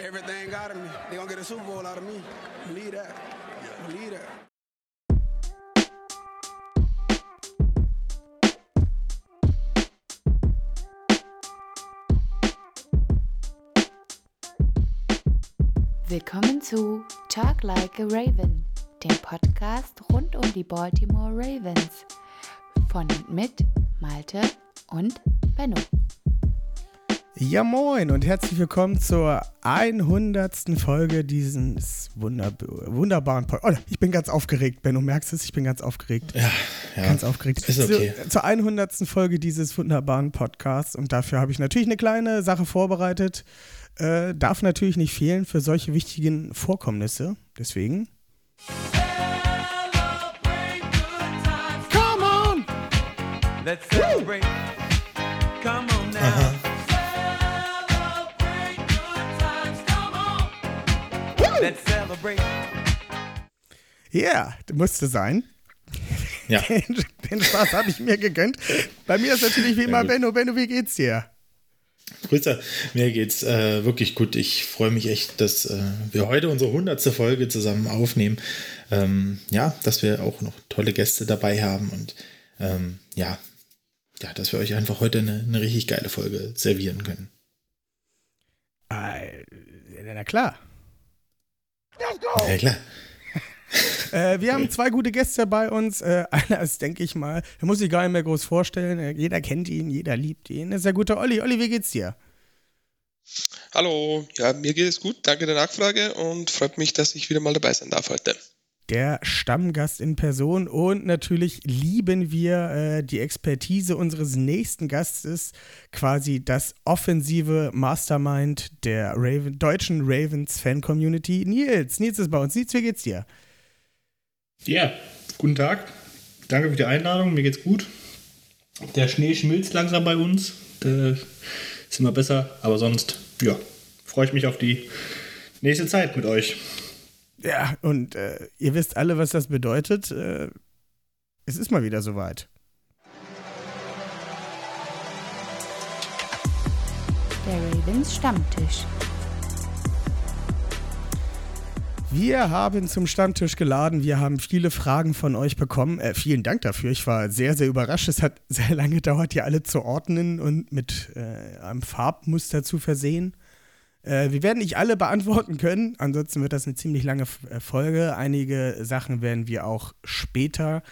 Everything out of me. They gonna get a Super Bowl out of me. Believe that. Believe that. Willkommen zu Talk Like a Raven, dem Podcast rund um die Baltimore Ravens. Von und mit Malte und Benno. Ja, moin und herzlich willkommen zur 100. Folge dieses wunder wunderbaren Podcasts. Oh, ich bin ganz aufgeregt, Ben, du merkst es, ich bin ganz aufgeregt. Ja, ja. Ganz aufgeregt. Ist okay. Zu, zur 100. Folge dieses wunderbaren Podcasts und dafür habe ich natürlich eine kleine Sache vorbereitet. Äh, darf natürlich nicht fehlen für solche wichtigen Vorkommnisse. Deswegen. Let's celebrate. Come on now. Aha. Let's celebrate. Ja, musste sein. Ja, Den, den Spaß habe ich mir gegönnt. Bei mir ist natürlich wie immer gut. Benno. Benno, wie geht's dir? Grüße. Mir geht's äh, wirklich gut. Ich freue mich echt, dass äh, wir heute unsere 100. Folge zusammen aufnehmen. Ähm, ja, dass wir auch noch tolle Gäste dabei haben und ähm, ja, ja, dass wir euch einfach heute eine, eine richtig geile Folge servieren können. Äh, na klar. Ja, klar. Äh, wir haben zwei gute Gäste bei uns. Äh, einer ist, denke ich mal, da muss ich gar nicht mehr groß vorstellen. Äh, jeder kennt ihn, jeder liebt ihn. Das ist der gute Olli. Olli, wie geht's dir? Hallo, ja, mir geht es gut. Danke der Nachfrage und freut mich, dass ich wieder mal dabei sein darf heute. Der Stammgast in Person. Und natürlich lieben wir äh, die Expertise unseres nächsten Gastes, quasi das offensive Mastermind der Raven, deutschen Ravens-Fan-Community. Nils, Nils ist bei uns. Nils, wie geht's dir? Ja, guten Tag. Danke für die Einladung. Mir geht's gut. Der Schnee schmilzt langsam bei uns. Der ist immer besser. Aber sonst, ja, freue ich mich auf die nächste Zeit mit euch. Ja, und äh, ihr wisst alle, was das bedeutet. Äh, es ist mal wieder soweit. Der Ravens Stammtisch. Wir haben zum Stammtisch geladen. Wir haben viele Fragen von euch bekommen. Äh, vielen Dank dafür. Ich war sehr, sehr überrascht. Es hat sehr lange gedauert, die alle zu ordnen und mit äh, einem Farbmuster zu versehen. Äh, wir werden nicht alle beantworten können. Ansonsten wird das eine ziemlich lange äh, Folge. Einige Sachen werden wir auch später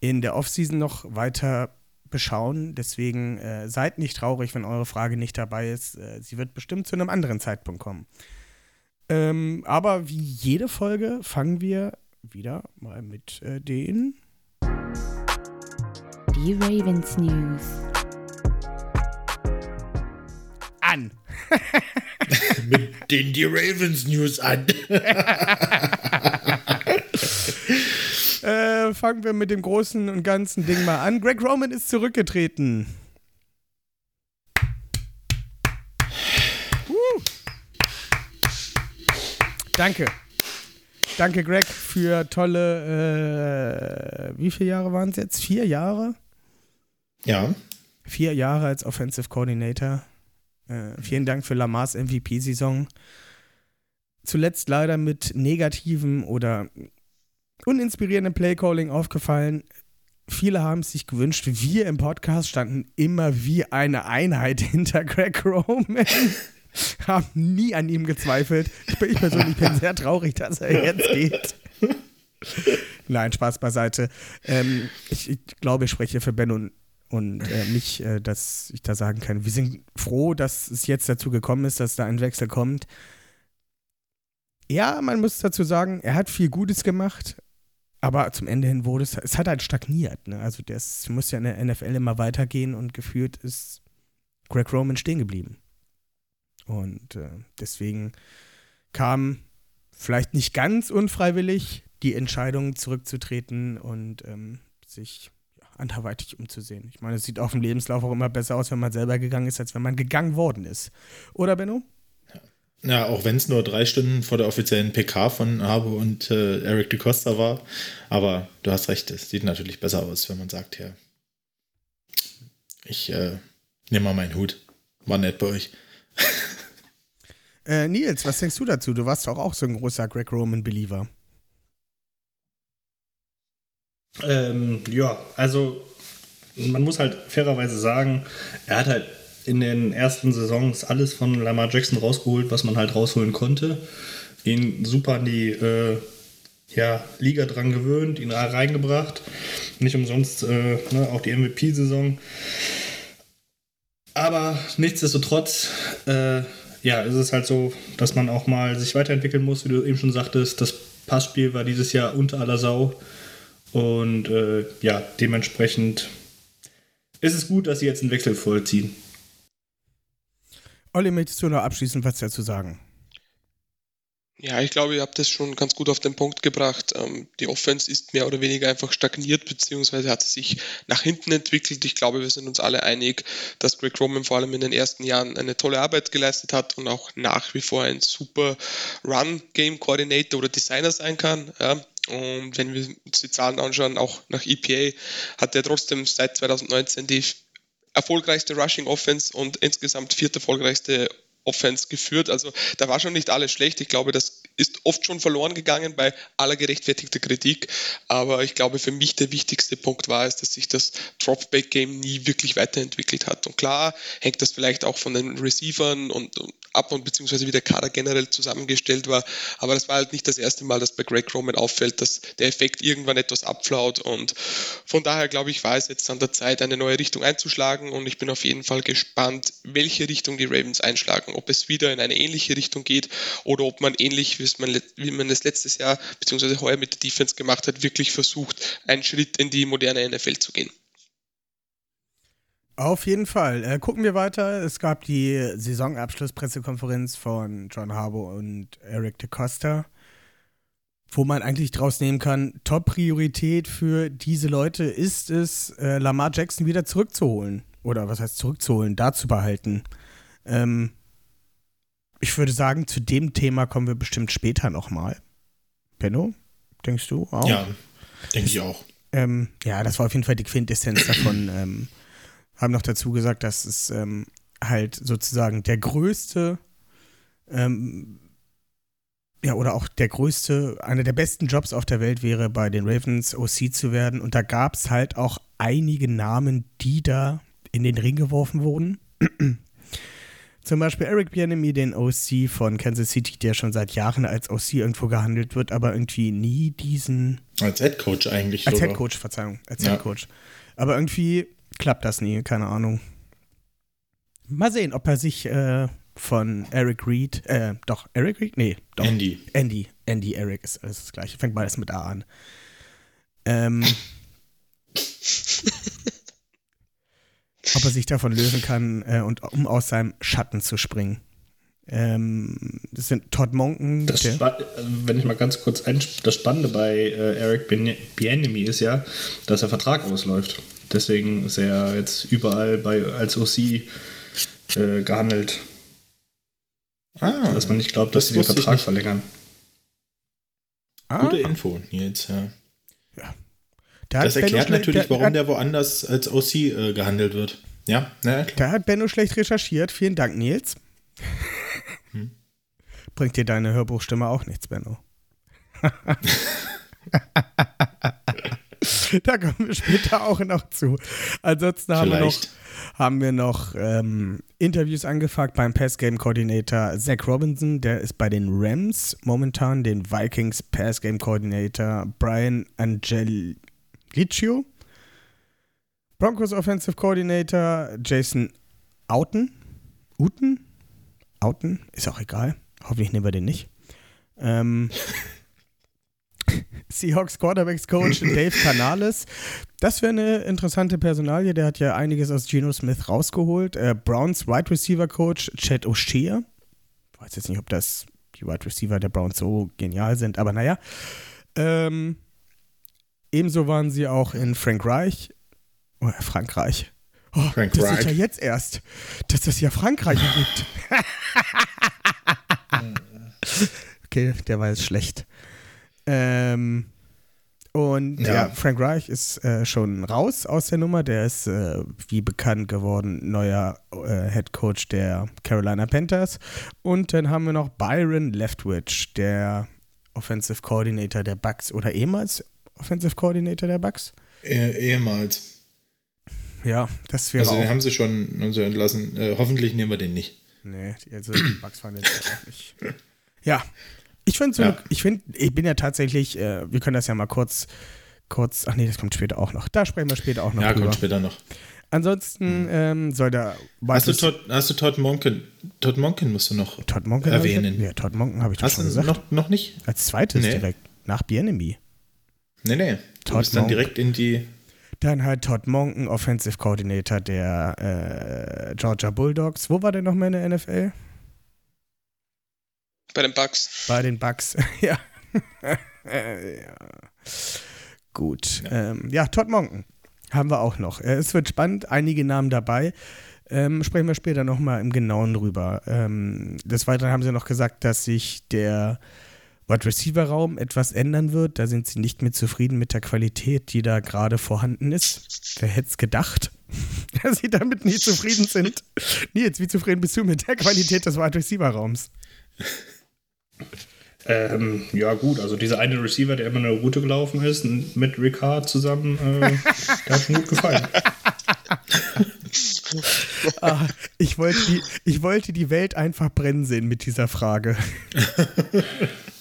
in der Offseason noch weiter beschauen. Deswegen äh, seid nicht traurig, wenn eure Frage nicht dabei ist. Äh, sie wird bestimmt zu einem anderen Zeitpunkt kommen. Ähm, aber wie jede Folge fangen wir wieder mal mit äh, den. Die Ravens News. An. Mit den die Ravens News an. Äh, fangen wir mit dem großen und ganzen Ding mal an. Greg Roman ist zurückgetreten. Uh. Danke. Danke, Greg, für tolle, äh, wie viele Jahre waren es jetzt? Vier Jahre? ja, Vier Jahre als Offensive Coordinator. Äh, vielen Dank für Lamars MVP-Saison. Zuletzt leider mit negativem oder uninspirierendem Playcalling aufgefallen. Viele haben es sich gewünscht. Wir im Podcast standen immer wie eine Einheit hinter Greg Roman. haben nie an ihm gezweifelt. Ich, bin- ich persönlich bin sehr traurig, dass er jetzt geht. Nein, Spaß beiseite. Ähm, ich, ich glaube, ich spreche für Ben und, und äh, mich, äh, dass ich da sagen kann, wir sind froh, dass es jetzt dazu gekommen ist, dass da ein Wechsel kommt. Ja, man muss dazu sagen, er hat viel Gutes gemacht, aber zum Ende hin wurde es, es hat halt stagniert. Ne? Also das muss ja in der NFL immer weitergehen und gefühlt ist Greg Roman stehen geblieben. Und äh, deswegen kam vielleicht nicht ganz unfreiwillig die Entscheidung zurückzutreten und ähm, sich anderweitig umzusehen. Ich meine, es sieht auf dem Lebenslauf auch immer besser aus, wenn man selber gegangen ist, als wenn man gegangen worden ist. Oder, Benno? Ja, auch wenn es nur drei Stunden vor der offiziellen PK von Habe und äh, Eric DeCosta war. Aber du hast recht, es sieht natürlich besser aus, wenn man sagt, ja, Ich äh, nehme mal meinen Hut. War nett bei euch. Äh, Nils, was denkst du dazu? Du warst doch auch so ein großer Greg Roman-Believer. Ähm, ja, also man muss halt fairerweise sagen, er hat halt in den ersten Saisons alles von Lamar Jackson rausgeholt, was man halt rausholen konnte. Ihn super an die äh, ja, Liga dran gewöhnt, ihn reingebracht. Nicht umsonst äh, ne, auch die MVP-Saison. Aber nichtsdestotrotz, äh, ja, ist es halt so, dass man auch mal sich weiterentwickeln muss, wie du eben schon sagtest. Das Passspiel war dieses Jahr unter aller Sau. Und äh, ja, dementsprechend ist es gut, dass sie jetzt einen Wechsel vollziehen. Olli, möchtest du noch abschließend was dazu sagen? Ja, ich glaube, ihr habt das schon ganz gut auf den Punkt gebracht. Ähm, die Offense ist mehr oder weniger einfach stagniert, beziehungsweise hat sie sich nach hinten entwickelt. Ich glaube, wir sind uns alle einig, dass Greg Roman vor allem in den ersten Jahren eine tolle Arbeit geleistet hat und auch nach wie vor ein super Run-Game-Coordinator oder Designer sein kann. Ja. Und wenn wir uns die Zahlen anschauen, auch nach EPA, hat er trotzdem seit 2019 die erfolgreichste Rushing Offense und insgesamt vierte erfolgreichste Offense geführt. Also da war schon nicht alles schlecht. Ich glaube, das ist oft schon verloren gegangen bei aller gerechtfertigter Kritik. Aber ich glaube, für mich der wichtigste Punkt war es, dass sich das Dropback-Game nie wirklich weiterentwickelt hat. Und klar hängt das vielleicht auch von den Receivern und, und ab und beziehungsweise wie der Kader generell zusammengestellt war. Aber das war halt nicht das erste Mal, dass bei Greg Roman auffällt, dass der Effekt irgendwann etwas abflaut. Und von daher glaube ich, war es jetzt an der Zeit, eine neue Richtung einzuschlagen. Und ich bin auf jeden Fall gespannt, welche Richtung die Ravens einschlagen. Ob es wieder in eine ähnliche Richtung geht oder ob man ähnlich, wie man, wie man es letztes Jahr beziehungsweise heuer mit der Defense gemacht hat, wirklich versucht, einen Schritt in die moderne NFL zu gehen. Auf jeden Fall. Äh, gucken wir weiter. Es gab die Saisonabschlusspressekonferenz von John Harbour und Eric DeCosta, wo man eigentlich draus nehmen kann, Top-Priorität für diese Leute ist es, äh, Lamar Jackson wieder zurückzuholen. Oder was heißt zurückzuholen, da zu behalten. Ähm, ich würde sagen, zu dem Thema kommen wir bestimmt später nochmal. Benno, denkst du auch? Ja, denke ich auch. Ähm, ja, das war auf jeden Fall die Quintessenz davon. Ähm, haben noch dazu gesagt, dass es ähm, halt sozusagen der größte, ähm, ja, oder auch der größte, einer der besten Jobs auf der Welt wäre, bei den Ravens OC zu werden. Und da gab es halt auch einige Namen, die da in den Ring geworfen wurden. Zum Beispiel Eric Bieniemy, den OC von Kansas City, der schon seit Jahren als OC irgendwo gehandelt wird, aber irgendwie nie diesen. Als Head Coach eigentlich. Als oder? Head Coach, Verzeihung, als Ja. Head Coach. Aber irgendwie klappt das nie, keine Ahnung. Mal sehen, ob er sich äh, von Eric Reed, äh, doch, Eric Reed? Nee, doch. Andy. Andy, Andy, Eric ist alles das gleiche. Fängt beides mit A an. Ähm, ob er sich davon lösen kann äh, und um aus seinem Schatten zu springen. Ähm, das sind Todd Monken. Das Spa- wenn ich mal ganz kurz ein, das Spannende bei äh, Eric Bien- Bieniemy ist ja, dass der Vertrag ausläuft. Deswegen ist er jetzt überall bei, als OC äh, gehandelt, Ah, dass man nicht glaubt, dass Das sie den Vertrag verlängern. ah, gute Info, Nils. Ja. Da Das Benno erklärt schle- natürlich, warum hat- der woanders als OC äh, gehandelt wird. Ja, na. Da hat Benno schlecht recherchiert. Vielen Dank, Nils. Hm. Bringt dir deine Hörbuchstimme auch nichts, Benno. da kommen wir später auch noch zu. Ansonsten haben wir noch, Vielleicht. haben wir noch ähm, Interviews angefragt beim Pass-Game Coordinator Zach Robinson. Der ist bei den Rams momentan, den Vikings Pass-Game Coordinator Brian Angeliccio. Broncos Offensive Coordinator Jason Outen. Uten? Outen? Ist auch egal. Hoffentlich nehmen wir den nicht. Ähm, Seahawks Quarterbacks Coach Dave Canales. Das wäre eine interessante Personalie. Der hat ja einiges aus Geno Smith rausgeholt. Äh, Browns Wide Receiver Coach Chad O'Shea. Ich weiß jetzt nicht, ob das die Wide Receiver der Browns so genial sind, aber naja. Ähm, ebenso waren sie auch in Frank Reich. Oh, Frankreich. Oh, Frank das Reich. ist ja jetzt erst, dass es ja Frankreich gibt. okay, der war jetzt schlecht. Ähm, Und ja, Ja. Frank Reich ist äh, schon raus aus der Nummer. Der ist, äh, wie bekannt geworden, neuer äh, Head Coach der Carolina Panthers. Und dann haben wir noch Byron Leftwich, der Offensive Coordinator der Bucks oder ehemals Offensive Coordinator der Bucks. Eh, ehemals. Ja, das wäre Also den auch. haben sie schon also entlassen. Äh, hoffentlich nehmen wir den nicht. Nee, also die Bucks waren jetzt auch nicht. Ja, ich finde so, Ja. ich finde, ich bin ja tatsächlich, äh, wir können das ja mal kurz, kurz, ach nee, das kommt später auch noch. Da sprechen wir später auch noch Ja, drüber. kommt später noch. Ansonsten ähm, soll der Hast du, Todd, hast du Todd Monken? Todd Monken musst du noch Todd Monken hab ich- erwähnen. Ja, Todd Monken habe ich doch Hast schon du gesagt. noch, noch nicht? Als zweites Nee. direkt, nach Bienemy. Nee, nee. Du Todd bist dann direkt in die. Dann halt Todd Monken, Offensive Coordinator der äh, Georgia Bulldogs. Wo war der nochmal in der NFL? Bei den Bucks. Bei den Bucks. ja. Ja. Gut. Ja. Ähm, ja, Todd Monken haben wir auch noch. Äh, es wird spannend, einige Namen dabei. Ähm, sprechen wir später nochmal im Genauen drüber. Ähm, des Weiteren haben sie noch gesagt, dass sich der Wide Receiver Raum etwas ändern wird. Da sind sie nicht mehr zufrieden mit der Qualität, die da gerade vorhanden ist. Wer hätte es gedacht, dass sie damit nicht zufrieden sind? Nils, wie zufrieden bist du mit der Qualität des Wide Receiver Raums? Ähm, ja, gut, also dieser eine Receiver, der immer eine Route gelaufen ist, mit Ricard zusammen, äh, der hat mir gut gefallen. Ah, ich, wollte die, ich wollte die Welt einfach brennen sehen mit dieser Frage.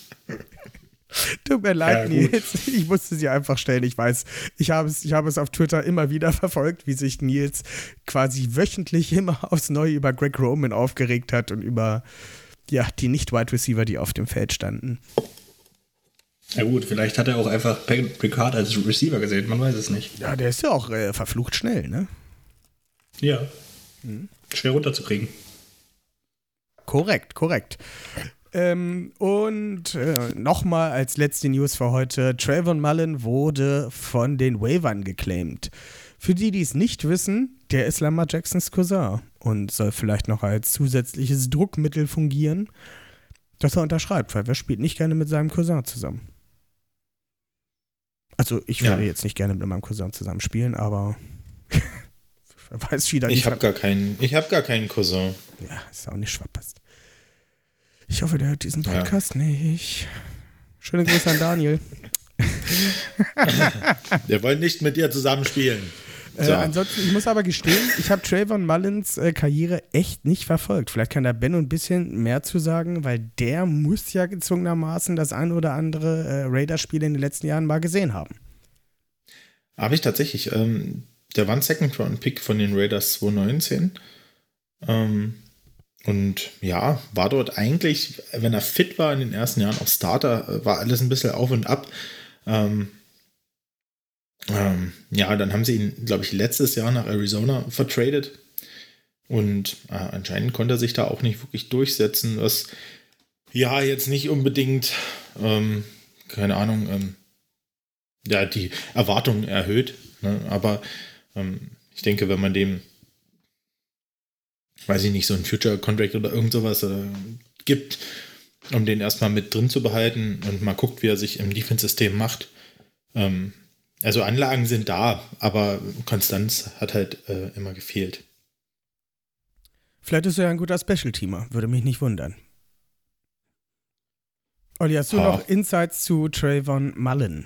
Tut mir leid, Ja. Nils. Ich musste sie einfach stellen. Ich weiß, ich habe, es, ich habe es auf Twitter immer wieder verfolgt, wie sich Nils quasi wöchentlich immer aufs Neue über Greg Roman aufgeregt hat und über ja, die Nicht-Wide Receiver, die auf dem Feld standen. Ja gut, vielleicht hat er auch einfach Ricard als Receiver gesehen, man weiß es nicht. Ja, der ist ja auch äh, verflucht schnell, ne? Ja. Schwer runterzukriegen. Korrekt, korrekt. Ähm, und äh, nochmal als letzte News für heute: Trayvon Mullen wurde von den Wavern geclaimed. Für die, die es nicht wissen, der ist Lamar Jacksons Cousin und soll vielleicht noch als zusätzliches Druckmittel fungieren, dass er unterschreibt, weil wer spielt nicht gerne mit seinem Cousin zusammen? Also, ich würde Ja. jetzt nicht gerne mit meinem Cousin zusammen spielen, aber wer weiß, wie da Ich habe gar keinen. Ich habe gar keinen Cousin. ja, ist auch nicht verpasst. Ich hoffe, der hört diesen Ja. Podcast nicht. Schöne Grüße an Daniel. Der wollte nicht mit dir zusammen spielen. Äh, So. ansonsten, ich muss aber gestehen, ich habe Trayvon Mullins äh, Karriere echt nicht verfolgt. Vielleicht kann da Benno ein bisschen mehr zu sagen, weil der muss ja gezwungenermaßen das ein oder andere äh, Raiders-Spiel in den letzten Jahren mal gesehen haben. Habe ich tatsächlich. Ähm, der war ein Second-Round-Pick von den Raiders 2019. Ähm, und ja, war dort eigentlich, wenn er fit war in den ersten Jahren, auch Starter, äh, war alles ein bisschen auf und ab. Ähm, ähm, ja, dann haben sie ihn, glaube ich, letztes Jahr nach Arizona vertradet. Und äh, anscheinend konnte er sich da auch nicht wirklich durchsetzen, was ja jetzt nicht unbedingt, ähm, keine Ahnung, ähm, ja, die Erwartungen erhöht. Ne? Aber ähm, ich denke, wenn man dem, weiß ich nicht, so ein Future Contract oder irgend sowas äh, gibt, um den erstmal mit drin zu behalten und mal guckt, wie er sich im Defense-System macht. Ähm, also Anlagen sind da, aber Konstanz hat halt äh, immer gefehlt. Vielleicht ist er ja ein guter Special-Teamer, würde mich nicht wundern. Olli, hast du Ha. noch Insights zu Trayvon Mullen?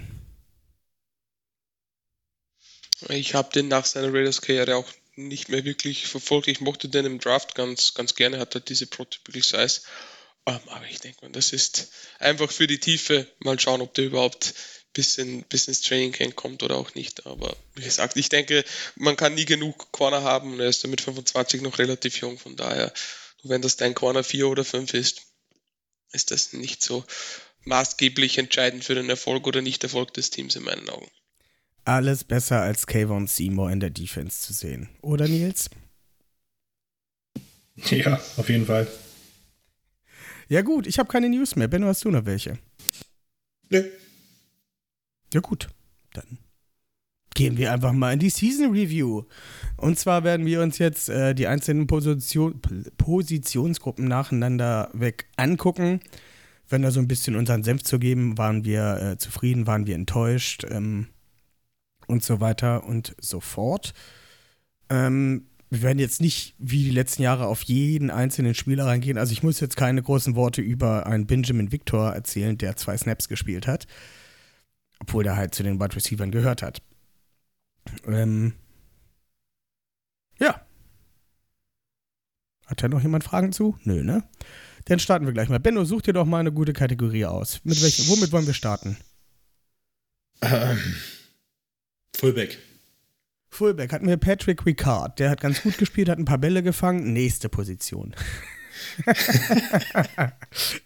Ich habe den nach seiner Raiders-Karriere auch nicht mehr wirklich verfolgt. Ich mochte den im Draft ganz, ganz gerne, hat halt diese Prototypical Size. Ähm, aber ich denke das ist einfach für die Tiefe. Mal schauen, ob der überhaupt bis, in, bis ins Training Camp kommt oder auch nicht. Aber wie gesagt, ich denke, man kann nie genug Corner haben er ist mit 25 noch relativ jung. Von daher, wenn das dein Corner 4 oder 5 ist, ist das nicht so maßgeblich entscheidend für den Erfolg oder Nicht-Erfolg des Teams in meinen Augen. Alles besser als Kayvon Seymour in der Defense zu sehen. Oder Nils? Ja, auf jeden Fall. Ja gut, ich habe keine News mehr. Benno, hast du noch welche? Nö. Ja gut, dann gehen wir einfach mal in die Season Review. Und zwar werden wir uns jetzt äh, die einzelnen Position, Positionsgruppen nacheinander weg angucken. wenn da so ein bisschen unseren Senf zu geben, waren wir äh, zufrieden, waren wir enttäuscht ähm, und so weiter und so fort. Ähm, wir werden jetzt nicht wie die letzten Jahre auf jeden einzelnen Spieler reingehen. Also ich muss jetzt keine großen Worte über einen Benjamin Victor erzählen, der zwei Snaps gespielt hat. Obwohl der halt zu den Wide Receivers gehört hat. Ähm, ja. Hat da noch jemand Fragen zu? Nö, ne? Dann starten wir gleich mal. Benno, such dir doch mal eine gute Kategorie aus. Mit welchen, womit wollen wir starten? Ähm, Fullback. Fullback hatten wir Patrick Ricard. Der hat ganz gut gespielt, hat ein paar Bälle gefangen. Nächste Position.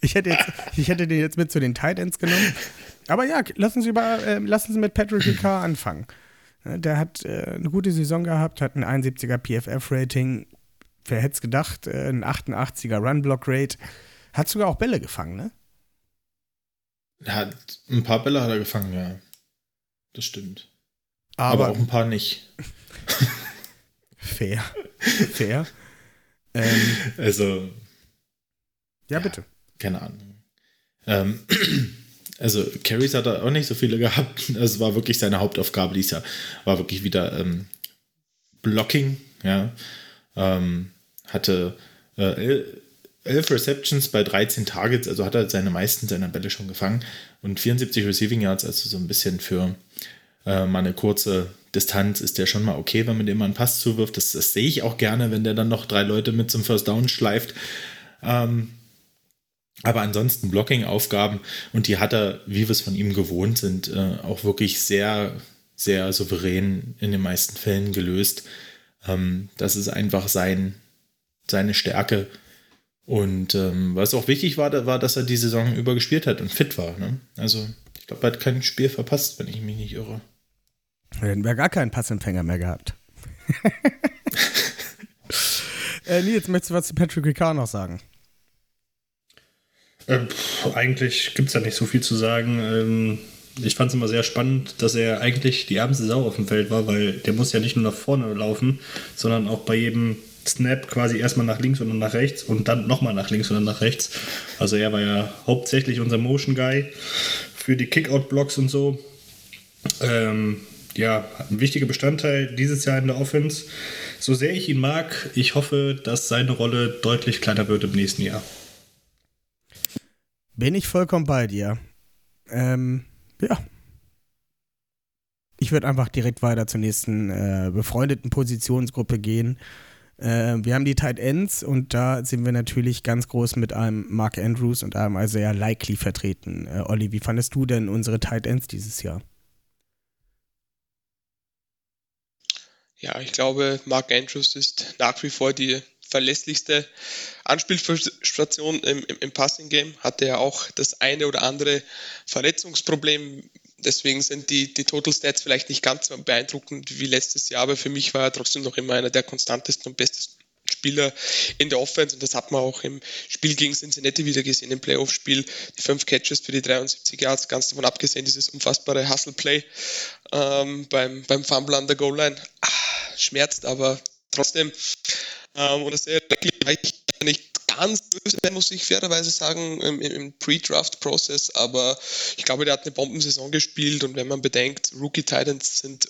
ich, hätte jetzt, ich hätte den jetzt mit zu den Titans genommen. Aber ja, lassen Sie, über, äh, lassen Sie mit Patrick Ricard anfangen. Der hat äh, eine gute Saison gehabt, hat ein 71er PFF-Rating. Wer hätte es gedacht? Äh, ein 88er Run-Block-Rate. Hat sogar auch Bälle gefangen, ne? Hat, ein paar Bälle hat er gefangen, ja. Das stimmt. Aber, Aber, auch ein paar nicht. fair. fair. Ähm, Also, ja, bitte. keine Ahnung. Ähm, also, Carries hat er auch nicht so viele gehabt. Es war wirklich seine Hauptaufgabe dieses Jahr. War wirklich wieder ähm, Blocking, ja. Ähm, hatte äh, el- elf Receptions bei 13 Targets, also hat er seine meisten seiner Bälle schon gefangen. Und 74 Receiving Yards, also so ein bisschen für äh, mal eine kurze Distanz ist der schon mal okay, wenn man dem mal einen Pass zuwirft. Das, das sehe ich auch gerne, wenn der dann noch drei Leute mit zum First Down schleift. Ähm, aber ansonsten Blocking-Aufgaben und die hat er, wie wir es von ihm gewohnt sind, äh, auch wirklich sehr, sehr souverän in den meisten Fällen gelöst. Ähm, das ist einfach sein, seine Stärke. Und ähm, was auch wichtig war, war, dass er die Saison über gespielt hat und fit war. Ne? Also glaube, er hat kein Spiel verpasst, wenn ich mich nicht irre. Dann hätten wir gar keinen Passempfänger mehr gehabt. äh, Nils, möchtest du was zu Patrick Ricard noch sagen? Äh, pff, eigentlich gibt es da nicht so viel zu sagen. Ähm, ich fand es immer sehr spannend, dass er eigentlich die ärmste Sau auf dem Feld war, weil der muss ja nicht nur nach vorne laufen, sondern auch bei jedem Snap quasi erstmal nach links und dann nach rechts und dann nochmal nach links und dann nach rechts. Also er war ja hauptsächlich unser Motion Guy für die Kickout-Blocks und so. Ähm, ja, ein wichtiger Bestandteil dieses Jahr in der Offense. So sehr ich ihn mag, ich hoffe, dass seine Rolle deutlich kleiner wird im nächsten Jahr. Bin ich vollkommen bei dir. Ähm, ja. Ich würde einfach direkt weiter zur nächsten äh, befreundeten Positionsgruppe gehen. Äh, wir haben die Tight Ends und da sind wir natürlich ganz groß mit einem Mark Andrews und einem Isaiah Likely vertreten. Äh, Olli, wie fandest du denn unsere Tight Ends dieses Jahr? Ja, ich glaube, Mark Andrews ist nach wie vor die verlässlichste Anspielstation im, im, im Passing-Game. Hatte ja auch das eine oder andere Verletzungsproblem. Deswegen sind die, die Total Stats vielleicht nicht ganz so beeindruckend wie letztes Jahr, aber für mich war er trotzdem noch immer einer der konstantesten und besten Spieler in der Offense und das hat man auch im Spiel gegen Cincinnati wieder gesehen, im Playoff-Spiel. Die fünf Catches für die 73 Yards, ganz davon abgesehen, dieses unfassbare Hustle-Play ähm, beim, beim Fumble an der Goal-Line. Ah, schmerzt, aber trotzdem. Ähm, und das ist nicht ganz böse, muss ich fairerweise sagen, im, im Pre-Draft-Prozess, aber ich glaube, der hat eine Bombensaison gespielt und wenn man bedenkt, Rookie-Titans sind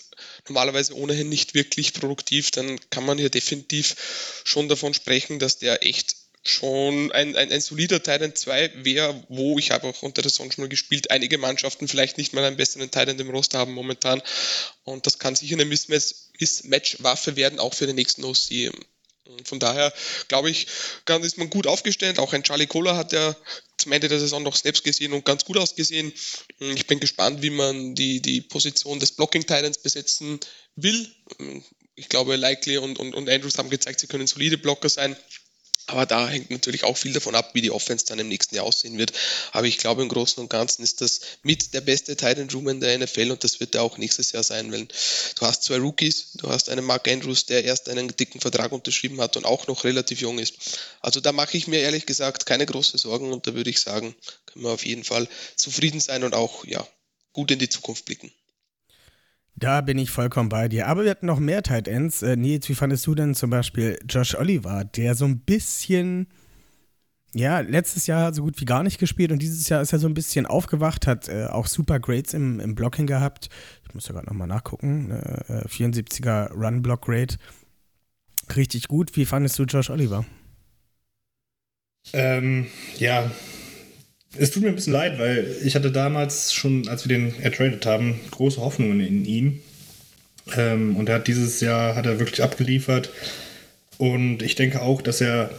normalerweise ohnehin nicht wirklich produktiv, dann kann man hier definitiv schon davon sprechen, dass der echt schon ein, ein, ein solider Titan 2 wäre, wo ich habe auch unter der Saison schon mal gespielt, einige Mannschaften vielleicht nicht mal einen besseren Titan im Roster haben momentan und das kann sicher eine Mismatch-Waffe werden, auch für den nächsten OC. Von daher glaube ich, ist man gut aufgestellt. Auch ein Charlie Kohler hat ja zum Ende der Saison noch Snaps gesehen und ganz gut ausgesehen. Ich bin gespannt, wie man die, die Position des Blocking Titans besetzen will. Ich glaube, Likely und, und, und Andrews haben gezeigt, sie können solide Blocker sein. Aber da hängt natürlich auch viel davon ab, wie die Offense dann im nächsten Jahr aussehen wird. Aber ich glaube, im Großen und Ganzen ist das mit der beste Titan Room in der NFL und das wird er auch nächstes Jahr sein, weil du hast zwei Rookies, du hast einen Mark Andrews, der erst einen dicken Vertrag unterschrieben hat und auch noch relativ jung ist. Also da mache ich mir ehrlich gesagt keine großen Sorgen und da würde ich sagen, können wir auf jeden Fall zufrieden sein und auch ja, gut in die Zukunft blicken. Da bin ich vollkommen bei dir. Aber wir hatten noch mehr Tight Ends. Äh, Nils, wie fandest du denn zum Beispiel Josh Oliver, der so ein bisschen, Ja, letztes Jahr so gut wie gar nicht gespielt und dieses Jahr ist er so ein bisschen aufgewacht, hat äh, auch super Grades im, im Blocking gehabt. Ich muss ja gerade nochmal nachgucken. Äh, 74er Run-Block-Rate. Richtig gut. Wie fandest du Josh Oliver? Ähm, ja, es tut mir ein bisschen leid, weil ich hatte damals schon, als wir den ertradet haben, große Hoffnungen in ihn. Ähm, und er hat dieses Jahr hat er wirklich abgeliefert. Und ich denke auch, dass er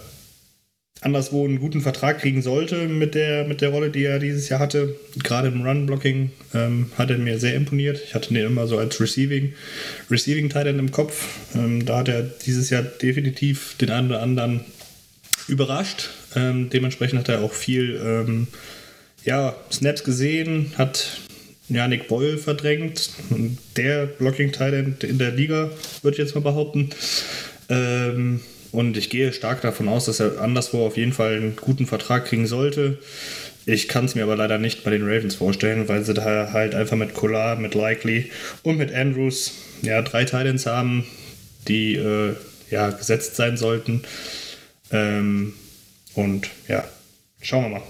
anderswo einen guten Vertrag kriegen sollte mit der, mit der Rolle, die er dieses Jahr hatte. Gerade im Run-Blocking ähm, hat er mir sehr imponiert. Ich hatte den immer so als Receiving, Receiving Titan im Kopf. Ähm, da hat er dieses Jahr definitiv den einen oder anderen überrascht. Ähm, dementsprechend hat er auch viel ähm, ja, Snaps gesehen, hat ja, Nick Boyle verdrängt. Der Blocking Titan in der Liga, würde ich jetzt mal behaupten. Ähm, und ich gehe stark davon aus, dass er anderswo auf jeden Fall einen guten Vertrag kriegen sollte. Ich kann es mir aber leider nicht bei den Ravens vorstellen, weil sie da halt einfach mit Collar, mit Likely und mit Andrews ja drei Titans haben, die äh, ja gesetzt sein sollten. Ähm, und ja, schauen wir mal.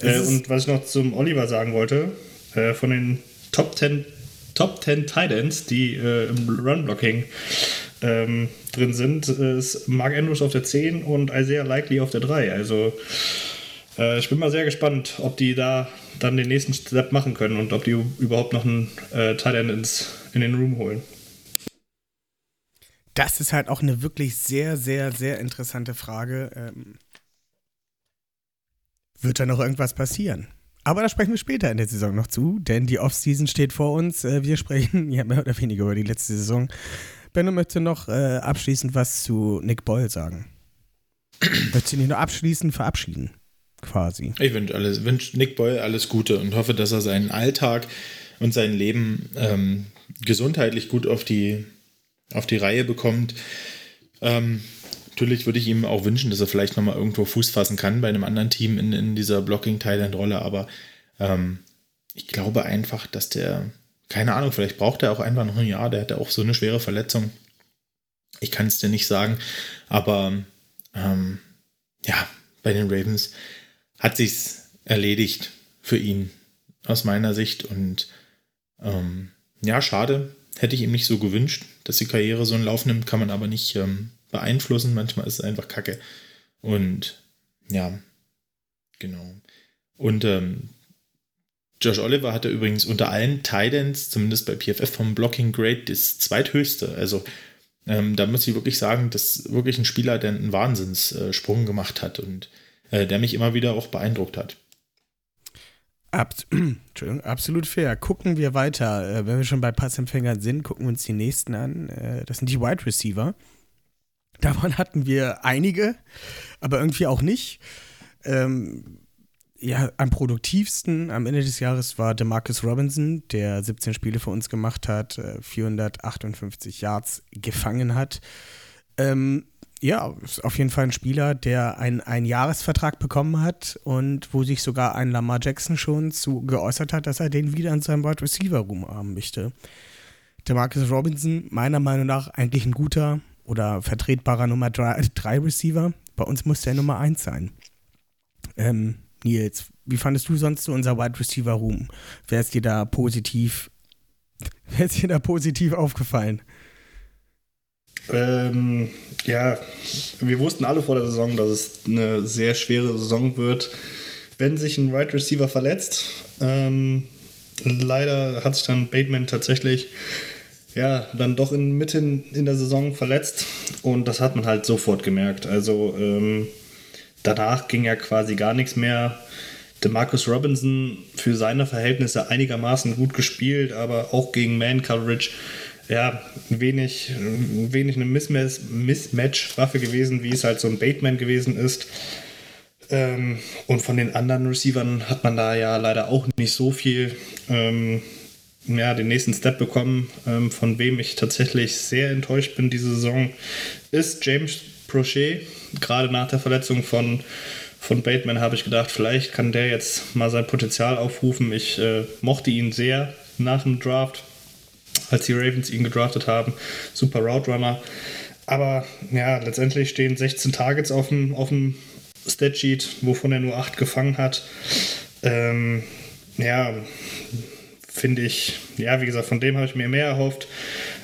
Äh, und was ich noch zum Oliver sagen wollte, äh, von den Top 10 Top 10 Titans, die äh, im Run-Blocking ähm, drin sind, ist Mark Andrews auf der 10 und Isaiah Likely auf der 3. Also äh, ich bin mal sehr gespannt, ob die da dann den nächsten Step machen können und ob die überhaupt noch einen äh, Titan ins, in den Room holen. Das ist halt auch eine wirklich sehr, sehr, sehr interessante Frage. Ähm, wird da noch irgendwas passieren? Aber da sprechen wir später in der Saison noch zu, denn die Offseason steht vor uns. Äh, wir sprechen ja mehr oder weniger über die letzte Saison. Benno möchte noch äh, abschließend was zu Nick Boyle sagen. Möchtest du nicht nur abschließend verabschieden? Quasi. Ich wünsche wünsch Nick Boyle alles Gute und hoffe, dass er seinen Alltag und sein Leben ähm, gesundheitlich gut auf die, auf die Reihe bekommt. Ähm, natürlich würde ich ihm auch wünschen, dass er vielleicht nochmal irgendwo Fuß fassen kann bei einem anderen Team in, in dieser Blocking-Thailand-Rolle, aber ähm, ich glaube einfach, dass der keine Ahnung, vielleicht braucht er auch einfach noch ein Jahr. Der hatte auch so eine schwere Verletzung. Ich kann es dir nicht sagen, aber ähm, ja, bei den Ravens hat sich's erledigt für ihn aus meiner Sicht und ähm, ja, schade. Hätte ich ihm nicht so gewünscht, dass die Karriere so einen Lauf nimmt, kann man aber nicht ähm, beeinflussen. Manchmal ist es einfach Kacke. Und ja, genau. Und ähm, Josh Oliver hatte übrigens unter allen Titans, zumindest bei PFF vom Blocking Grade, das zweithöchste. Also ähm, da muss ich wirklich sagen, dass wirklich ein Spieler, der einen Wahnsinnssprung äh, gemacht hat und äh, der mich immer wieder auch beeindruckt hat. Abs absolut fair. Gucken wir weiter. Äh, wenn wir schon bei Passempfängern sind, gucken wir uns die nächsten an. Äh, das sind die Wide Receiver. Davon hatten wir einige, aber irgendwie auch nicht. Ähm, ja, am produktivsten am Ende des Jahres war DeMarcus Robinson, der 17 Spiele für uns gemacht hat, 458 äh, Yards gefangen hat. Ähm, ja, ist auf jeden Fall ein Spieler, der einen, Jahresvertrag bekommen hat und wo sich sogar ein Lamar Jackson schon zu geäußert hat, dass er den wieder in seinem Wide Receiver Room haben möchte. DeMarcus Robinson, meiner Meinung nach, eigentlich ein guter oder vertretbarer Nummer 3 Receiver. Bei uns muss der Nummer 1 sein. Ähm, Nils, wie fandest du sonst so unser Wide Receiver Room? Wer ist dir da positiv, wer dir da positiv aufgefallen? Ähm, ja, wir wussten alle vor der Saison, dass es eine sehr schwere Saison wird, wenn sich ein Wide Receiver verletzt. Ähm, leider hat sich dann Bateman tatsächlich ja, dann doch in, mitten in der Saison verletzt und das hat man halt sofort gemerkt. Also ähm, danach ging ja quasi gar nichts mehr. Marcus Robinson für seine Verhältnisse einigermaßen gut gespielt, aber auch gegen Man-Coverage ja, wenig, wenig eine Mismatch-Waffe gewesen, wie es halt so ein Bateman gewesen ist. Ähm, und von den anderen Receivern hat man da ja leider auch nicht so viel ähm, ja, den nächsten Step bekommen. Ähm, von wem ich tatsächlich sehr enttäuscht bin diese Saison, ist James Prochet, gerade nach der Verletzung von, von Bateman habe ich gedacht, vielleicht kann der jetzt mal sein Potenzial aufrufen. Ich äh, mochte ihn sehr nach dem Draft, als die Ravens ihn gedraftet haben. Super Route Runner. Aber ja, letztendlich stehen 16 Targets auf dem, auf dem, Statsheet, wovon er nur acht gefangen hat. Ähm, ja, finde ich, ja, wie gesagt, von dem habe ich mir mehr erhofft.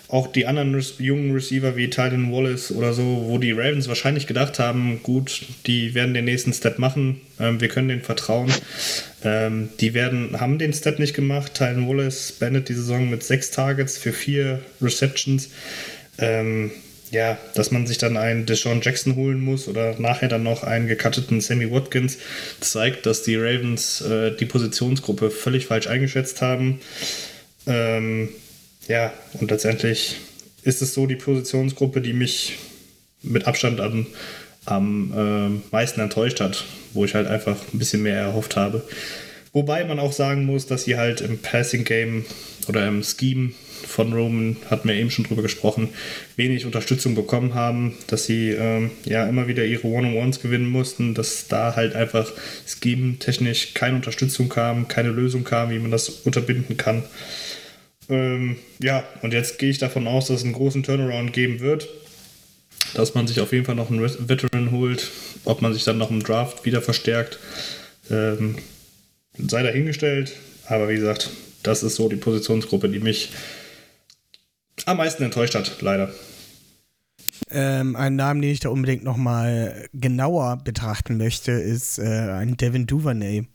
Auch die anderen Re jungen Receiver wie Tylen Wallace oder so, wo die Ravens wahrscheinlich gedacht haben, gut, die werden den nächsten Step machen, ähm, wir können denen vertrauen. Ähm, die werden, haben den Step nicht gemacht. Tylen Wallace beendet die Saison mit sechs Targets für vier Receptions. Ähm, ja, dass man sich dann einen Deshaun Jackson holen muss oder nachher dann noch einen gecutteten Sammy Watkins, zeigt, dass die Ravens äh, die Positionsgruppe völlig falsch eingeschätzt haben. Ähm, ja, und letztendlich ist es so die Positionsgruppe, die mich mit Abstand am, am äh, meisten enttäuscht hat, wo ich halt einfach ein bisschen mehr erhofft habe. Wobei man auch sagen muss, dass sie halt im Passing Game oder im Scheme von Roman, hatten wir eben schon drüber gesprochen, wenig Unterstützung bekommen haben, dass sie ähm, ja immer wieder ihre One-on-Ones gewinnen mussten, dass da halt einfach scheme-technisch keine Unterstützung kam, keine Lösung kam, wie man das unterbinden kann. Ähm, ja, und jetzt gehe ich davon aus, dass es einen großen Turnaround geben wird, dass man sich auf jeden Fall noch einen Veteran holt, ob man sich dann noch im Draft wieder verstärkt. Ähm, sei dahingestellt, aber wie gesagt, das ist so die Positionsgruppe, die mich am meisten enttäuscht hat, leider. Ähm, ein Namen, den ich da unbedingt nochmal genauer betrachten möchte, ist äh, ein Devin Duvernay.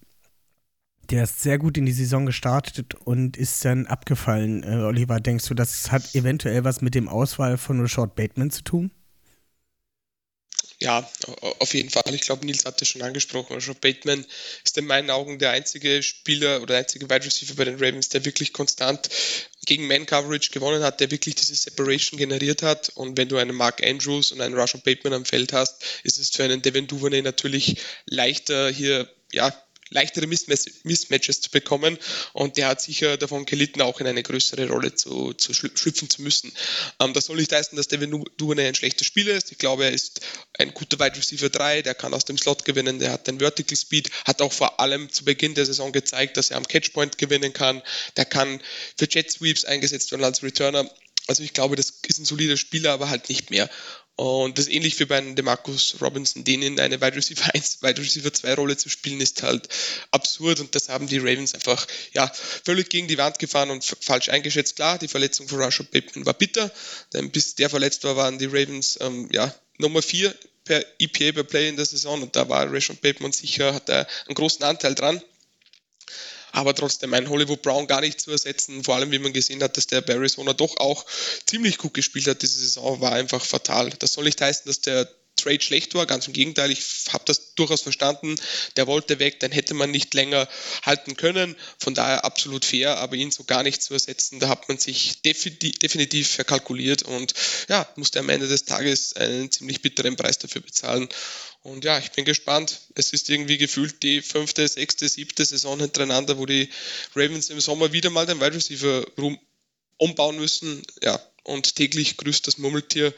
Der ist sehr gut in die Saison gestartet und ist dann abgefallen. Äh, Oliver, denkst du, das hat eventuell was mit dem Auswahl von Rashad Bateman zu tun? Ja, auf jeden Fall. Ich glaube, Nils hat das schon angesprochen. Also Bateman ist in meinen Augen der einzige Spieler oder der einzige Wide Receiver bei den Ravens, der wirklich konstant gegen Man-Coverage gewonnen hat, der wirklich diese Separation generiert hat. Und wenn du einen Mark Andrews und einen Russian Bateman am Feld hast, ist es für einen Devin Duvernay natürlich leichter, hier ja, leichtere Mismatches zu bekommen. Und der hat sicher davon gelitten, auch in eine größere Rolle zu, zu schlüpfen zu müssen. Ähm, das soll nicht heißen, dass Devin Duvernay ein schlechter Spieler ist. Ich glaube, er ist ein guter Wide Receiver 3, der kann aus dem Slot gewinnen, der hat den Vertical Speed, hat auch vor allem zu Beginn der Saison gezeigt, dass er am Catchpoint gewinnen kann. Der kann für Jet Sweeps eingesetzt werden als Returner. Also ich glaube, das ist ein solider Spieler, aber halt nicht mehr. Und das ist ähnlich wie bei Demarcus Robinson, den in eine Wide Receiver 1, Wide Receiver 2 Rolle zu spielen, ist halt absurd. Und das haben die Ravens einfach ja, völlig gegen die Wand gefahren und falsch eingeschätzt. Klar, die Verletzung von Russia Bateman war bitter, denn bis der verletzt war, waren die Ravens ähm, ja, Nummer 4 per EPA per Play in der Saison. Und da war Rashon Bateman sicher, hat er einen großen Anteil dran aber trotzdem ein Hollywood Brown gar nicht zu ersetzen, vor allem wie man gesehen hat, dass der bei Arizona doch auch ziemlich gut gespielt hat diese Saison, war einfach fatal. Das soll nicht heißen, dass der Trade schlecht war, ganz im Gegenteil, ich habe das durchaus verstanden. Der wollte weg, dann hätte man nicht länger halten können. Von daher absolut fair, aber ihn so gar nicht zu ersetzen, da hat man sich definitiv verkalkuliert und ja, musste am Ende des Tages einen ziemlich bitteren Preis dafür bezahlen. Und ja, ich bin gespannt. Es ist irgendwie gefühlt die fünfte, sechste, siebte Saison hintereinander, wo die Ravens im Sommer wieder mal den Wide Receiver Room umbauen müssen. Ja, und täglich grüßt das Murmeltier.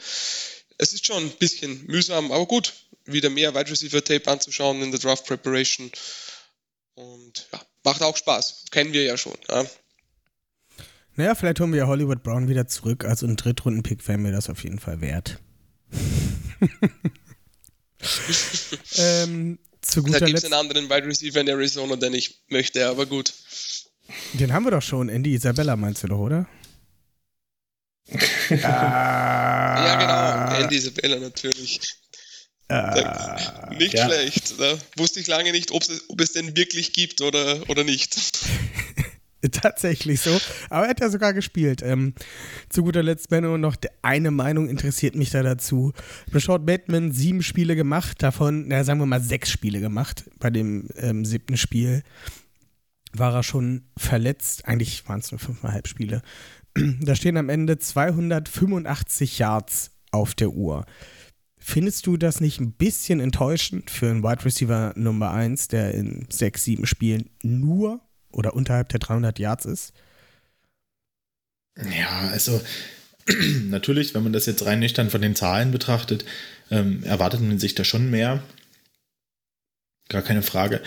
Es ist schon ein bisschen mühsam, aber gut, wieder mehr Wide Receiver Tape anzuschauen in der Draft Preparation. Und ja, macht auch Spaß. Kennen wir ja schon. Ja. Naja, vielleicht holen wir Hollywood Brown wieder zurück. Also ein Drittrunden-Pick wäre mir das auf jeden Fall wert. ähm, zu guter da gibt es einen anderen Wide Receiver in Arizona, den ich möchte, aber gut. Den haben wir doch schon. Andy Isabella meinst du doch, oder? ja, genau. Andy Isabella natürlich. Uh, nicht ja. schlecht. Da wusste ich lange nicht, ob es, ob es den wirklich gibt oder, oder nicht. Tatsächlich so. Aber er hat ja sogar gespielt. Ähm, zu guter Letzt, Benno, noch eine Meinung interessiert mich da dazu. Rashad Bateman sieben Spiele gemacht, davon, na, sagen wir mal sechs Spiele gemacht. Bei dem ähm, siebten Spiel war er schon verletzt. Eigentlich waren es nur fünfeinhalb Spiele. Da stehen am Ende 285 Yards auf der Uhr. Findest du das nicht ein bisschen enttäuschend für einen Wide Receiver Nummer 1, der in sechs, sieben Spielen nur oder unterhalb der 300 Yards ist? Ja, also natürlich, wenn man das jetzt rein nüchtern von den Zahlen betrachtet, ähm, erwartet man sich da schon mehr. Gar keine Frage.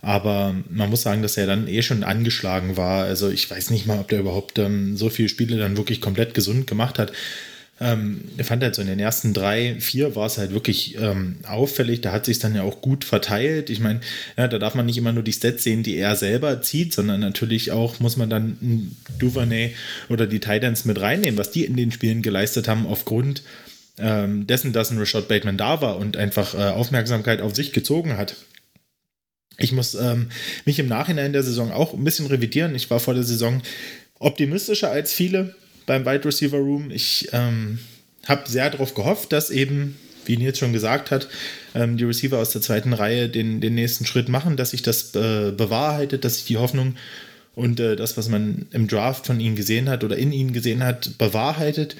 Aber man muss sagen, dass er dann eh schon angeschlagen war. Also ich weiß nicht mal, ob der überhaupt ähm, so viele Spiele dann wirklich komplett gesund gemacht hat. Ähm, fand halt so in den ersten drei, vier war es halt wirklich ähm, auffällig. Da hat sich dann ja auch gut verteilt. Ich meine, ja, da darf man nicht immer nur die Stats sehen, die er selber zieht, sondern natürlich auch muss man dann Duvernay oder die Titans mit reinnehmen, was die in den Spielen geleistet haben aufgrund ähm, dessen, dass ein Rashad Bateman da war und einfach äh, Aufmerksamkeit auf sich gezogen hat. Ich muss ähm, mich im Nachhinein der Saison auch ein bisschen revidieren. Ich war vor der Saison optimistischer als viele beim Wide Receiver Room. Ich ähm, habe sehr darauf gehofft, dass eben, wie Nils schon gesagt hat, ähm, die Receiver aus der zweiten Reihe den, den nächsten Schritt machen, dass sich das äh, bewahrheitet, dass sich die Hoffnung und äh, das, was man im Draft von ihnen gesehen hat oder in ihnen gesehen hat, bewahrheitet.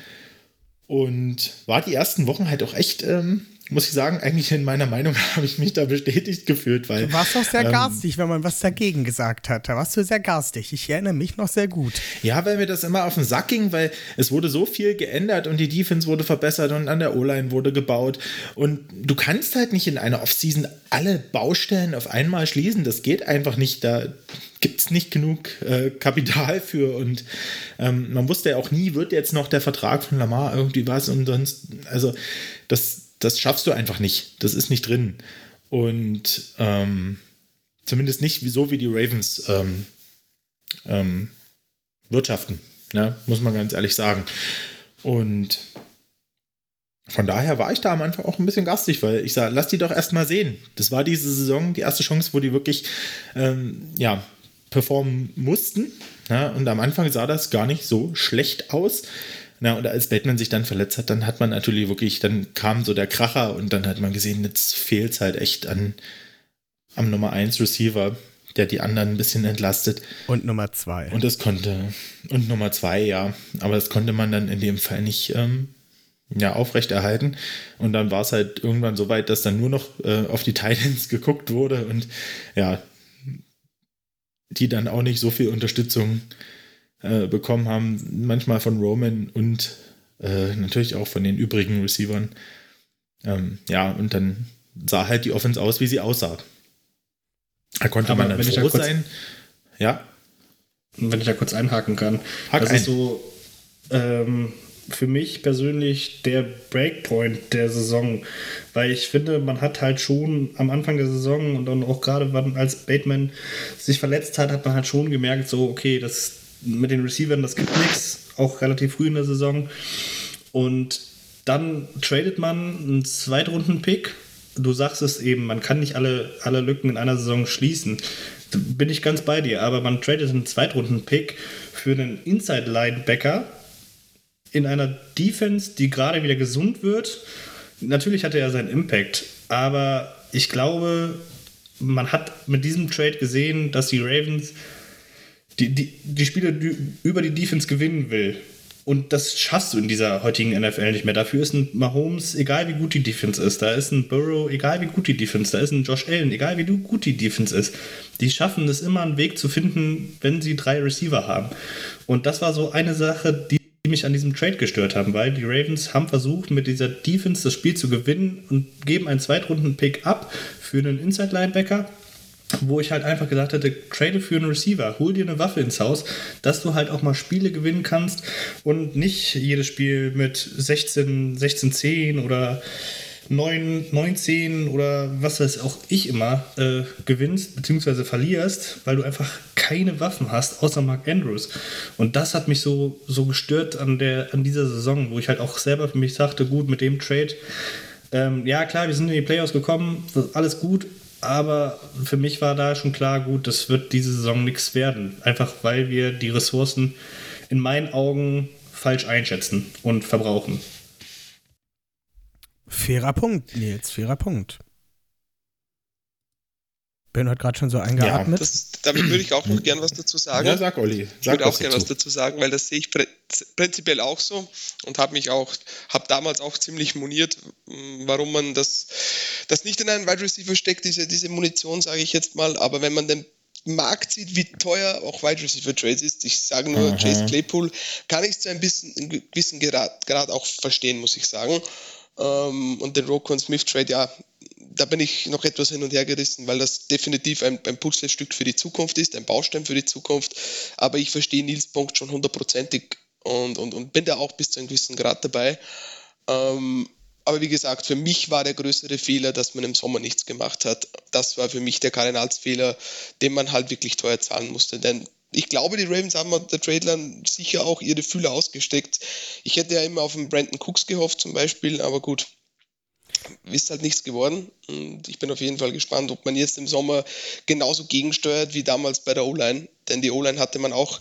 Und war die ersten Wochen halt auch echt ähm, muss ich sagen, eigentlich in meiner Meinung habe ich mich da bestätigt gefühlt, weil. Du warst doch sehr ähm, garstig, wenn man was dagegen gesagt hat. Da warst du sehr garstig. Ich erinnere mich noch sehr gut. Ja, weil mir das immer auf den Sack ging, weil es wurde so viel geändert und die Defense wurde verbessert und an der O-Line wurde gebaut. Und du kannst halt nicht in einer Offseason alle Baustellen auf einmal schließen. Das geht einfach nicht. Da gibt es nicht genug äh, Kapital für und ähm, man wusste ja auch nie, wird jetzt noch der Vertrag von Lamar irgendwie was und sonst, also das, das schaffst du einfach nicht. Das ist nicht drin. Und ähm, zumindest nicht so, wie die Ravens ähm, ähm, wirtschaften, ne? muss man ganz ehrlich sagen. Und von daher war ich da am Anfang auch ein bisschen gastig, weil ich sage, lass die doch erstmal sehen. Das war diese Saison die erste Chance, wo die wirklich ähm, ja, performen mussten. Ja? Und am Anfang sah das gar nicht so schlecht aus. Na, und als Batman sich dann verletzt hat, dann hat man natürlich wirklich, dann kam so der Kracher und dann hat man gesehen, jetzt fehlt es halt echt an am Nummer 1 Receiver, der die anderen ein bisschen entlastet. Und Nummer 2. Und das konnte, und Nummer 2, ja. Aber das konnte man dann in dem Fall nicht ähm, ja, aufrechterhalten. Und dann war es halt irgendwann so weit, dass dann nur noch äh, auf die Titans geguckt wurde und ja, die dann auch nicht so viel Unterstützung äh, äh, bekommen haben, manchmal von Roman und äh, natürlich auch von den übrigen Receivern. Ähm, ja, und dann sah halt die Offense aus, wie sie aussah. Da konnte Aber man dann froh da sein. Ja. Wenn ich da kurz einhaken kann. Hack das ein. ist so ähm, für mich persönlich der Breakpoint der Saison. Weil ich finde, man hat halt schon am Anfang der Saison und dann auch gerade als Bateman sich verletzt hat, hat man halt schon gemerkt, so, okay, das, mit den Receivern, das gibt nichts, auch relativ früh in der Saison. Und dann tradet man einen Zweitrunden-Pick. Du sagst es eben, man kann nicht alle, alle Lücken in einer Saison schließen. Da bin ich ganz bei dir, aber man tradet einen Zweitrunden-Pick für einen Inside-Linebacker in einer Defense, die gerade wieder gesund wird. Natürlich hatte er seinen Impact, aber ich glaube, man hat mit diesem Trade gesehen, dass die Ravens die, die, die Spiele die über die Defense gewinnen will. Und das schaffst du in dieser heutigen NFL nicht mehr. Dafür ist ein Mahomes, egal wie gut die Defense ist, da ist ein Burrow, egal wie gut die Defense, da ist ein Josh Allen, egal wie gut die Defense ist. Die schaffen es immer, einen Weg zu finden, wenn sie drei Receiver haben. Und das war so eine Sache, die mich an diesem Trade gestört haben, weil die Ravens haben versucht, mit dieser Defense das Spiel zu gewinnen und geben einen Zweitrunden-Pick ab für einen Inside-Linebacker wo ich halt einfach gesagt hätte, trade für einen Receiver, hol dir eine Waffe ins Haus, dass du halt auch mal Spiele gewinnen kannst und nicht jedes Spiel mit 16, 16, 10 oder 9, 19 oder was weiß auch ich immer äh, gewinnst bzw. verlierst, weil du einfach keine Waffen hast, außer Mark Andrews. Und das hat mich so, so gestört an, der, an dieser Saison, wo ich halt auch selber für mich sagte, gut, mit dem Trade, ähm, ja klar, wir sind in die Playoffs gekommen, alles gut, aber für mich war da schon klar, gut, das wird diese Saison nichts werden. Einfach weil wir die Ressourcen in meinen Augen falsch einschätzen und verbrauchen. Fairer Punkt, Nils, fairer Punkt. Ben hat gerade schon so eingeatmet. Ja, das, damit würde ich auch noch gern was dazu sagen. Ja, sag Olli. Sag ich würde auch gern was dazu sagen, weil das sehe ich prinzipiell auch so und habe mich auch, habe damals auch ziemlich moniert, warum man das, das nicht in einen Wide Receiver steckt, diese, diese Munition, sage ich jetzt mal. Aber wenn man den Markt sieht, wie teuer auch Wide Receiver Trades ist, ich sage nur Aha. Chase Claypool, kann ich zu ein bisschen, ein gewissen Grad, Grad auch verstehen, muss ich sagen. Ähm, und den Rocco Smith Trade, ja, da bin ich noch etwas hin und her gerissen, weil das definitiv ein, ein Puzzlestück für die Zukunft ist, ein Baustein für die Zukunft. Aber ich verstehe Nils Punkt schon hundertprozentig. und, und, und bin da auch bis zu einem gewissen Grad dabei. Ähm, aber wie gesagt, für mich war der größere Fehler, dass man im Sommer nichts gemacht hat. Das war für mich der Kardinalsfehler, den man halt wirklich teuer zahlen musste. Denn ich glaube, die Ravens haben der Tradeline sicher auch ihre Fühler ausgesteckt. Ich hätte ja immer auf den Brandon Cooks gehofft zum Beispiel, aber gut, ist halt nichts geworden. Und ich bin auf jeden Fall gespannt, ob man jetzt im Sommer genauso gegensteuert wie damals bei der O-Line. Denn die O-Line hatte man auch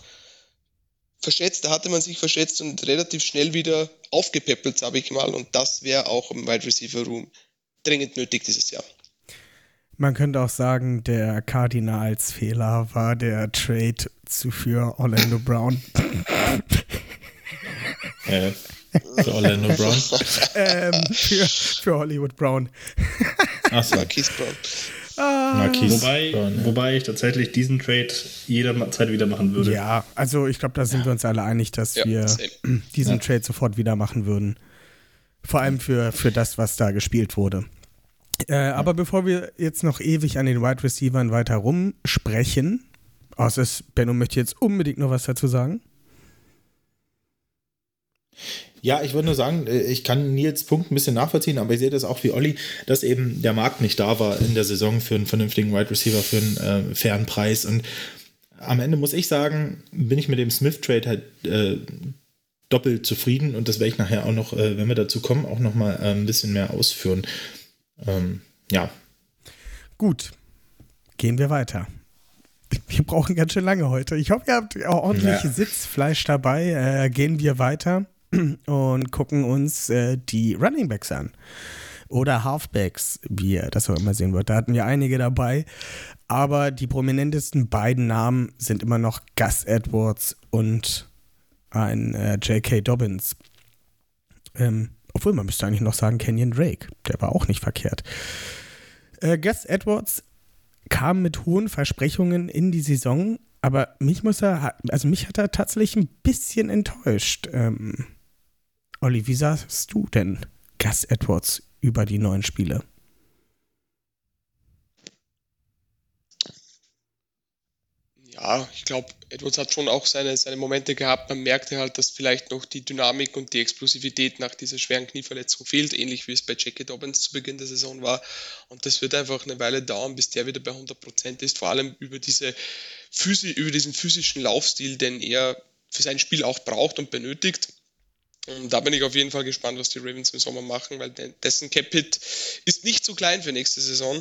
verschätzt, da hatte man sich verschätzt und relativ schnell wieder aufgepäppelt, sage ich mal. Und das wäre auch im Wide Receiver Room dringend nötig dieses Jahr. Man könnte auch sagen, der Kardinalsfehler war der Trade zu für Orlando Brown. Äh, für Orlando Brown. ähm, für, für Hollywood Brown. Achso, Marquise Brown. Marquise Wobei, Brown, ja. wobei ich tatsächlich diesen Trade jederzeit wieder machen würde. Ja, also ich glaube, da sind wir uns alle einig, dass Ja, wir same. diesen Ja. Trade sofort wieder machen würden. Vor allem für, für das, was da gespielt wurde. Äh, Aber bevor wir jetzt noch ewig an den Wide Receivern weiter rumsprechen, außer es, Benno möchte jetzt unbedingt noch was dazu sagen. Ja, ich würde nur sagen, äh, ich kann Nils Punkt ein bisschen nachvollziehen, aber ich sehe das auch wie Olli, dass eben der Markt nicht da war in der Saison für einen vernünftigen Wide Receiver für einen äh, fairen Preis. Und am Ende muss ich sagen, bin ich mit dem Smith-Trade halt äh, doppelt zufrieden und das werde ich nachher auch noch, äh, wenn wir dazu kommen, auch noch mal äh, ein bisschen mehr ausführen. Ähm, ja, Gut, gehen wir weiter. Wir brauchen ganz schön lange heute. Ich hoffe, ihr habt auch ordentlich Ja. Sitzfleisch dabei. Äh, gehen wir weiter und gucken uns äh, die Running Backs an. Oder Halfbacks, wie ihr das auch immer sehen wollt. Da hatten wir einige dabei. Aber die prominentesten beiden Namen sind immer noch Gus Edwards und ein äh, J.K. Dobbins. Ähm, obwohl, man müsste eigentlich noch sagen Kenyon Drake. Der war auch nicht verkehrt. Äh, Gus Edwards kam mit hohen Versprechungen in die Saison, aber mich muss er, also mich hat er tatsächlich ein bisschen enttäuscht. Ähm, Olli, wie sahst du denn Gus Edwards über die neuen Spiele? Ja, ich glaube, Edwards hat schon auch seine, seine Momente gehabt. Man merkte halt, dass vielleicht noch die Dynamik und die Explosivität nach dieser schweren Knieverletzung fehlt, ähnlich wie es bei Jackie Dobbins zu Beginn der Saison war. Und das wird einfach eine Weile dauern, bis der wieder bei 100% ist, vor allem über, diese Physi über diesen physischen Laufstil, den er für sein Spiel auch braucht und benötigt. Und da bin ich auf jeden Fall gespannt, was die Ravens im Sommer machen, weil de- dessen Cap-Hit ist nicht so klein für nächste Saison.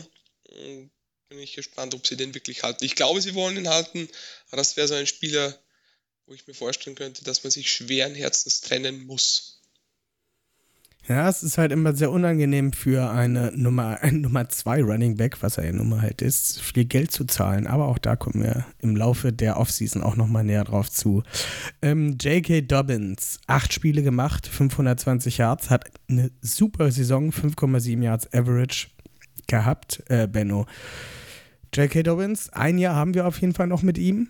Und bin ich gespannt, ob sie den wirklich halten. Ich glaube, sie wollen ihn halten, aber das wäre so ein Spieler, wo ich mir vorstellen könnte, dass man sich schweren Herzens trennen muss. Ja, es ist halt immer sehr unangenehm für eine Nummer, ein Nummer 2 Running Back, was er ja nun mal halt ist, viel Geld zu zahlen. Aber auch da kommen wir im Laufe der Offseason auch nochmal näher drauf zu. Ähm, J.K. Dobbins, acht Spiele gemacht, 520 Yards, hat eine super Saison, 5,7 Yards Average gehabt, äh, Benno. J.K. Dobbins, ein Jahr haben wir auf jeden Fall noch mit ihm.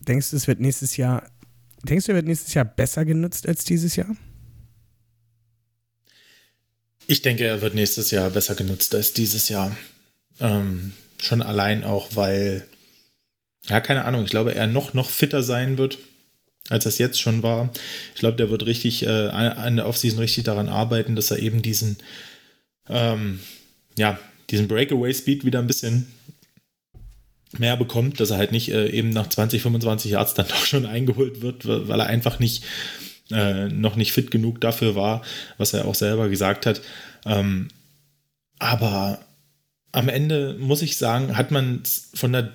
Denkst du, es wird nächstes Jahr, denkst du, er wird nächstes Jahr besser genutzt als dieses Jahr? Ich denke, er wird nächstes Jahr besser genutzt als dieses Jahr. Ähm, schon allein auch, weil, ja, keine Ahnung, ich glaube, er noch, noch fitter sein wird, als es jetzt schon war. Ich glaube, der wird richtig äh, an der Offseason richtig daran arbeiten, dass er eben diesen, ähm, ja, diesen Breakaway-Speed wieder ein bisschen mehr bekommt, dass er halt nicht äh, eben nach 20, 25 Yards dann doch schon eingeholt wird, weil er einfach nicht äh, noch nicht fit genug dafür war, was er auch selber gesagt hat. Ähm, aber am Ende muss ich sagen, hat man von der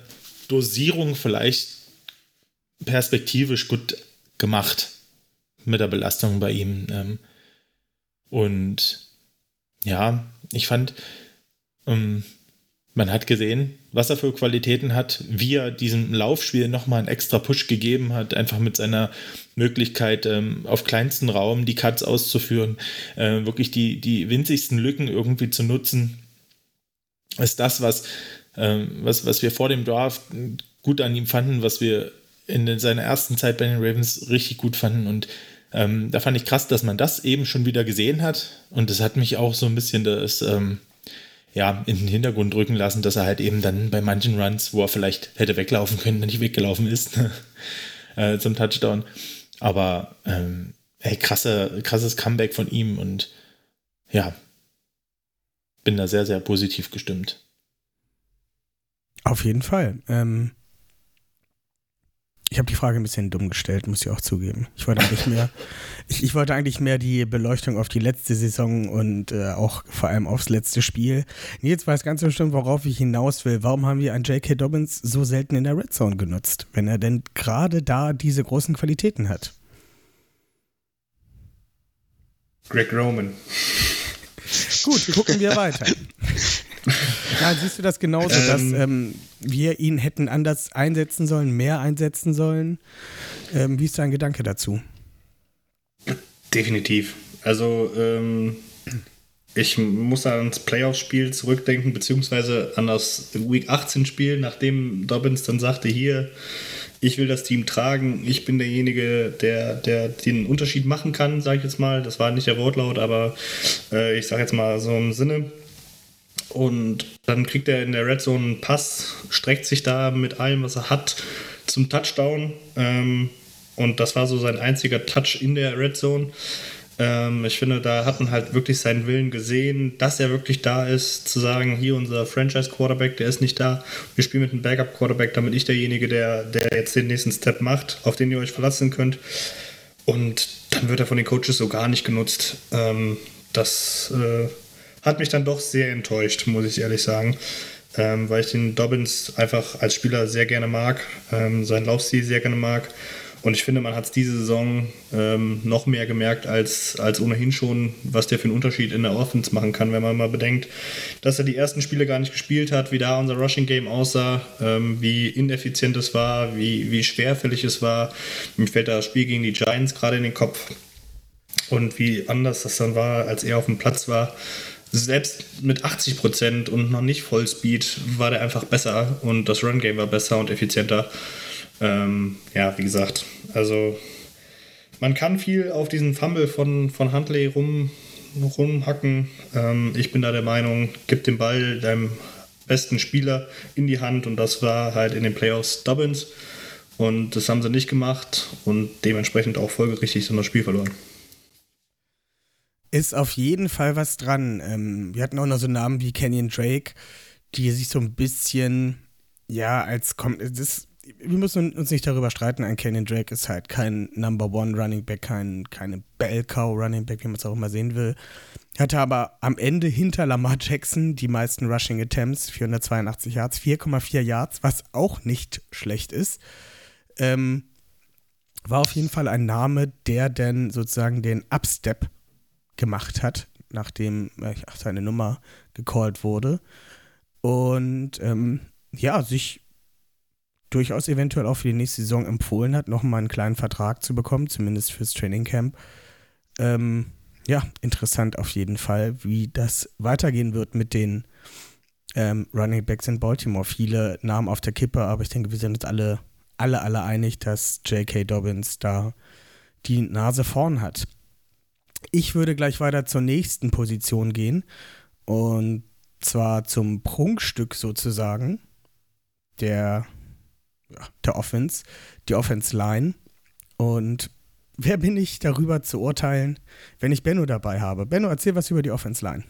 Dosierung vielleicht perspektivisch gut gemacht mit der Belastung bei ihm. Ähm, und ja, ich fand, ähm, man hat gesehen, was er für Qualitäten hat, wie er diesem Laufspiel nochmal einen extra Push gegeben hat, einfach mit seiner Möglichkeit, ähm, auf kleinsten Raum die Cuts auszuführen, äh, wirklich die, die winzigsten Lücken irgendwie zu nutzen, ist das, was, ähm, was, was wir vor dem Draft gut an ihm fanden, was wir in seiner ersten Zeit bei den Ravens richtig gut fanden. Und ähm, da fand ich krass, dass man das eben schon wieder gesehen hat. Und das hat mich auch so ein bisschen das ähm, ja, in den Hintergrund drücken lassen, dass er halt eben dann bei manchen Runs, wo er vielleicht hätte weglaufen können, nicht weggelaufen ist äh, zum Touchdown. Aber ähm, ey, krasse, krasses Comeback von ihm und ja, bin da sehr, sehr positiv gestimmt. Auf jeden Fall. Ähm, ich habe die Frage ein bisschen dumm gestellt, muss ich auch zugeben. Ich wollte eigentlich mehr, ich, ich wollte eigentlich mehr die Beleuchtung auf die letzte Saison und äh, auch vor allem aufs letzte Spiel. Nils weiß ganz bestimmt, worauf ich hinaus will. Warum haben wir einen J.K. Dobbins so selten in der Red Zone genutzt, wenn er denn gerade da diese großen Qualitäten hat? Greg Roman. Gut, gucken wir weiter. Ja, siehst du das genauso, dass ähm, wir ihn hätten anders einsetzen sollen, mehr einsetzen sollen? Ähm, wie ist dein Gedanke dazu? Definitiv. Also, ähm, ich muss ans Playoff-Spiel zurückdenken, beziehungsweise an das Week 18-Spiel, nachdem Dobbins dann sagte, hier, ich will das Team tragen, ich bin derjenige, der, der den Unterschied machen kann, sage ich jetzt mal. Das war nicht der Wortlaut, aber äh, ich sage jetzt mal so im Sinne. Und dann kriegt er in der Red Zone einen Pass, streckt sich da mit allem, was er hat, zum Touchdown. Ähm, und das war so sein einziger Touch in der Red Zone. Ähm, ich finde, da hat man halt wirklich seinen Willen gesehen, dass er wirklich da ist, zu sagen, hier unser Franchise-Quarterback, der ist nicht da. Wir spielen mit einem Backup-Quarterback, damit ich derjenige, der, der jetzt den nächsten Step macht, auf den ihr euch verlassen könnt. Und dann wird er von den Coaches so gar nicht genutzt. Ähm, das äh, hat mich dann doch sehr enttäuscht, muss ich ehrlich sagen. Ähm, weil ich den Dobbins einfach als Spieler sehr gerne mag, ähm, seinen Laufstil sehr gerne mag. Und ich finde, man hat es diese Saison ähm, noch mehr gemerkt als, als ohnehin schon, was der für einen Unterschied in der Offense machen kann, wenn man mal bedenkt, dass er die ersten Spiele gar nicht gespielt hat, wie da unser Rushing Game aussah, ähm, wie ineffizient es war, wie, wie schwerfällig es war. Mir fällt das Spiel gegen die Giants gerade in den Kopf und wie anders das dann war, als er auf dem Platz war selbst mit 80 Prozent und noch nicht Vollspeed war der einfach besser und das Run-Game war besser und effizienter. Ähm, ja, wie gesagt, also man kann viel auf diesen Fumble von, von Huntley rum, rumhacken. Ähm, ich bin da der Meinung, gib den Ball deinem besten Spieler in die Hand und das war halt in den Playoffs Dobbins und das haben sie nicht gemacht und dementsprechend auch folgerichtig so das Spiel verloren. Ist auf jeden Fall was dran. Ähm, wir hatten auch noch so Namen wie Kenyon Drake, die sich so ein bisschen, ja, als kommt. wir müssen uns nicht darüber streiten, ein Kenyon Drake ist halt kein Number One Running Back, kein, keine Bell Cow Running Back, wie man es auch immer sehen will. Hatte aber am Ende hinter Lamar Jackson die meisten Rushing Attempts, 482 Yards, 4,4 Yards, was auch nicht schlecht ist. Ähm, war auf jeden Fall ein Name, der denn sozusagen den Upstep gemacht hat, nachdem äh, seine Nummer gecallt wurde. Und ähm, ja, sich durchaus eventuell auch für die nächste Saison empfohlen hat, nochmal einen kleinen Vertrag zu bekommen, zumindest fürs Training Camp. Ähm, ja, interessant auf jeden Fall, wie das weitergehen wird mit den ähm, Running Backs in Baltimore. Viele Namen auf der Kippe, aber ich denke, wir sind uns alle, alle, alle einig, dass J.K. Dobbins da die Nase vorn hat. Ich würde gleich weiter zur nächsten Position gehen. Und zwar zum Prunkstück sozusagen der, ja, der Offense, die Offense Line. Und wer bin ich darüber zu urteilen, wenn ich Benno dabei habe? Benno, erzähl was über die Offense Line.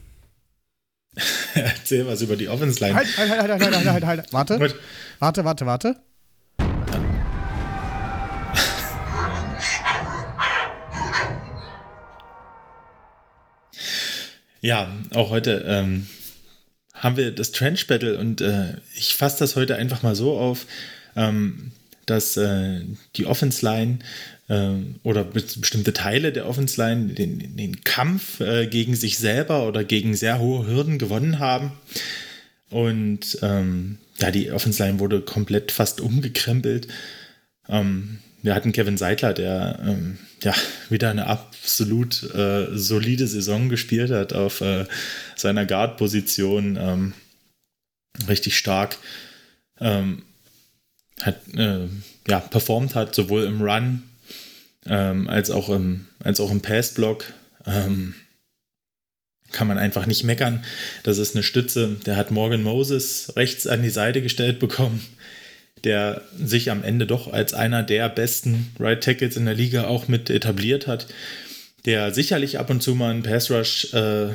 erzähl was über die Offense Line. Halt, halt, halt, halt, halt, halt, halt. Warte. Gut. Warte, warte, warte. Ja, auch heute ähm, haben wir das Trench Battle und äh, ich fasse das heute einfach mal so auf, ähm, dass äh, die Offense Line äh, oder bestimmte Teile der Offense Line den, den Kampf äh, gegen sich selber oder gegen sehr hohe Hürden gewonnen haben. Und ähm, ja, die Offense Line wurde komplett fast umgekrempelt. Ähm, wir hatten Kevin Seidler, der ähm, ja wieder eine absolut äh, solide Saison gespielt hat auf äh, seiner Guard-Position. Ähm, richtig stark. Ähm, hat äh, ja performt hat sowohl im Run ähm, als auch im als auch im Pass-Block. Ähm, kann man einfach nicht meckern. Das ist eine Stütze. Der hat Morgan Moses rechts an die Seite gestellt bekommen der sich am Ende doch als einer der besten Right Tackles in der Liga auch mit etabliert hat, der sicherlich ab und zu mal ein Pass Rush äh,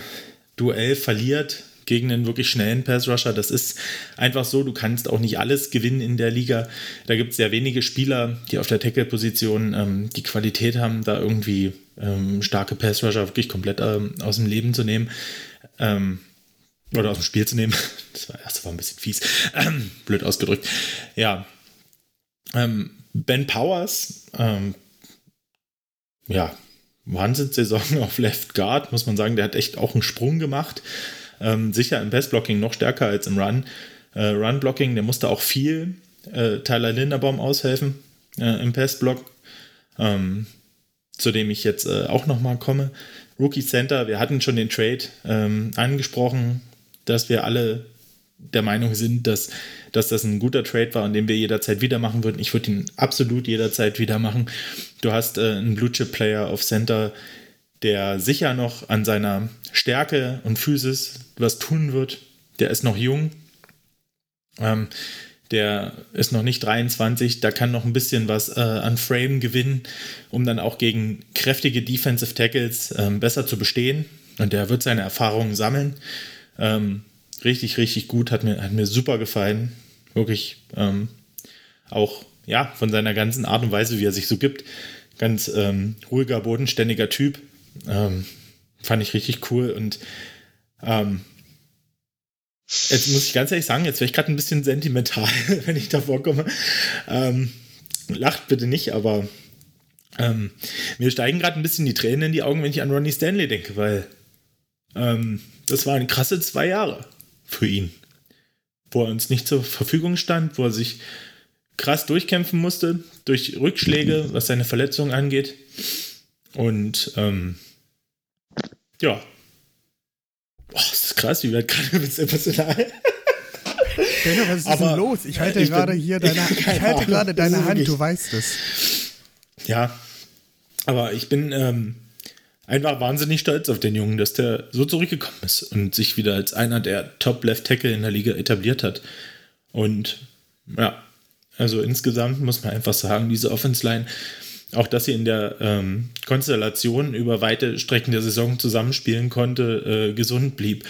Duell verliert gegen einen wirklich schnellen Pass Rusher. Das ist einfach so, du kannst auch nicht alles gewinnen in der Liga. Da gibt es sehr wenige Spieler, die auf der Tackle-Position ähm, die Qualität haben, da irgendwie ähm, starke Pass Rusher wirklich komplett ähm, aus dem Leben zu nehmen. Ähm, oder aus dem Spiel zu nehmen. Das war, das war ein bisschen fies. Ähm, blöd ausgedrückt. Ja. Ähm, ben Powers, ähm, ja, Wahnsinnssaison auf Left Guard, muss man sagen. Der hat echt auch einen Sprung gemacht. Ähm, sicher im Passblocking noch stärker als im Run. Äh, Run-Blocking, der musste auch viel äh, Tyler Linderbaum aushelfen äh, im Passblock. Ähm, zu dem ich jetzt äh, auch nochmal komme. Rookie Center, wir hatten schon den Trade ähm, angesprochen, dass wir alle der Meinung sind, dass, dass das ein guter Trade war und den wir jederzeit wieder machen würden. Ich würde ihn absolut jederzeit wieder machen. Du hast äh, einen Blue Chip Player auf Center, der sicher noch an seiner Stärke und Physis was tun wird. Der ist noch jung. Ähm, der ist noch nicht 23, da kann noch ein bisschen was äh, an Frame gewinnen, um dann auch gegen kräftige Defensive Tackles ähm, besser zu bestehen. Und der wird seine Erfahrungen sammeln. Ähm, richtig, richtig gut, hat mir, hat mir super gefallen. Wirklich ähm, auch ja, von seiner ganzen Art und Weise, wie er sich so gibt. Ganz ähm, ruhiger, bodenständiger Typ. Ähm, fand ich richtig cool und ähm, Jetzt muss ich ganz ehrlich sagen, jetzt wäre ich gerade ein bisschen sentimental, wenn ich da vorkomme. Ähm, lacht bitte nicht, aber ähm, mir steigen gerade ein bisschen die Tränen in die Augen, wenn ich an Ronnie Stanley denke, weil ähm, das waren krasse zwei Jahre für ihn, wo er uns nicht zur Verfügung stand, wo er sich krass durchkämpfen musste durch Rückschläge, was seine Verletzungen angeht. Und ähm, ja, Boah, ist das krass, wie wird gerade ein emotional. Benno, was ist Aber, denn los? Ich halte ich gerade bin- hier deine, ich keine halte gerade deine Hand, wirklich- du weißt es. Ja, aber ich bin ähm, einfach wahnsinnig stolz auf den Jungen, dass der so zurückgekommen ist und sich wieder als einer der Top Left Tackle in der Liga etabliert hat. Und ja, also insgesamt muss man einfach sagen, diese Offense Line, auch dass sie in der ähm, Konstellation über weite Strecken der Saison zusammenspielen konnte, äh, gesund blieb.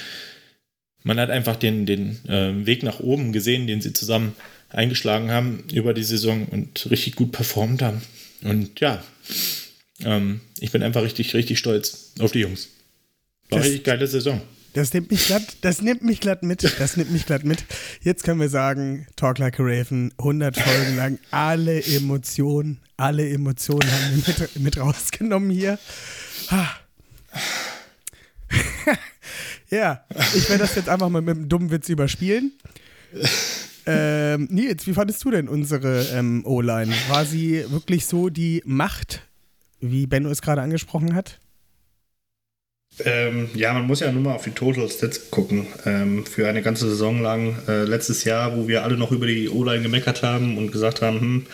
Man hat einfach den, den äh, Weg nach oben gesehen, den sie zusammen eingeschlagen haben über die Saison und richtig gut performt haben. Und ja, ähm, ich bin einfach richtig, richtig stolz auf die Jungs. War Das- richtig geile Saison. Das nimmt mich glatt, das nimmt mich glatt mit, das nimmt mich glatt mit. Jetzt können wir sagen, Talk Like a Raven, 100 Folgen lang, alle Emotionen, alle Emotionen haben wir mit, mit rausgenommen hier. Ha. ja, ich werde das jetzt einfach mal mit einem dummen Witz überspielen. Ähm, Nils, wie fandest du denn unsere ähm, O-Line? War sie wirklich so die Macht, wie Benno es gerade angesprochen hat? Ähm, ja, man muss ja nur mal auf die Total Stats gucken. Ähm, für eine ganze Saison lang. Äh, letztes Jahr, wo wir alle noch über die O-Line gemeckert haben und gesagt haben, hm,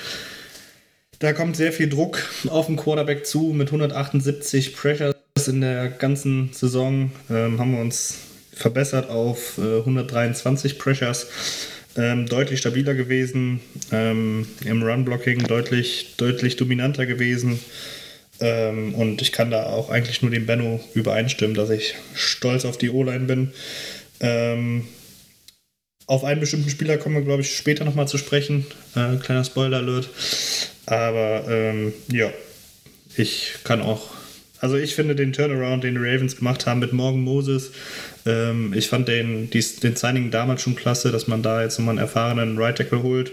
da kommt sehr viel Druck auf den Quarterback zu mit 178 Pressures in der ganzen Saison. Ähm, haben wir uns verbessert auf äh, 123 Pressures. Ähm, deutlich stabiler gewesen. Ähm, Im Run-Blocking deutlich, deutlich dominanter gewesen. Ähm, und ich kann da auch eigentlich nur dem Benno übereinstimmen, dass ich stolz auf die O-Line bin. Ähm, auf einen bestimmten Spieler kommen wir, glaube ich, später nochmal zu sprechen. Äh, kleiner Spoiler-Alert. Aber ähm, ja, ich kann auch. Also ich finde den Turnaround, den die Ravens gemacht haben mit Morgan Moses, ähm, ich fand den, dies, den Signing damals schon klasse, dass man da jetzt nochmal einen erfahrenen Right Tackle holt.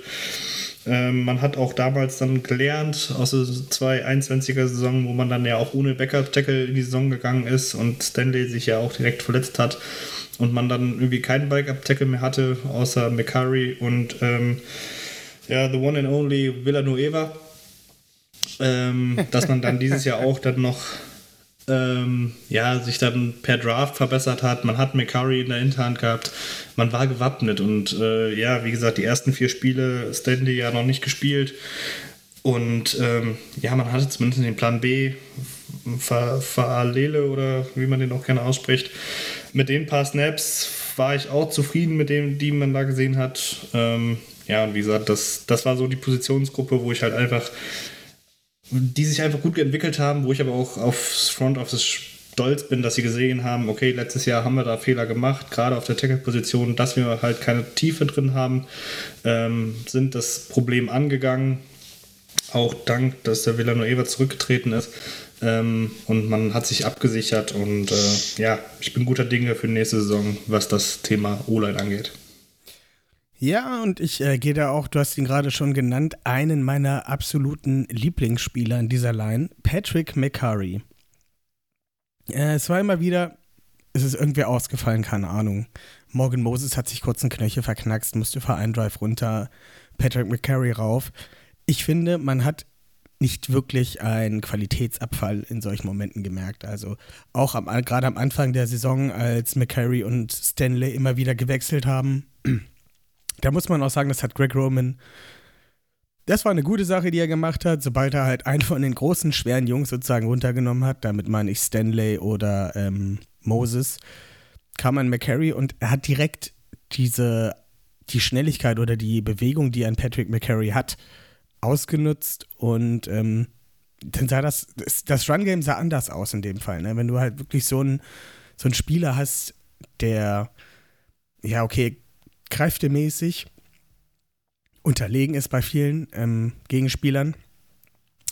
Ähm, man hat auch damals dann gelernt aus der 221er Saison, wo man dann ja auch ohne Backup-Tackle in die Saison gegangen ist und Stanley sich ja auch direkt verletzt hat und man dann irgendwie keinen Backup-Tackle mehr hatte, außer McCurry und ähm, ja, the one and only Villanueva. Ähm, dass man dann dieses Jahr auch dann noch ähm, ja, sich dann per Draft verbessert hat. Man hat McCurry in der Hinterhand gehabt. Man war gewappnet und äh, ja, wie gesagt, die ersten vier Spiele Stanley ja noch nicht gespielt. Und ähm, ja, man hatte zumindest den Plan B, Faalele oder wie man den auch gerne ausspricht. Mit den paar Snaps war ich auch zufrieden mit dem, die man da gesehen hat. Ähm, Ja, und wie gesagt, das, das war so die Positionsgruppe, wo ich halt einfach, die sich einfach gut entwickelt haben, wo ich aber auch aufs Front Office stolz bin, dass sie gesehen haben, okay, letztes Jahr haben wir da Fehler gemacht, gerade auf der Tackle-Position, dass wir halt keine Tiefe drin haben, ähm, sind das Problem angegangen. Auch dank, dass der Villanueva zurückgetreten ist. Ähm, und man hat sich abgesichert und äh, ja, ich bin guter Dinge für die nächste Saison, was das Thema O-Line angeht. Ja, und ich äh, gehe da auch, du hast ihn gerade schon genannt, einen meiner absoluten Lieblingsspieler in dieser Line, Patrick McCurry. Äh, es war immer wieder, es ist irgendwie ausgefallen, keine Ahnung. Morgan Moses hat sich kurz einen Knöchel verknackst, musste für einen Drive runter, Patrick McCurry rauf. Ich finde, man hat nicht wirklich einen Qualitätsabfall in solchen Momenten gemerkt. Also auch am, gerade am Anfang der Saison, als McCurry und Stanley immer wieder gewechselt haben, da muss man auch sagen, das hat Greg Roman. Das war eine gute Sache, die er gemacht hat, sobald er halt einen von den großen, schweren Jungs sozusagen runtergenommen hat. Damit meine ich Stanley oder ähm, Moses. Kam an McCarry und er hat direkt diese, die Schnelligkeit oder die Bewegung, die ein Patrick McCarry hat, ausgenutzt und ähm, dann sah das, das Run-Game sah anders aus in dem Fall. Ne? Wenn du halt wirklich so einen so einen Spieler hast, der, ja, okay, kräftemäßig unterlegen ist bei vielen ähm, Gegenspielern,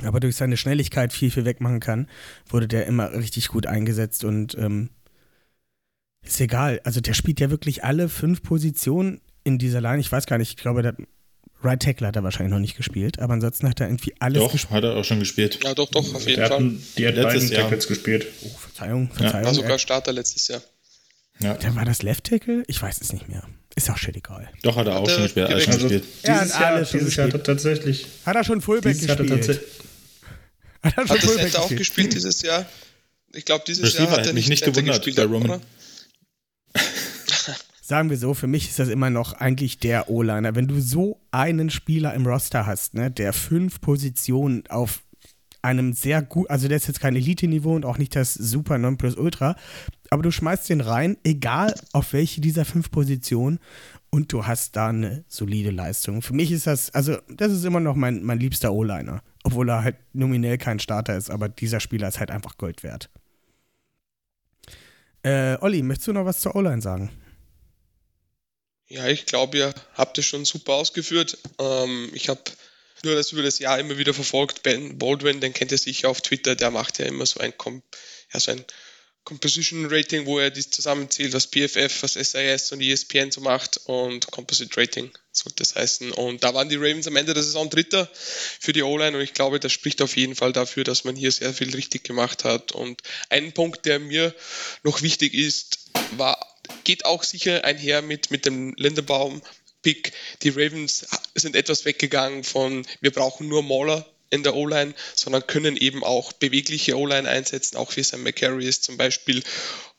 aber durch seine Schnelligkeit viel, viel wegmachen kann, wurde der immer richtig gut eingesetzt und ähm, ist egal. Also der spielt ja wirklich alle fünf Positionen in dieser Line. Ich weiß gar nicht, ich glaube, der Right Tackle hat er wahrscheinlich noch nicht gespielt, aber ansonsten hat er irgendwie alles Doch, gespielt. hat er auch schon gespielt. Ja, doch, doch, auf jeden Der hat, Fall. die hat Letztes beiden Jahr. Tackles gespielt. Oh, Verzeihung, Ja, Verzeihung. War sogar Äh, Starter letztes Jahr. Ja. der war das Left Tackle? Ich weiß es nicht mehr. Ist auch shit egal. Doch, hat er auch Hat er schon gespielt. Alles schon Also gespielt. Er dieses hat Jahr, alles schon dieses Jahr hat er gespielt. tatsächlich. Hat er schon Fullback Dieses Jahr hat er gespielt? tatsächlich. Hat er schon Hat Fullback Center auch gespielt? gespielt dieses Jahr? Ich glaube, dieses Receiver Jahr hat er mich nicht gewundert, gespielt, bei Roman. Sagen wir so, für mich ist das immer noch eigentlich der O-Liner. Wenn du so einen Spieler im Roster hast, ne, der fünf Positionen auf einem sehr gut, also der ist jetzt kein Elite-Niveau und auch nicht das Super Nonplusultra, aber du schmeißt den rein, egal auf welche dieser fünf Positionen und du hast da eine solide Leistung. Für mich ist das, also das ist immer noch mein, mein liebster O-Liner, obwohl er halt nominell kein Starter ist, aber dieser Spieler ist halt einfach Gold wert. Äh, Olli, möchtest du noch was zur O-Line sagen? Ja, ich glaube, ihr habt es schon super ausgeführt. Ähm, ich habe nur das über das Jahr immer wieder verfolgt. Ben Baldwin, den kennt ihr sicher auf Twitter, der macht ja immer so ein, Com ja, so ein Composition Rating, wo er das zusammenzählt, was PFF, was SIS und ESPN so macht und Composite Rating sollte das heißen. Und da waren die Ravens am Ende der Saison Dritter für die O-Line und ich glaube, das spricht auf jeden Fall dafür, dass man hier sehr viel richtig gemacht hat. Und ein Punkt, der mir noch wichtig ist, war, geht auch sicher einher mit, mit dem Lindebaum Pick. Die Ravens sind etwas weggegangen von, wir brauchen nur Mauler in der O-Line, sondern können eben auch bewegliche O-Line einsetzen, auch wie Sam McCarry ist zum Beispiel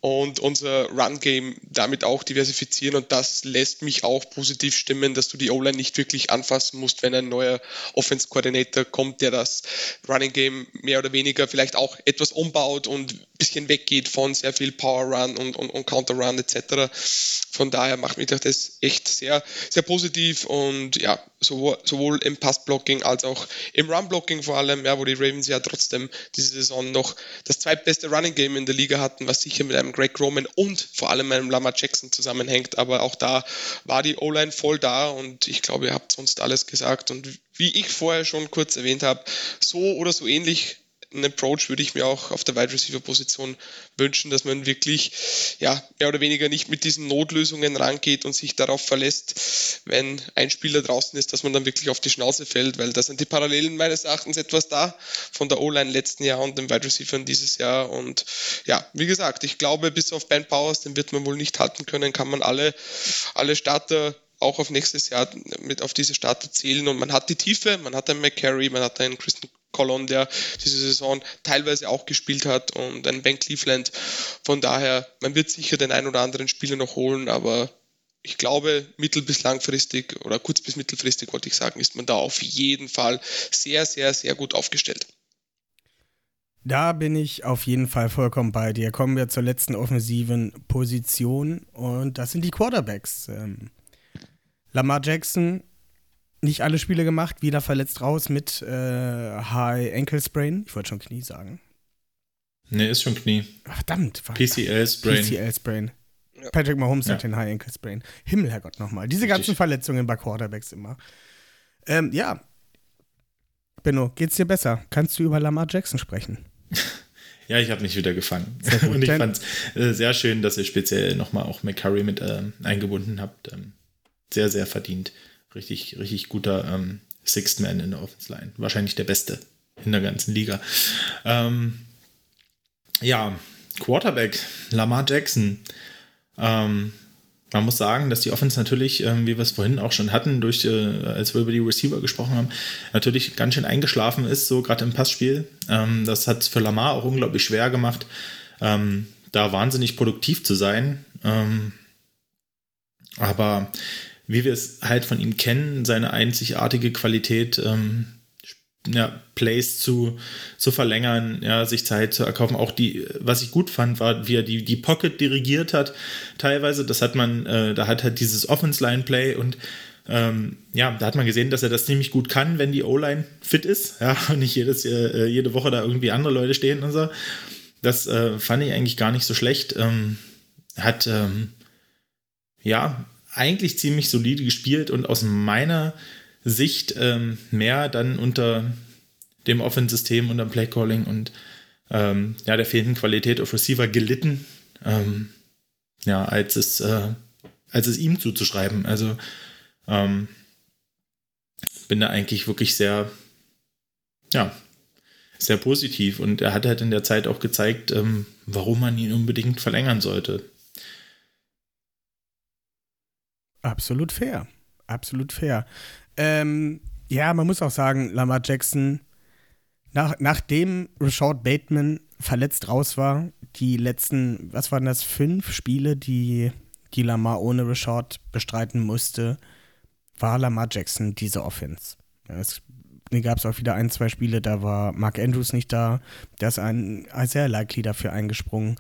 und unser Run-Game damit auch diversifizieren und das lässt mich auch positiv stimmen, dass du die O-Line nicht wirklich anfassen musst, wenn ein neuer Offense-Coordinator kommt, der das Running-Game mehr oder weniger vielleicht auch etwas umbaut und ein bisschen weggeht von sehr viel Power-Run und, und, und Counter-Run etc. Von daher macht mich das echt sehr, sehr positiv und ja, sowohl, sowohl im Pass-Blocking als auch im Run-Blocking vor allem, ja, wo die Ravens ja trotzdem diese Saison noch das zweitbeste Running-Game in der Liga hatten, was sicher mit einem Greg Roman und vor allem einem Lamar Jackson zusammenhängt, aber auch da war die O-Line voll da und ich glaube, ihr habt sonst alles gesagt. Und wie ich vorher schon kurz erwähnt habe, so oder so ähnlich einen Approach würde ich mir auch auf der Wide Receiver Position wünschen, dass man wirklich ja mehr oder weniger nicht mit diesen Notlösungen rangeht und sich darauf verlässt, wenn ein Spieler draußen ist, dass man dann wirklich auf die Schnauze fällt, weil da sind die Parallelen meines Erachtens etwas da von der O-Line letzten Jahr und den Wide Receivers dieses Jahr und ja, wie gesagt, ich glaube, bis auf Ben Powers, den wird man wohl nicht halten können, kann man alle, alle Starter auch auf nächstes Jahr mit auf diese Starter zählen und man hat die Tiefe, man hat einen McCary, man hat einen Christian Colon, der diese Saison teilweise auch gespielt hat und einen Ben Cleveland. Von daher, man wird sicher den einen oder anderen Spieler noch holen, aber ich glaube, mittel- bis langfristig oder kurz- bis mittelfristig, wollte ich sagen, ist man da auf jeden Fall sehr, sehr, sehr gut aufgestellt. Da bin ich auf jeden Fall vollkommen bei dir. Kommen wir zur letzten offensiven Position und das sind die Quarterbacks. Ähm, Lamar Jackson nicht alle Spiele gemacht, wieder verletzt raus mit äh, High Ankle Sprain. Ich wollte schon Knie sagen. Ne, ist schon Knie. Ach, verdammt. war- PCL Sprain. PCL Sprain. Ja. Patrick Mahomes hat Ja. den High Ankle Sprain. Himmel, Herrgott, nochmal. Diese Richtig. ganzen Verletzungen bei Quarterbacks immer. Ähm, ja. Benno, geht's dir besser? Kannst du über Lamar Jackson sprechen? Ja, ich habe mich wieder gefangen. Und ich fand es äh, sehr schön, dass ihr speziell nochmal auch McCurry mit ähm, eingebunden habt. Ähm, sehr, sehr verdient. Richtig, richtig guter ähm, Sixth Man in der Offense Line. Wahrscheinlich der beste in der ganzen Liga. Ähm, ja, Quarterback, Lamar Jackson. Ähm, man muss sagen, dass die Offense natürlich, ähm, wie wir es vorhin auch schon hatten, durch, äh, als wir über die Receiver gesprochen haben, natürlich ganz schön eingeschlafen ist, so gerade im Passspiel. Ähm, das hat es für Lamar auch unglaublich schwer gemacht, ähm, da wahnsinnig produktiv zu sein. Ähm, aber wie wir es halt von ihm kennen, seine einzigartige Qualität, ähm, ja, Plays zu, zu verlängern, ja, sich Zeit zu erkaufen. Auch die, was ich gut fand, war, wie er die, die Pocket dirigiert hat, teilweise. Das hat man, äh, da hat halt dieses Offense-Line-Play und ähm, ja, da hat man gesehen, dass er das ziemlich gut kann, wenn die O-Line fit ist, ja, und nicht jedes, äh, jede Woche da irgendwie andere Leute stehen und so. Das äh, fand ich eigentlich gar nicht so schlecht. Ähm, hat, ähm, ja, eigentlich ziemlich solide gespielt und aus meiner Sicht ähm, mehr dann unter dem Offense-System und dem Play-Calling und ähm, ja, der fehlenden Qualität auf Receiver gelitten, ähm, ja, als es, äh, als es ihm zuzuschreiben. Also ähm, bin da eigentlich wirklich sehr, ja, sehr positiv und er hat halt in der Zeit auch gezeigt, ähm, warum man ihn unbedingt verlängern sollte. Absolut fair. Absolut fair. Ähm, ja, man muss auch sagen, Lamar Jackson, nach, nachdem Rashad Bateman verletzt raus war, die letzten, was waren das, fünf Spiele, die, die Lamar ohne Rashad bestreiten musste, war Lamar Jackson diese Offense. Es gab es auch wieder ein, zwei Spiele, da war Mark Andrews nicht da. Da ist ein, sehr likely dafür eingesprungen.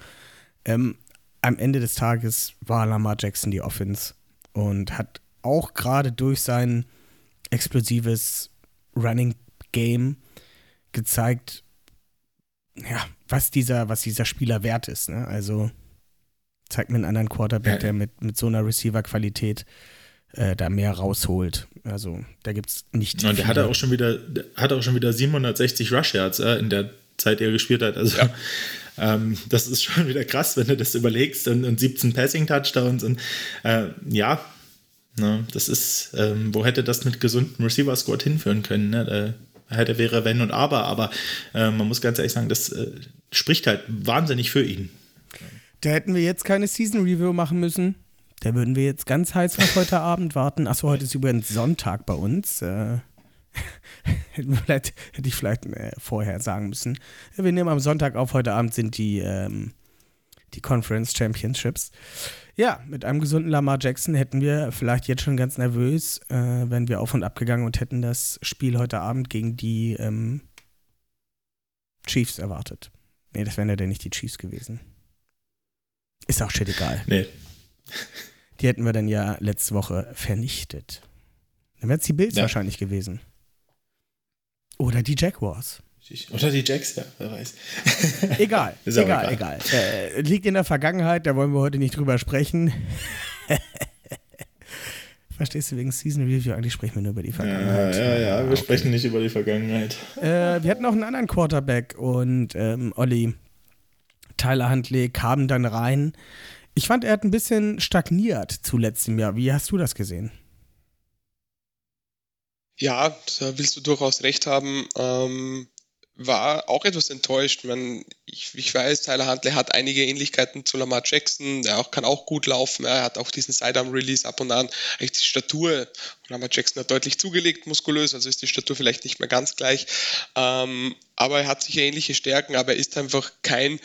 Ähm, am Ende des Tages war Lamar Jackson die Offense und hat auch gerade durch sein explosives Running Game gezeigt, ja, was dieser, was dieser Spieler wert ist. Ne? Also zeigt mir einen anderen Quarterback, Ja. der mit, mit so einer Receiver-Qualität äh, da mehr rausholt. Also da gibt es nicht Und der hatte auch schon wieder, der hatte auch schon wieder 760 Rush Yards äh, in der Zeit, die er gespielt hat. Also ähm, das ist schon wieder krass, wenn du das überlegst und, und 17 Passing Touchdowns und äh, ja, ne, das ist, ähm, wo hätte das mit gesundem Receiver Squad hinführen können? Ne? Da hätte wäre wenn und aber, aber äh, man muss ganz ehrlich sagen, das äh, spricht halt wahnsinnig für ihn. Da hätten wir jetzt keine Season Review machen müssen. Da würden wir jetzt ganz heiß auf heute Abend warten. Achso, heute ist übrigens Sonntag bei uns. Äh, hätte ich vielleicht äh, vorher sagen müssen. Wir nehmen am Sonntag auf. Heute Abend sind die, ähm, die Conference Championships. Ja, mit einem gesunden Lamar Jackson hätten wir vielleicht jetzt schon ganz nervös, äh, wären wir auf und ab gegangen und hätten das Spiel heute Abend gegen die ähm, Chiefs erwartet. Nee, das wären ja dann nicht die Chiefs gewesen. Ist auch shit egal. Nee, Die hätten wir dann ja letzte Woche vernichtet. Dann wären es die Bills Ja. wahrscheinlich gewesen. Oder die Jaguars. oder die Jacks, ja, wer weiß. Egal, egal, egal. Äh, liegt in der Vergangenheit, da wollen wir heute nicht drüber sprechen. Verstehst du, wegen Season Review, eigentlich sprechen wir nur über die Ja, Vergangenheit. ja, ja, wir okay. sprechen nicht über die Vergangenheit. Äh, wir hatten auch einen anderen Quarterback und ähm, Olli, Tyler Huntley kam dann rein. Ich fand, er hat ein bisschen stagniert zuletzt im Jahr. Wie hast du das gesehen? Ja, da willst du durchaus recht haben. Ähm, war auch etwas enttäuscht. Man, ich, ich weiß, Tyler Huntley hat einige Ähnlichkeiten zu Lamar Jackson. Der auch, kann auch gut laufen. Er hat auch diesen Sidearm-Release ab und an. Eigentlich die Statur. Lamar Jackson hat deutlich zugelegt, muskulös, also ist die Statur vielleicht nicht mehr ganz gleich. Ähm, aber er hat sicher ähnliche Stärken, aber er ist einfach kein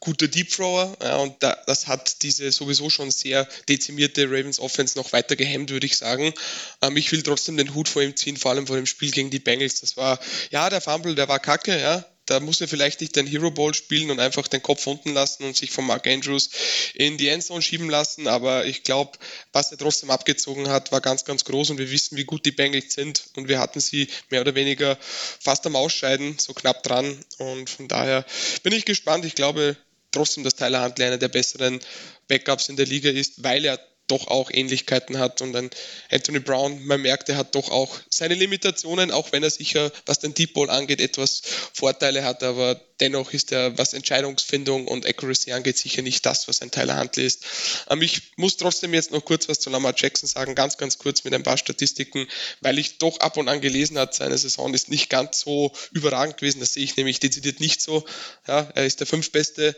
guter Deep Thrower. Ja, und da, das hat diese sowieso schon sehr dezimierte Ravens Offense noch weiter gehemmt, würde ich sagen. Ähm, ich will trotzdem den Hut vor ihm ziehen, vor allem vor dem Spiel gegen die Bengals. Das war, ja, der Fumble, der war kacke, ja. Da muss er vielleicht nicht den Hero Ball spielen und einfach den Kopf unten lassen und sich von Mark Andrews in die Endzone schieben lassen. Aber ich glaube, was er trotzdem abgezogen hat, war ganz, ganz groß und wir wissen, wie gut die Bengals sind und wir hatten sie mehr oder weniger fast am Ausscheiden, so knapp dran. Und von daher bin ich gespannt. Ich glaube trotzdem, dass Tyler Huntley einer der besseren Backups in der Liga ist, weil er doch auch Ähnlichkeiten hat. Und dann Anthony Brown, man merkt, er hat doch auch seine Limitationen, auch wenn er sicher, was den Deep Ball angeht, etwas Vorteile hat. Aber dennoch ist er, was Entscheidungsfindung und Accuracy angeht, sicher nicht das, was ein Tyler Huntley ist. Ähm, ich muss trotzdem jetzt noch kurz was zu Lamar Jackson sagen, ganz, ganz kurz mit ein paar Statistiken, weil ich doch ab und an gelesen habe, seine Saison ist nicht ganz so überragend gewesen. Das sehe ich nämlich dezidiert nicht so. Ja, er ist der fünftbeste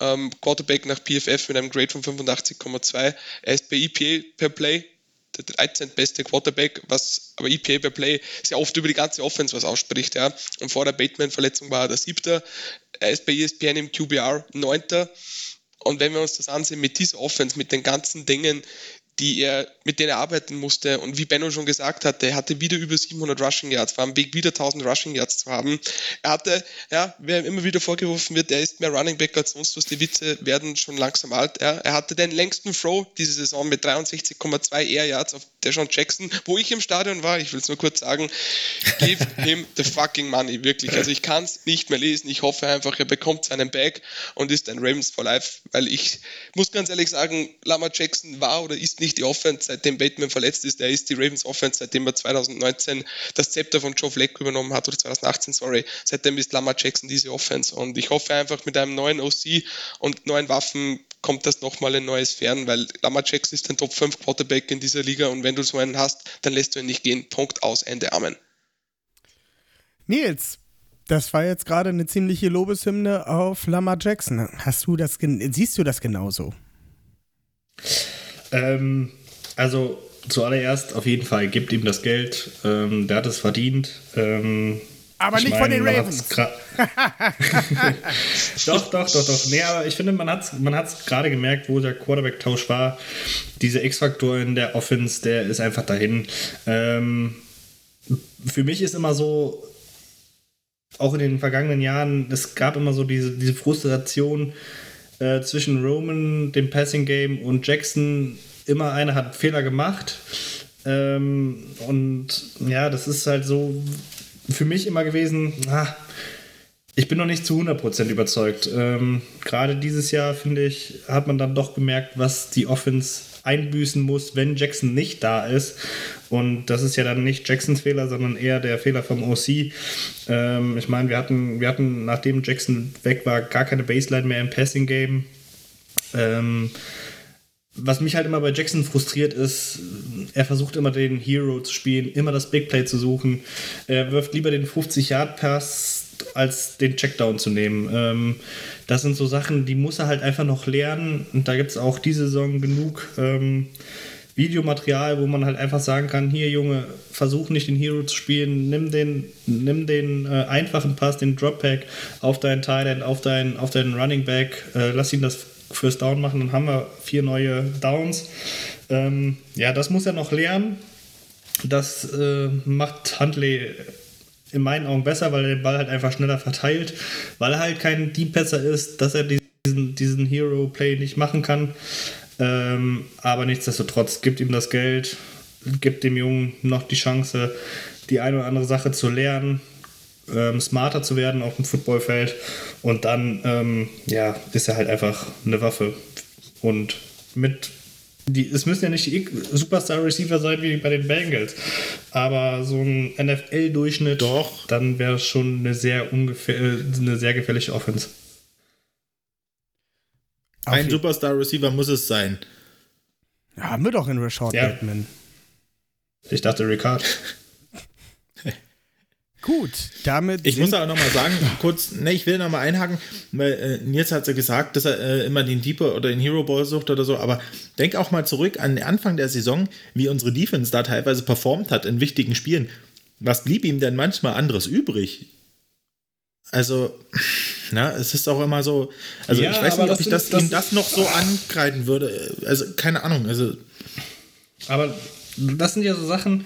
ähm, Quarterback nach PFF mit einem Grade von 85,2. Er ist bei EPA per Play der 13. beste Quarterback, was aber EPA per Play sehr oft über die ganze Offense was ausspricht. Ja. Und vor der Bateman-Verletzung war er der siebte. Er ist bei ESPN im QBR neunter. Und wenn wir uns das ansehen mit dieser Offense, mit den ganzen Dingen, die er, mit denen er arbeiten musste. Und wie Benno schon gesagt hatte, er hatte wieder über 700 Rushing Yards, war am Weg wieder 1000 Rushing Yards zu haben. Er hatte, ja, wer immer wieder vorgeworfen wird, er ist mehr Running Back als sonst was, die Witze werden schon langsam alt. Ja. Er hatte den längsten Throw diese Saison mit 63,2 Air Yards auf Deshaun Jackson, wo ich im Stadion war, ich will es nur kurz sagen, give him the fucking money, wirklich. Also ich kann es nicht mehr lesen, ich hoffe einfach, er bekommt seinen Bag und ist ein Ravens for Life, weil ich muss ganz ehrlich sagen, Lama Jackson war oder ist nicht die Offense, seitdem Bateman verletzt ist. Er ist die Ravens Offense, seitdem er 2019 das Zepter von Joe Fleck übernommen hat, oder 2018, sorry. Seitdem ist Lamar Jackson diese Offense. Und ich hoffe einfach mit einem neuen OC und neuen Waffen kommt das nochmal in neues Fern, weil Lamar Jackson ist ein Top 5 Quarterback in dieser Liga und wenn du so einen hast, dann lässt du ihn nicht gehen. Punkt aus, Ende, Amen. Nils, das war jetzt gerade eine ziemliche Lobeshymne auf Lamar Jackson. Hast du das, siehst du das genauso? Ähm, also zuallererst auf jeden Fall gibt ihm das Geld. Ähm, der hat es verdient. Ähm, aber nicht meine, von den Ravens. doch, doch, doch, doch. Nee, aber ich finde, man hat es man hat's gerade gemerkt, wo der Quarterback-Tausch war. Diese X-Faktor in der Offense, der ist einfach dahin. Ähm, für mich ist immer so, auch in den vergangenen Jahren, es gab immer so diese, diese Frustration äh, zwischen Roman, dem Passing Game und Jackson immer einer hat Fehler gemacht. Ähm, und ja, das ist halt so für mich immer gewesen, ah, ich bin noch nicht zu 100% überzeugt. Ähm, Gerade dieses Jahr, finde ich, hat man dann doch gemerkt, was die Offense einbüßen muss, wenn Jackson nicht da ist. Und das ist ja dann nicht Jacksons Fehler, sondern eher der Fehler vom OC. Ähm, ich meine, wir hatten, wir hatten, nachdem Jackson weg war, gar keine Baseline mehr im Passing Game. Ähm, was mich halt immer bei Jackson frustriert ist, er versucht immer den Hero zu spielen, immer das Big Play zu suchen. Er wirft lieber den 50-Yard-Pass, als den Checkdown zu nehmen. Ähm, das sind so Sachen, die muss er halt einfach noch lernen. Und da gibt es auch diese Saison genug ähm, Videomaterial, wo man halt einfach sagen kann: Hier, Junge, versuch nicht den Hero zu spielen, nimm den, nimm den äh, einfachen Pass, den Drop Pack auf deinen Tight auf deinen, auf deinen Running Back, äh, lass ihn das First Down machen, dann haben wir vier neue Downs. Ähm, ja, das muss er noch lernen. Das äh, macht Huntley in meinen Augen besser, weil er den Ball halt einfach schneller verteilt, weil er halt kein Deep Passer ist, dass er diesen, diesen Hero Play nicht machen kann. Ähm, aber nichtsdestotrotz gibt ihm das Geld, gibt dem Jungen noch die Chance, die eine oder andere Sache zu lernen ähm, smarter zu werden auf dem Footballfeld. Und dann, ähm, ja, ist er halt einfach eine Waffe. Und mit die, es müssen ja nicht die Superstar-Receiver sein wie bei den Bengals, aber so ein NFL-Durchschnitt, Doch. dann wäre es schon eine sehr, eine sehr gefährliche Offense. Ein Superstar-Receiver muss es sein. Ja, haben wir doch in Rashad ja. Bateman. Ich dachte Ricard. Gut, damit. Ich muss aber nochmal sagen, kurz, ne, ich will nochmal einhaken, weil äh, Nils hat ja gesagt, dass er äh, immer den Deeper oder den Hero Ball sucht oder so, aber denk auch mal zurück an den Anfang der Saison, wie unsere Defense da teilweise performt hat in wichtigen Spielen. Was blieb ihm denn manchmal anderes übrig? Also, na, es ist auch immer so, also ja, ich weiß nicht, ob ich das, das, ihm das noch so ankreiden würde. Also, keine Ahnung, also. Aber das sind ja so Sachen,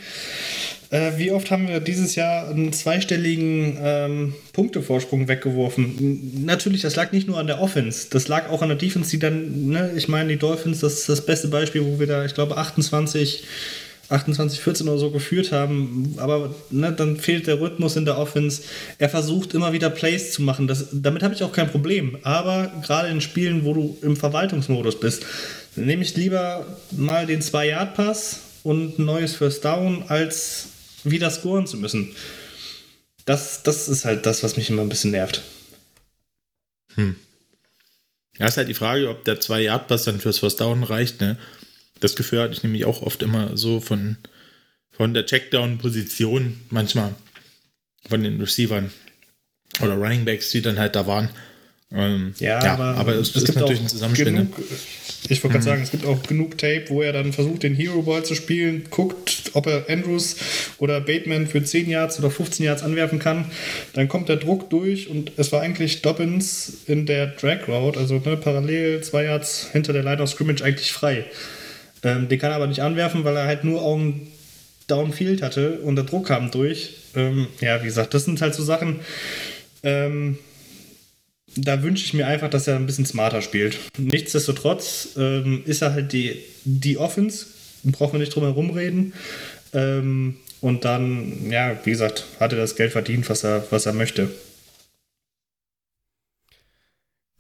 Äh, wie oft haben wir dieses Jahr einen zweistelligen ähm, Punktevorsprung weggeworfen? Natürlich, das lag nicht nur an der Offense, das lag auch an der Defense, die dann, ne, ich meine, die Dolphins, das ist das beste Beispiel, wo wir da, ich glaube, 28, 28, 14 oder so geführt haben, aber ne, dann fehlt der Rhythmus in der Offense. Er versucht immer wieder Plays zu machen, das, damit habe ich auch kein Problem, aber gerade in Spielen, wo du im Verwaltungsmodus bist, nehme ich lieber mal den 2-Yard-Pass und ein neues First Down, als wieder scoren zu müssen. Das, das ist halt das, was mich immer ein bisschen nervt. Ja, ist halt die Frage, ob der 2-Yard-Pass dann fürs First Down reicht, ne? Das Gefühl hatte ich nämlich auch oft immer so von, von der Checkdown-Position manchmal von den Receivern oder Running Backs, die dann halt da waren. Ähm, aber, es, ist natürlich ein Zusammenspiel. ne? genug, ich wollte gerade sagen, es gibt auch genug Tape, wo er dann versucht, den Hero Ball zu spielen, guckt, ob er Andrews oder Bateman für 10 Yards oder 15 Yards anwerfen kann. Dann kommt der Druck durch und es war eigentlich Dobbins in der Drag Route, also ne, parallel zwei Yards hinter der Line of Scrimmage eigentlich frei. Ähm, den kann er aber nicht anwerfen, weil er halt nur Augen Downfield hatte und der Druck kam durch. Ähm, ja, wie gesagt, das sind halt so Sachen, ähm, da wünsche ich mir einfach, dass er ein bisschen smarter spielt. Nichtsdestotrotz ähm, ist er halt die, die Offense, brauchen wir nicht drum herum reden. Ähm, und dann, ja, wie gesagt, hat er das Geld verdient, was er, was er möchte.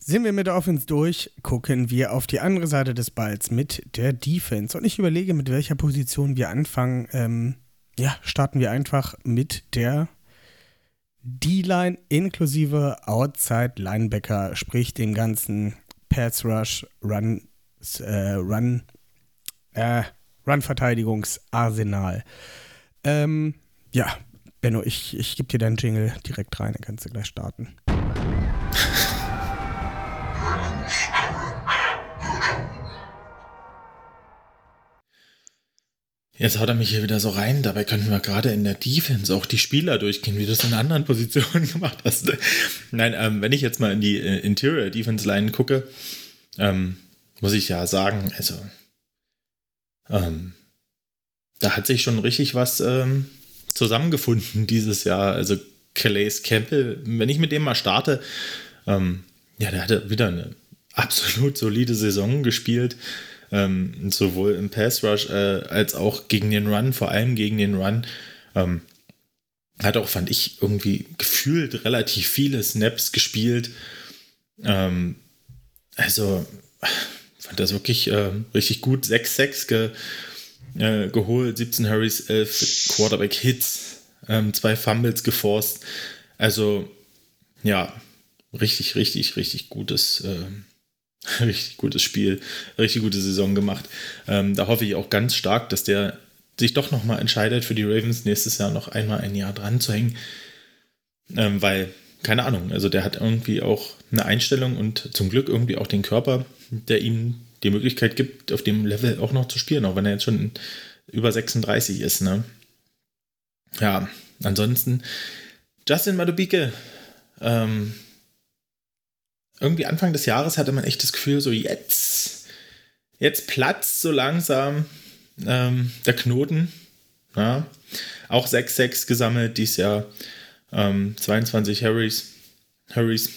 Sind wir mit der Offense durch, gucken wir auf die andere Seite des Balls mit der Defense. Und ich überlege, mit welcher Position wir anfangen. Ähm, ja, starten wir einfach mit der D-Line inklusive Outside Linebacker, sprich dem ganzen Pass Rush, Run, äh, Run, äh, Run-Verteidigungsarsenal. Ähm, ja, Benno, ich, ich gebe dir deinen Jingle direkt rein, dann kannst du gleich starten. Jetzt haut er mich hier wieder so rein. Dabei könnten wir gerade in der Defense auch die Spieler durchgehen, wie du es in anderen Positionen gemacht hast. Nein, ähm, wenn ich jetzt mal in die äh, Interior Defense Line gucke, ähm, muss ich ja sagen, also ähm, da hat sich schon richtig was ähm, zusammengefunden dieses Jahr. Also Calais Campbell, wenn ich mit dem mal starte, ähm, ja, der hatte wieder eine absolut solide Saison gespielt ähm, sowohl im Pass Rush äh, als auch gegen den Run, vor allem gegen den Run. Ähm, hat auch, fand ich, irgendwie gefühlt relativ viele Snaps gespielt. Ähm, also, fand das wirklich äh, richtig gut. 6-6 ge, äh, geholt, 17 Hurries, 11 Quarterback-Hits, ähm, zwei Fumbles geforst. Also, ja, richtig, richtig, richtig gutes. Äh, richtig gutes Spiel, richtig gute Saison gemacht. Ähm, da hoffe ich auch ganz stark, dass der sich doch nochmal entscheidet, für die Ravens nächstes Jahr noch einmal ein Jahr dran zu hängen. Ähm, weil, keine Ahnung, also der hat irgendwie auch eine Einstellung und zum Glück irgendwie auch den Körper, der ihm die Möglichkeit gibt, auf dem Level auch noch zu spielen, auch wenn er jetzt schon über 36 ist. Ne? Ja, ansonsten Justin Madubike, ähm, irgendwie Anfang des Jahres hatte man echt das Gefühl, so jetzt, jetzt platzt so langsam ähm, der Knoten. Ja. Auch 6-6 gesammelt dieses Jahr. Ähm, 22 Harrys, Harrys,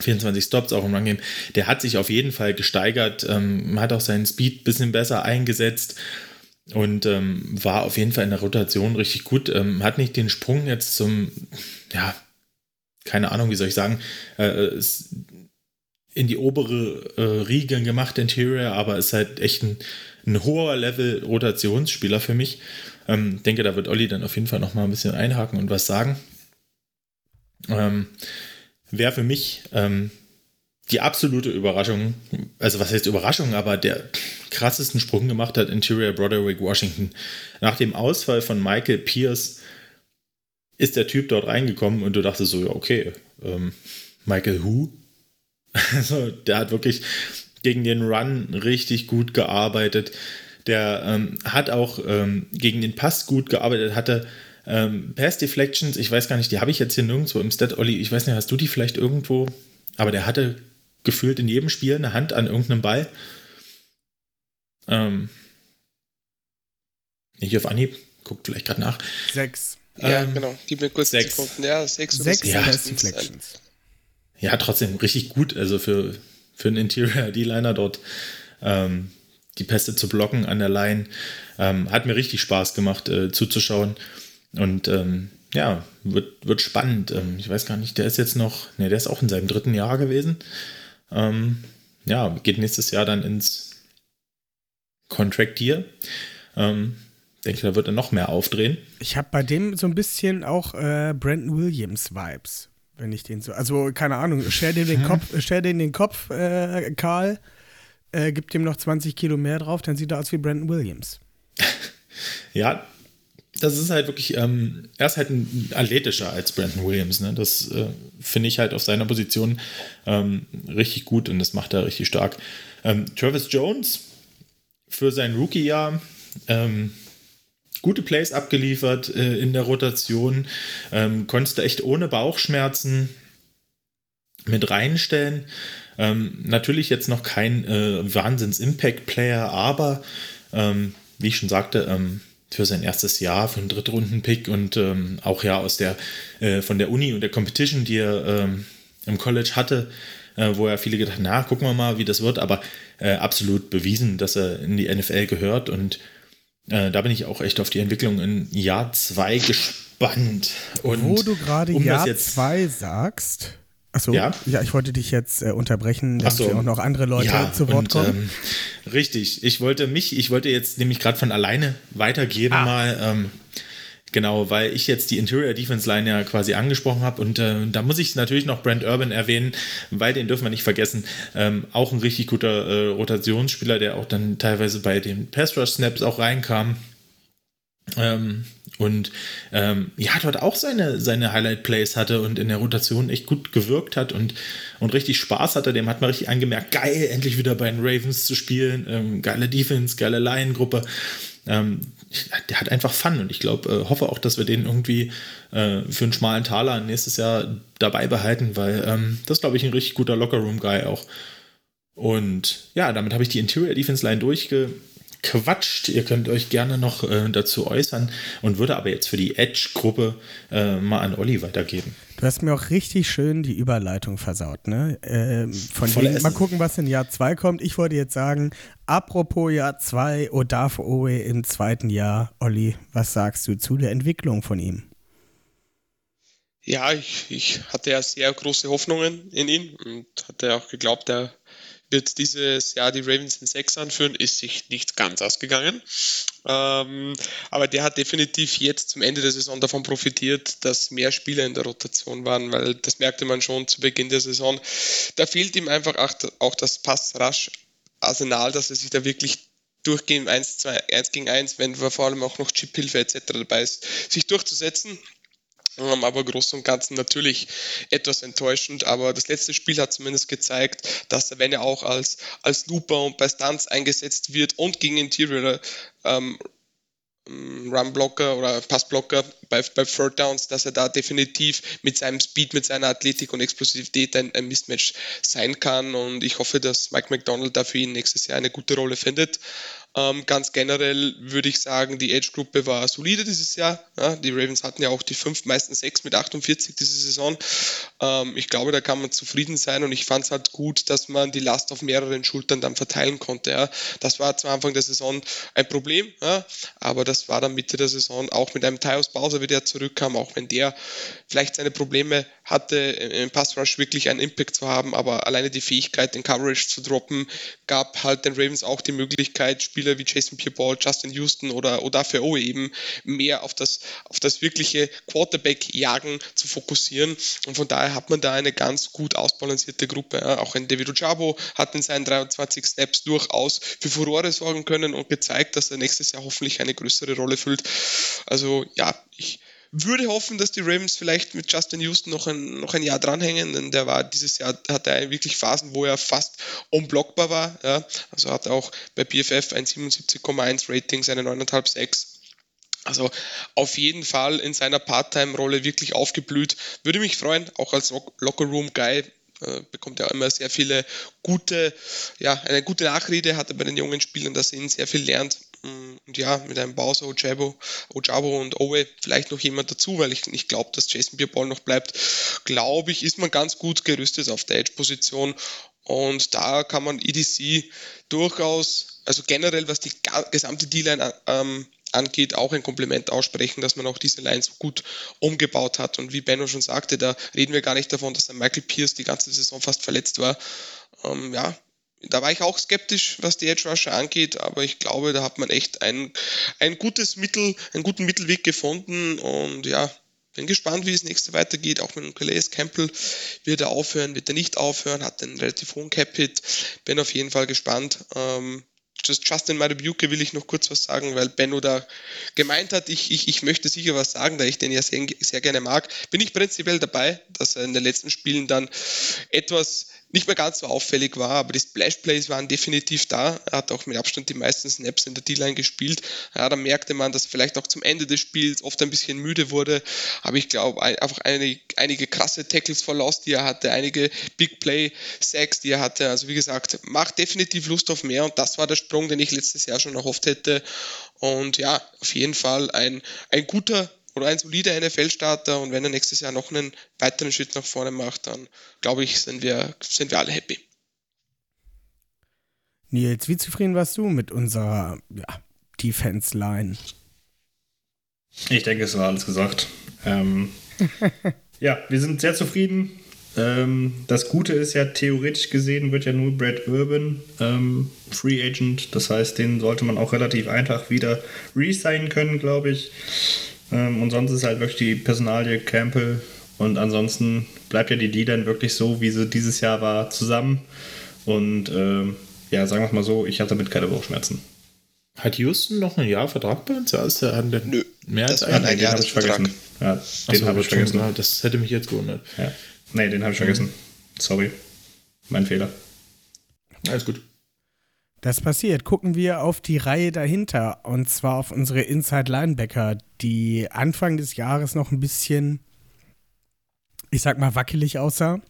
24 Stops auch im Run Game. Der hat sich auf jeden Fall gesteigert, ähm, hat auch seinen Speed ein bisschen besser eingesetzt und ähm, war auf jeden Fall in der Rotation richtig gut. Ähm, hat nicht den Sprung jetzt zum, ja, keine Ahnung, wie soll ich sagen, äh, in die obere äh, Riege gemacht, Interior, aber ist halt echt ein, ein hoher Level Rotationsspieler für mich. Ähm, denke, da wird Olli dann auf jeden Fall noch mal ein bisschen einhaken und was sagen. Ähm, Wäre für mich ähm, die absolute Überraschung, also was heißt Überraschung, aber der krassesten Sprung gemacht hat Interior Broderick Washington. Nach dem Ausfall von Michael Pierce ist der Typ dort reingekommen und du dachtest so, ja, okay, ähm, Michael Who? Also, der hat wirklich gegen den Run richtig gut gearbeitet. Der ähm, hat auch ähm, gegen den Pass gut gearbeitet, hatte ähm, Pass Deflections, ich weiß gar nicht, die habe ich jetzt hier nirgendwo im Stat, Olli, ich weiß nicht, hast du die vielleicht irgendwo? Aber der hatte gefühlt in jedem Spiel eine Hand an irgendeinem Ball. Ähm, nicht auf Anhieb, guckt vielleicht gerade nach. Sechs. Ja, Ähm, genau. Gib mir kurz sechs. Sekunden. Ja, sechs Sechs Ja. Deflections. Ja, trotzdem richtig gut. Also für, für einen Interior D-Liner dort ähm, die Pässe zu blocken an der Line. Ähm, hat mir richtig Spaß gemacht äh, zuzuschauen. Und ähm, ja, wird, wird spannend. Ähm, ich weiß gar nicht, der ist jetzt noch, ne, der ist auch in seinem dritten Jahr gewesen. Ähm, ja, geht nächstes Jahr dann ins Contract Year. Ähm, denke, da wird er noch mehr aufdrehen. Ich habe bei dem so ein bisschen auch äh, Brandon Williams Vibes, wenn ich den so. Also keine Ahnung, stell dir den Kopf, stell dir den Kopf, äh, Karl, äh, gib dem noch 20 Kilo mehr drauf, dann sieht er aus wie Brandon Williams. Ja, das ist halt wirklich, ähm, er ist halt ein athletischer als Brandon Williams. Ne? Das äh, finde ich halt auf seiner Position ähm, richtig gut und das macht er richtig stark. Ähm, Travis Jones für sein Rookie-Jahr ähm, gute Plays abgeliefert äh, in der Rotation, ähm, konntest du echt ohne Bauchschmerzen mit reinstellen. Ähm, natürlich jetzt noch kein äh, Wahnsinns-Impact-Player, aber ähm, wie ich schon sagte, ähm, für sein erstes Jahr, für einen Drittrunden-Pick und ähm, auch ja aus der, äh, von der Uni und der Competition, die er ähm, im College hatte, äh, wo ja viele gedacht haben, na, gucken wir mal, wie das wird, aber äh, absolut bewiesen, dass er in die NFL gehört und äh, da bin ich auch echt auf die Entwicklung in Jahr 2 gespannt. Und Wo du gerade um Jahr jetzt- 2 sagst. Achso, ja? Ja? ich wollte dich jetzt äh, unterbrechen, damit Ach so. hier auch noch andere Leute zu Wort und, kommen. Ähm, richtig. Ich wollte mich, ich wollte jetzt nämlich gerade von alleine weitergeben Ah. mal. Ähm, genau, weil ich jetzt die Interior Defense Line ja quasi angesprochen habe und äh, da muss ich natürlich noch Brent Urban erwähnen, weil den dürfen wir nicht vergessen. Ähm, auch ein richtig guter äh, Rotationsspieler, der auch dann teilweise bei den Pass Rush Snaps auch reinkam. Ähm, und ähm, ja, dort auch seine, seine Highlight-Plays hatte und in der Rotation echt gut gewirkt hat und, und richtig Spaß hatte. Dem hat man richtig angemerkt, geil, endlich wieder bei den Ravens zu spielen. Ähm, geile Defense, geile Lion-Gruppe. Ähm, der hat einfach Fun und ich glaube, äh, hoffe auch, dass wir den irgendwie äh, für einen schmalen Taler nächstes Jahr dabei behalten, weil ähm, das glaube ich ein richtig guter Lockerroom-Guy auch. Und ja, damit habe ich die Interior Defense Line durchgequatscht. Ihr könnt euch gerne noch äh, dazu äußern und würde aber jetzt für die Edge-Gruppe äh, mal an Olli weitergeben. Du hast mir auch richtig schön die Überleitung versaut, ne? Ähm, von wegen, mal gucken, was in Jahr 2 kommt. Ich wollte jetzt sagen, apropos Jahr 2, Odaf Owe im zweiten Jahr. Olli, was sagst du zu der Entwicklung von ihm? Ja, ich, ich hatte ja sehr große Hoffnungen in ihn und hatte auch geglaubt, er wird dieses Jahr die Ravens in 6 anführen, ist sich nicht ganz ausgegangen. Ähm, aber der hat definitiv jetzt zum Ende der Saison davon profitiert, dass mehr Spieler in der Rotation waren, weil das merkte man schon zu Beginn der Saison. Da fehlt ihm einfach auch, das Pass-Rush-Arsenal, dass er sich da wirklich durchgehend 1, 2, 1 gegen 1, wenn vor allem auch noch Chip-Hilfe etc. dabei ist, sich durchzusetzen. Ähm, aber groß und ganzen natürlich etwas enttäuschend. Aber das letzte Spiel hat zumindest gezeigt, dass er, wenn er auch als, als Looper und bei Stunts eingesetzt wird und gegen Interior ähm, Runblocker oder Passblocker bei, bei Third Downs, dass er da definitiv mit seinem Speed, mit seiner Athletik und Explosivität ein, ein Mismatch sein kann. Und ich hoffe, dass Mike McDonald da für ihn nächstes Jahr eine gute Rolle findet. Ähm, ganz generell würde ich sagen, die Edge-Gruppe war solide dieses Jahr. Ja, die Ravens hatten ja auch die fünf, meisten sechs mit 48 diese Saison. Ähm, ich glaube, da kann man zufrieden sein und ich fand es halt gut, dass man die Last auf mehreren Schultern dann verteilen konnte. Ja. Das war zu Anfang der Saison ein Problem, ja, aber das war dann Mitte der Saison auch mit einem Tyus Bowser, wie der zurückkam, auch wenn der vielleicht seine Probleme hatte, im Pass Rush wirklich einen Impact zu haben, aber alleine die Fähigkeit, den Coverage zu droppen, gab halt den Ravens auch die Möglichkeit, Spieler wie Jason Pierre-Paul, Justin Houston oder Odafio eben mehr auf das, auf das wirkliche Quarterback-Jagen zu fokussieren. Und von daher hat man da eine ganz gut ausbalancierte Gruppe. Auch ein David Ojabo hat in seinen 23 Snaps durchaus für Furore sorgen können und gezeigt, dass er nächstes Jahr hoffentlich eine größere Rolle füllt. Also ja, ich würde hoffen, dass die Ravens vielleicht mit Justin Houston noch ein, noch ein Jahr dranhängen, denn der war dieses Jahr, hatte er wirklich Phasen, wo er fast unblockbar war. Ja. Also hat er auch bei PFF ein 77,1 Rating, seine 9,5-6. Also auf jeden Fall in seiner Part-Time-Rolle wirklich aufgeblüht. Würde mich freuen, auch als Locker-Room-Guy äh, bekommt er immer sehr viele gute, ja, eine gute Nachrede, hat er bei den jungen Spielern, dass er ihnen sehr viel lernt ja, mit einem Bowser, Ojabo, Ojabo und Owe vielleicht noch jemand dazu, weil ich nicht glaube, dass Jason Bierball noch bleibt. Glaube ich, ist man ganz gut gerüstet auf der Edge-Position. Und da kann man EDC durchaus, also generell, was die gesamte D-Line ähm, angeht, auch ein Kompliment aussprechen, dass man auch diese Line so gut umgebaut hat. Und wie Benno schon sagte, da reden wir gar nicht davon, dass der Michael Pierce die ganze Saison fast verletzt war. Ähm, ja, da war ich auch skeptisch, was die Edge Rusher angeht, aber ich glaube, da hat man echt ein, ein gutes Mittel, einen guten Mittelweg gefunden und ja, bin gespannt, wie es nächste weitergeht. Auch mit Calais Campbell wird er aufhören, wird er nicht aufhören, hat einen relativ hohen Cap-Hit. Bin auf jeden Fall gespannt. Ähm, Just Justin Marabuke will ich noch kurz was sagen, weil Benno da gemeint hat, ich, ich, ich möchte sicher was sagen, da ich den ja sehr, sehr gerne mag. Bin ich prinzipiell dabei, dass er in den letzten Spielen dann etwas nicht mehr ganz so auffällig war, aber die Splash-Plays waren definitiv da. Er hat auch mit Abstand die meisten Snaps in der D-Line gespielt. Ja, da merkte man, dass er vielleicht auch zum Ende des Spiels oft ein bisschen müde wurde, aber ich glaube, ein- einfach einige, einige krasse Tackles for Loss, die er hatte, einige Big Play-Sacks, die er hatte. Also wie gesagt, macht definitiv Lust auf mehr und das war der Sprung, den ich letztes Jahr schon erhofft hätte. Und ja, auf jeden Fall ein, ein guter oder ein solider NFL-Starter und wenn er nächstes Jahr noch einen weiteren Schritt nach vorne macht, dann glaube ich, sind wir, sind wir alle happy. Nils, wie zufrieden warst du mit unserer ja, Defense-Line? Ich denke, es war alles gesagt. Ähm, ja, wir sind sehr zufrieden. Ähm, das Gute ist ja, theoretisch gesehen wird ja nur Brad Urban ähm, Free Agent. Das heißt, den sollte man auch relativ einfach wieder resignen können, glaube ich. Ähm, und sonst ist halt wirklich die Personalie Campbell. Und ansonsten bleibt ja die D dann wirklich so, wie sie dieses Jahr war, zusammen. Und ähm, ja, sagen wir es mal so, ich hatte damit keine Bauchschmerzen. Hat Houston noch ein Jahr Vertrag bei uns? Ja, ist der an den Nö, mehr das als ein ein Den habe ich vergessen. Ja, den Achso, habe ich vergessen. klar, Das hätte mich jetzt gewundert. Ja. Nee, den habe ich vergessen. Sorry. Mein Fehler. Alles gut. Das passiert. Gucken wir auf die Reihe dahinter und zwar auf unsere Inside Linebacker, die Anfang des Jahres noch ein bisschen, ich sag mal, wackelig aussah.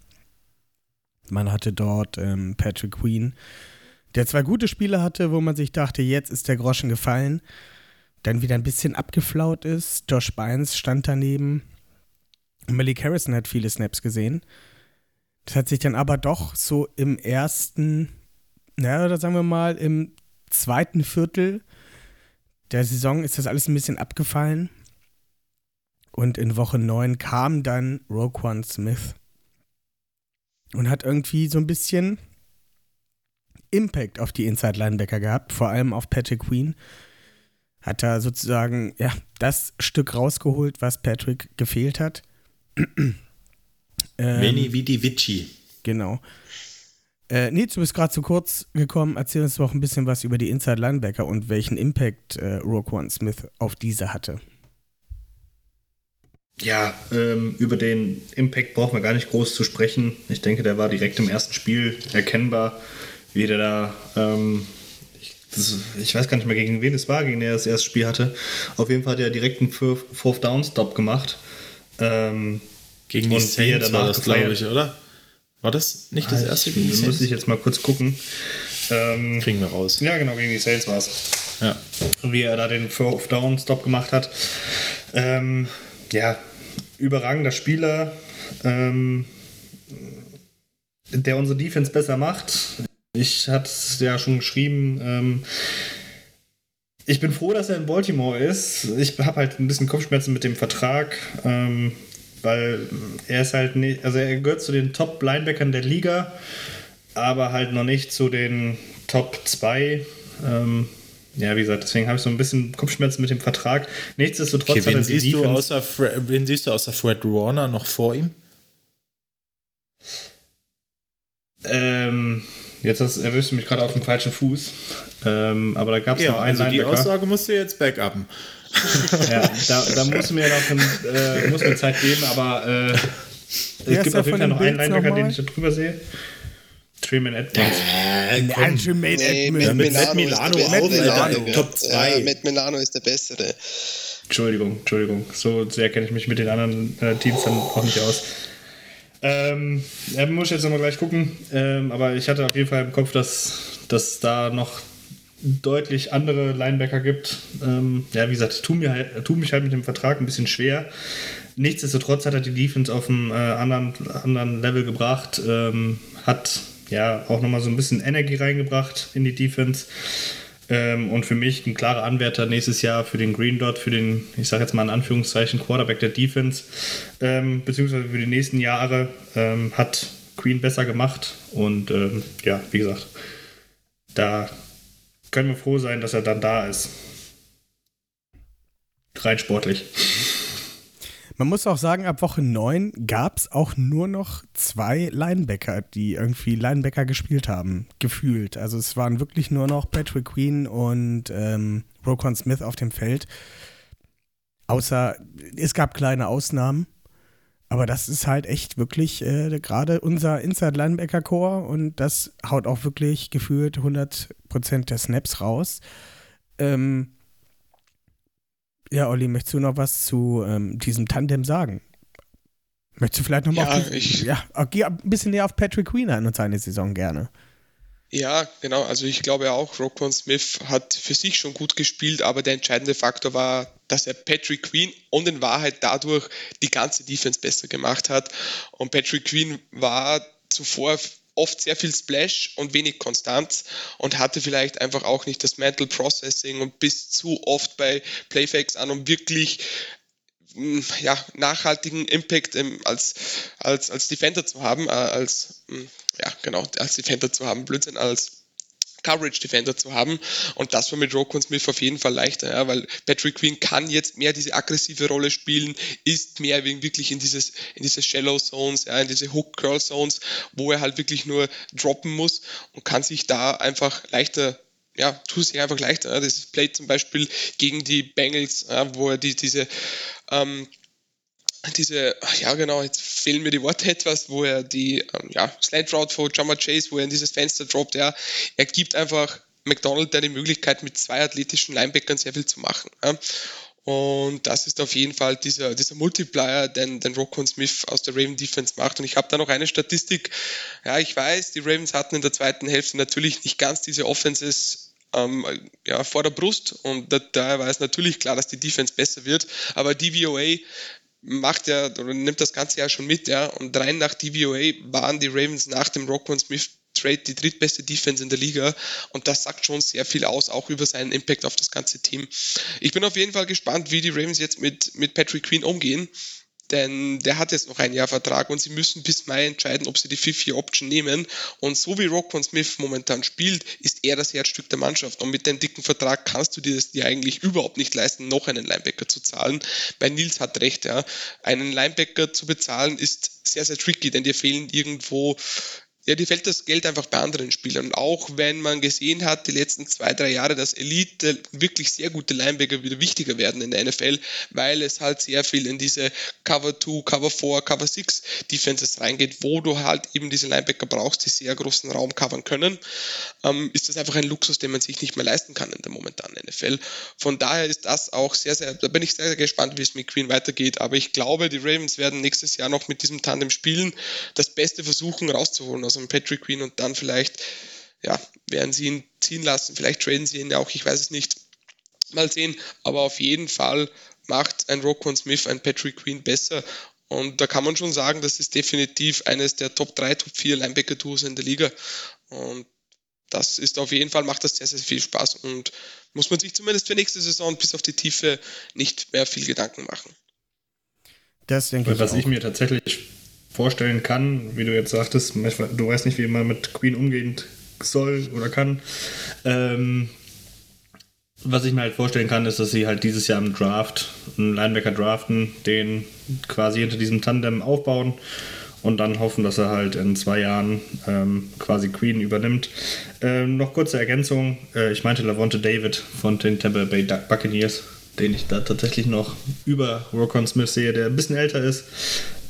Man hatte dort ähm, Patrick Queen, der zwei gute Spiele hatte, wo man sich dachte, jetzt ist der Groschen gefallen. Dann wieder ein bisschen abgeflaut ist. Josh Bynes stand daneben. Malik Harrison hat viele Snaps gesehen. Das hat sich dann aber doch so im ersten na, oder sagen wir mal, im zweiten Viertel der Saison ist das alles ein bisschen abgefallen. Und in Woche 9 kam dann Roquan Smith und hat irgendwie so ein bisschen Impact auf die Inside Linebacker gehabt, vor allem auf Patrick Queen. Hat da sozusagen ja, das Stück rausgeholt, was Patrick gefehlt hat. ähm, Veni Vidi Vici. Genau. Äh, Nils, du bist gerade zu kurz gekommen. Erzähl uns doch ein bisschen was über die Inside Linebacker und welchen Impact äh, Roquan Smith auf diese hatte. Ja, ähm, über den Impact brauchen wir gar nicht groß zu sprechen. Ich denke, der war direkt im ersten Spiel erkennbar, wie der da, ähm, ich, das, ich weiß gar nicht mehr gegen wen es war, gegen den er das erste Spiel hatte. Auf jeden Fall hat er direkt einen Fourth Fourth Down Stop gemacht. Ähm, Gegen die Saints war das, glaube ich, oder? War das nicht das erste gegen die Müsste Saints? ich jetzt mal kurz gucken. Ähm, Kriegen wir raus. ja, genau, gegen die Saints war es. Ja. wie er da den Fourth Down Stop gemacht hat. Ähm, ja, überragender Spieler, ähm, der unsere Defense besser macht. Ich hatte es ja schon geschrieben. Ähm, ich bin froh, dass er in Baltimore ist. Ich habe halt ein bisschen Kopfschmerzen mit dem Vertrag, ähm, weil er ist halt nicht, also er gehört zu den Top-Linebackern der Liga, aber halt noch nicht zu den Top 2. Ähm, ja, wie gesagt, deswegen habe ich so ein bisschen Kopfschmerzen mit dem Vertrag. Nichtsdestotrotz Okay, hat er wen die siehst, du Defense- außer Fre wen siehst du außer Fred Warner noch vor ihm? Ähm, jetzt hast, erwischst du mich gerade auf dem falschen Fuß. Ähm, aber da gab es noch einen also die Linebacker. Aussage musst du jetzt backuppen. Ja, da, da muss mir noch ein, äh, muss mir Zeit geben, aber äh, es Wer gibt auf jeden Fall noch einen Linebacker, den ich da drüber sehe. Treeman Edmonds. Made Nee, Edmonds. Mit Milano, Milano Ja, Top zwei. Ja, Matt Milano ist der bessere. Entschuldigung, Entschuldigung. So sehr kenne ich mich mit den anderen äh, Teams dann auch nicht aus. Ähm, ja, muss ich jetzt nochmal gleich gucken. Ähm, aber ich hatte auf jeden Fall im Kopf, dass, dass da noch deutlich andere Linebacker gibt. Ähm, ja, wie gesagt, tu, mir halt, tu mich halt mit dem Vertrag ein bisschen schwer. Nichtsdestotrotz hat er die Defense auf einem äh, anderen, anderen Level gebracht, ähm, hat ja auch nochmal so ein bisschen Energie reingebracht in die Defense. Ähm, und für mich ein klarer Anwärter nächstes Jahr für den Green Dot, für den, ich sage jetzt mal in Anführungszeichen, Quarterback der Defense, ähm, beziehungsweise für die nächsten Jahre, ähm, hat Green besser gemacht. Und ähm, ja, wie gesagt, da können wir froh sein, dass er dann da ist. Rein sportlich. Man muss auch sagen, ab Woche 9 gab es auch nur noch zwei Linebacker, die irgendwie Linebacker gespielt haben, gefühlt. Also es waren wirklich nur noch Patrick Queen und ähm, Rokon Smith auf dem Feld. Außer es gab kleine Ausnahmen. Aber das ist halt echt wirklich äh, gerade unser Inside-Linebacker-Core und das haut auch wirklich gefühlt 100% der Snaps raus. Ähm, ja, Olli, möchtest du noch was zu ähm, diesem Tandem sagen? Möchtest du vielleicht noch mal Ja, auf ich- ja, geh ein bisschen näher auf Patrick Queen ein und seine Saison gerne. Ja, genau. Also ich glaube auch, Roquan Smith hat für sich schon gut gespielt, aber der entscheidende Faktor war, dass er Patrick Queen und in Wahrheit dadurch die ganze Defense besser gemacht hat. Und Patrick Queen war zuvor oft sehr viel Splash und wenig Konstanz und hatte vielleicht einfach auch nicht das Mental Processing und bis zu oft bei Playfakes an, um wirklich ja, nachhaltigen Impact ähm, als, als, als Defender zu haben, äh, als, mh, ja, genau, als Defender zu haben, Blödsinn, als Coverage Defender zu haben. Und das war mit Rokon Smith auf jeden Fall leichter, ja, weil Patrick Queen kann jetzt mehr diese aggressive Rolle spielen, ist mehr wegen wirklich in dieses, in diese Shallow Zones, ja, in diese Hook Curl Zones, wo er halt wirklich nur droppen muss und kann sich da einfach leichter ja, tut sich einfach leichter. Das Play zum Beispiel gegen die Bengals, wo er die, diese, ähm, diese, ja genau, jetzt fehlen mir die Worte etwas, wo er die ähm, ja, Slant Route von Jama Chase, wo er in dieses Fenster droppt, ja, er gibt einfach McDonald da die Möglichkeit, mit zwei athletischen Linebackern sehr viel zu machen. Ja. Und das ist auf jeden Fall dieser, dieser Multiplier, den, den Rokon Smith aus der Raven Defense macht. Und ich habe da noch eine Statistik. Ja, ich weiß, die Ravens hatten in der zweiten Hälfte natürlich nicht ganz diese Offenses ähm, ja, vor der Brust. Und da, daher war es natürlich klar, dass die Defense besser wird. Aber DVOA macht ja oder nimmt das ganze Jahr schon mit, ja. Und rein nach DVOA waren die Ravens nach dem Rockman Smith Trade die drittbeste Defense in der Liga und das sagt schon sehr viel aus, auch über seinen Impact auf das ganze Team. Ich bin auf jeden Fall gespannt, wie die Ravens jetzt mit, mit Patrick Queen umgehen, denn der hat jetzt noch ein Jahr Vertrag und sie müssen bis Mai entscheiden, ob sie die 50-Option nehmen. Und so wie Rockman Smith momentan spielt, ist er das Herzstück der Mannschaft. Und mit dem dicken Vertrag kannst du dir das dir eigentlich überhaupt nicht leisten, noch einen Linebacker zu zahlen. Weil Nils hat recht, ja. Einen Linebacker zu bezahlen ist sehr, sehr tricky, denn dir fehlen irgendwo ja, dir fällt das Geld einfach bei anderen Spielern. Und auch wenn man gesehen hat, die letzten zwei, drei Jahre, dass Elite, wirklich sehr gute Linebacker wieder wichtiger werden in der NFL, weil es halt sehr viel in diese Cover 2, Cover 4, Cover 6 Defenses reingeht, wo du halt eben diese Linebacker brauchst, die sehr großen Raum covern können, ähm, ist das einfach ein Luxus, den man sich nicht mehr leisten kann in der momentanen NFL. Von daher ist das auch sehr, sehr, da bin ich sehr, sehr gespannt, wie es mit Queen weitergeht. Aber ich glaube, die Ravens werden nächstes Jahr noch mit diesem Tandem spielen, das Beste versuchen rauszuholen aus einem Patrick Queen und dann vielleicht, ja, werden sie ihn ziehen lassen. Vielleicht traden sie ihn ja auch, ich weiß es nicht. Mal sehen. Aber auf jeden Fall macht ein Roquan Smith ein Patrick Queen besser. Und da kann man schon sagen, das ist definitiv eines der Top 3, Top 4 Linebacker-Tours in der Liga. Und das ist auf jeden Fall, macht das sehr, sehr viel Spaß und muss man sich zumindest für nächste Saison bis auf die Tiefe nicht mehr viel Gedanken machen. Das denke ich Was auch. ich mir tatsächlich vorstellen kann, wie du jetzt sagtest, du weißt nicht, wie man mit Queen umgehen soll oder kann. Ähm, was ich mir halt vorstellen kann, ist, dass sie halt dieses Jahr im Draft einen Linebacker draften, den quasi hinter diesem Tandem aufbauen und dann hoffen, dass er halt in zwei Jahren ähm, quasi Queen übernimmt. Ähm, noch kurze Ergänzung: äh, Ich meinte Lavonte David von den Tampa Bay Buccaneers, den ich da tatsächlich noch über Rokon Smith sehe, der ein bisschen älter ist,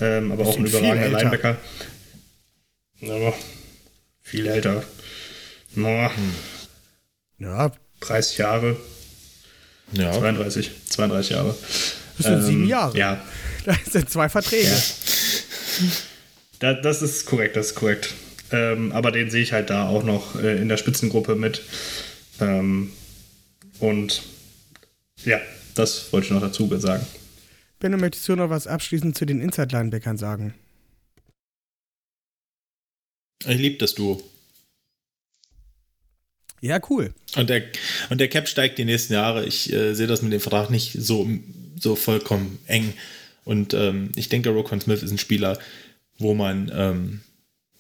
ähm, aber auch ein überragender. Linebacker. Aber viel älter. Na, Ja, 30 Jahre, Ja. 32, 32 Jahre. das sind sieben Jahre. Ja, Da sind zwei Verträge. Ja. Da, das ist korrekt, das ist korrekt. Ähm, aber den sehe ich halt da auch noch äh, in der Spitzengruppe mit Ähm, und ja, das wollte ich noch dazu sagen. Benno, möchtest du noch was abschließend zu den Inside-Linebackern sagen? Ich liebe das Duo. Ja, cool. Und der, und der Cap steigt die nächsten Jahre. Ich äh, sehe das mit dem Vertrag nicht so, so vollkommen eng. Und ähm, ich denke, Roquan Smith ist ein Spieler, wo man, ähm,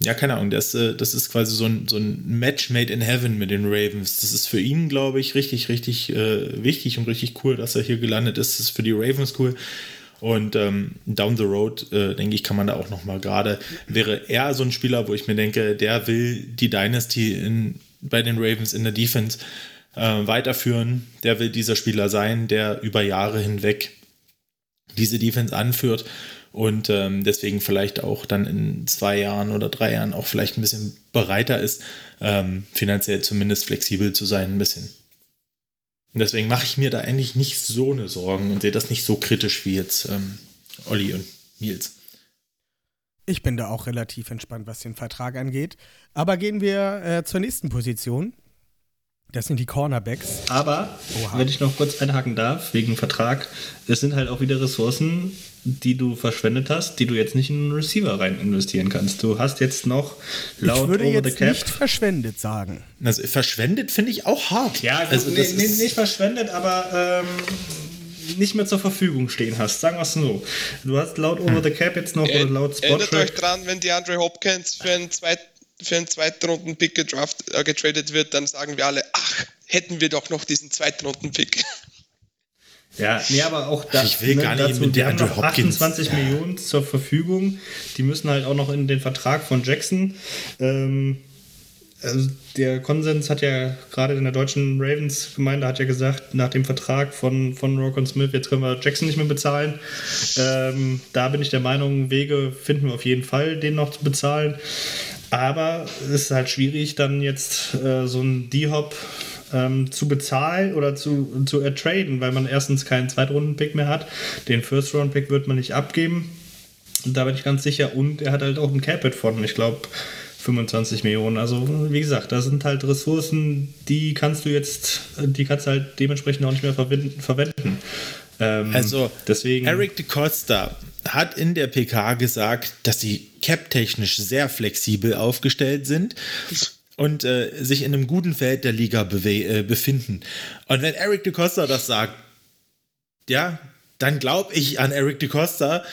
ja, keine Ahnung, das, äh, das ist quasi so ein, so ein Match made in heaven mit den Ravens. Das ist für ihn, glaube ich, richtig, richtig äh, wichtig und richtig cool, dass er hier gelandet ist. Das ist für die Ravens cool. Und ähm, down the road, äh, denke ich, kann man da auch noch mal gerade, wäre er so ein Spieler, wo ich mir denke, der will die Dynasty in, bei den Ravens in der Defense äh, weiterführen. Der will dieser Spieler sein, der über Jahre hinweg diese Defense anführt und ähm, deswegen vielleicht auch dann in zwei Jahren oder drei Jahren auch vielleicht ein bisschen bereiter ist, ähm, finanziell zumindest flexibel zu sein, ein bisschen. Und deswegen mache ich mir da eigentlich nicht so eine Sorgen und sehe das nicht so kritisch wie jetzt ähm, Olli und Nils. Ich bin da auch relativ entspannt, was den Vertrag angeht. Aber gehen wir äh, zur nächsten Position. Das sind die Cornerbacks. Aber, Oha. wenn ich noch kurz einhaken darf, wegen Vertrag, es sind halt auch wieder Ressourcen, die du verschwendet hast, die du jetzt nicht in einen Receiver rein investieren kannst. Du hast jetzt noch laut ich würde Over the jetzt Cap. nicht verschwendet sagen. Also verschwendet finde ich auch hart. Ja, also also das nee, nee, ist- nicht verschwendet, aber ähm, nicht mehr zur Verfügung stehen hast. Sagen wir es so. Du hast laut Over the Cap jetzt noch oder laut Erinnert euch dran, wenn DeAndre Hopkins für einen, Zweit, für einen Zweitrunden-Pick gedraft, äh, getradet wird, dann sagen wir alle, ach, hätten wir doch noch diesen Zweitrunden-Pick. Ja, nee, aber auch da, Ich will gar nicht dazu, mit DeAndre noch Hopkins. 28 Millionen zur Verfügung. Die müssen halt auch noch in den Vertrag von Jackson. Ähm, also der Konsens hat ja gerade in der deutschen Ravens-Gemeinde hat ja gesagt, nach dem Vertrag von, von Rock und Smith, jetzt können wir Jackson nicht mehr bezahlen. Ähm, da bin ich der Meinung, Wege finden wir auf jeden Fall, den noch zu bezahlen. Aber es ist halt schwierig, dann jetzt äh, so einen D-Hop ähm, zu bezahlen oder zu, zu ertraden, weil man erstens keinen Zweitrunden-Pick mehr hat. Den First-Round-Pick wird man nicht abgeben. Da bin ich ganz sicher. Und er hat halt auch ein Capit von, ich glaube, 25 Millionen. Also, wie gesagt, da sind halt Ressourcen, die kannst du jetzt, die kannst du halt dementsprechend auch nicht mehr verwenden. Ähm, Also, deswegen. Eric DeCosta hat in der PK gesagt, dass sie cap-technisch sehr flexibel aufgestellt sind und äh, sich in einem guten Feld der Liga äh, befinden. Und wenn Eric DeCosta das sagt, ja, dann glaube ich an Eric DeCosta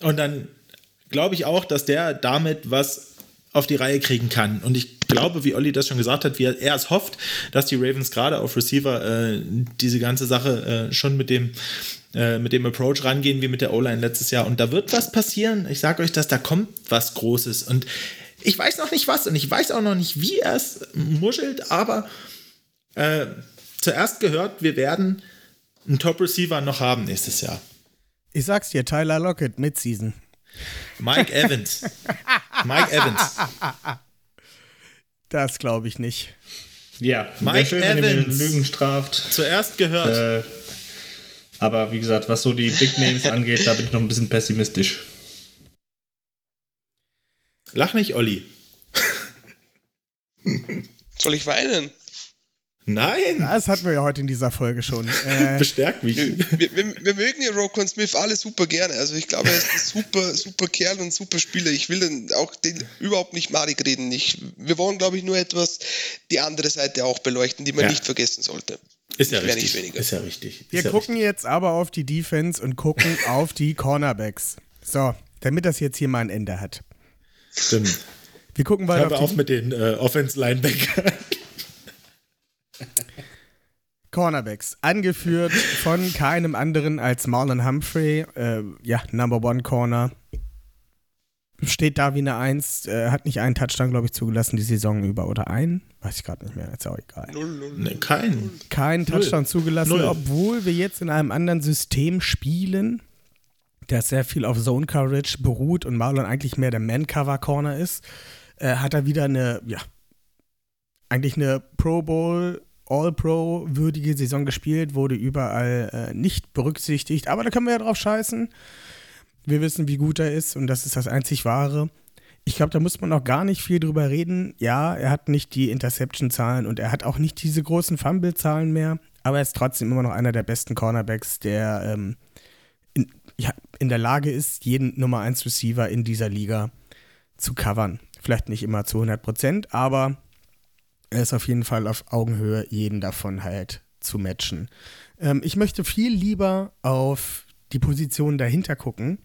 und dann glaube ich auch, dass der damit was auf die Reihe kriegen kann. Und ich glaube, wie Olli das schon gesagt hat, wie er, es hofft, dass die Ravens gerade auf Receiver äh, diese ganze Sache äh, schon mit dem, äh, mit dem Approach rangehen, wie mit der O-Line letztes Jahr. Und da wird was passieren. Ich sage euch, dass da kommt was Großes. Und ich weiß noch nicht was und ich weiß auch noch nicht, wie er es muschelt, aber äh, zuerst gehört, wir werden einen Top-Receiver noch haben nächstes Jahr. Ich sag's dir, Tyler Lockett, Midseason. Mike Evans. Mike Evans. Das glaube ich nicht. ja, Mike wäre schön, wenn ihr mir Evans. Lügen straft. Zuerst gehört. Äh, aber wie gesagt, was so die Big Names angeht, da bin ich noch ein bisschen pessimistisch. Lach nicht, Olli. Soll ich weinen? Nein. Das hatten wir ja heute in dieser Folge schon. Äh, Bestärkt mich. Wir, wir, wir mögen ja Rokon Smith alle super gerne. Also ich glaube, er ist ein super, super Kerl und super Spieler. Ich will den, auch den überhaupt nicht madig reden. Ich, wir wollen, glaube ich, nur etwas die andere Seite auch beleuchten, die man Ja. nicht vergessen sollte. Ist ja richtig. Ist ja richtig. wir ist ja gucken jetzt aber auf die Defense und gucken auf die Cornerbacks. So, damit das jetzt hier mal ein Ende hat. richtig. Stimmt. Wir gucken weiter Hör auf auf mit den äh, Offense-Linebackern. Cornerbacks. Angeführt von keinem anderen als Marlon Humphrey. Äh, ja, Number One Corner. Steht da wie eine Eins. Äh, hat nicht einen Touchdown, glaube ich, zugelassen die Saison über. Oder einen? Weiß ich gerade nicht mehr. Ist auch egal. Null, null. ne, kein. Keinen Touchdown zugelassen, Null. obwohl wir jetzt in einem anderen System spielen, das sehr viel auf Zone Coverage beruht und Marlon eigentlich mehr der Man-Cover-Corner ist, äh, hat er wieder eine, ja, eigentlich eine Pro Bowl, All-Pro-würdige Saison gespielt, wurde überall äh, nicht berücksichtigt, aber da können wir ja drauf scheißen. Wir wissen, wie gut er ist und das ist das einzig Wahre. ich glaube, da muss man auch gar nicht viel drüber reden. Ja, er hat nicht die Interception-Zahlen und er hat auch nicht diese großen Fumble-Zahlen mehr, aber er ist trotzdem immer noch einer der besten Cornerbacks, der ähm, in, ja, in der Lage ist, jeden Nummer 1 Receiver in dieser Liga zu covern. Vielleicht nicht immer zu 100 Prozent, aber er ist auf jeden Fall auf Augenhöhe, jeden davon halt zu matchen. Ähm, ich möchte viel lieber auf die Position dahinter gucken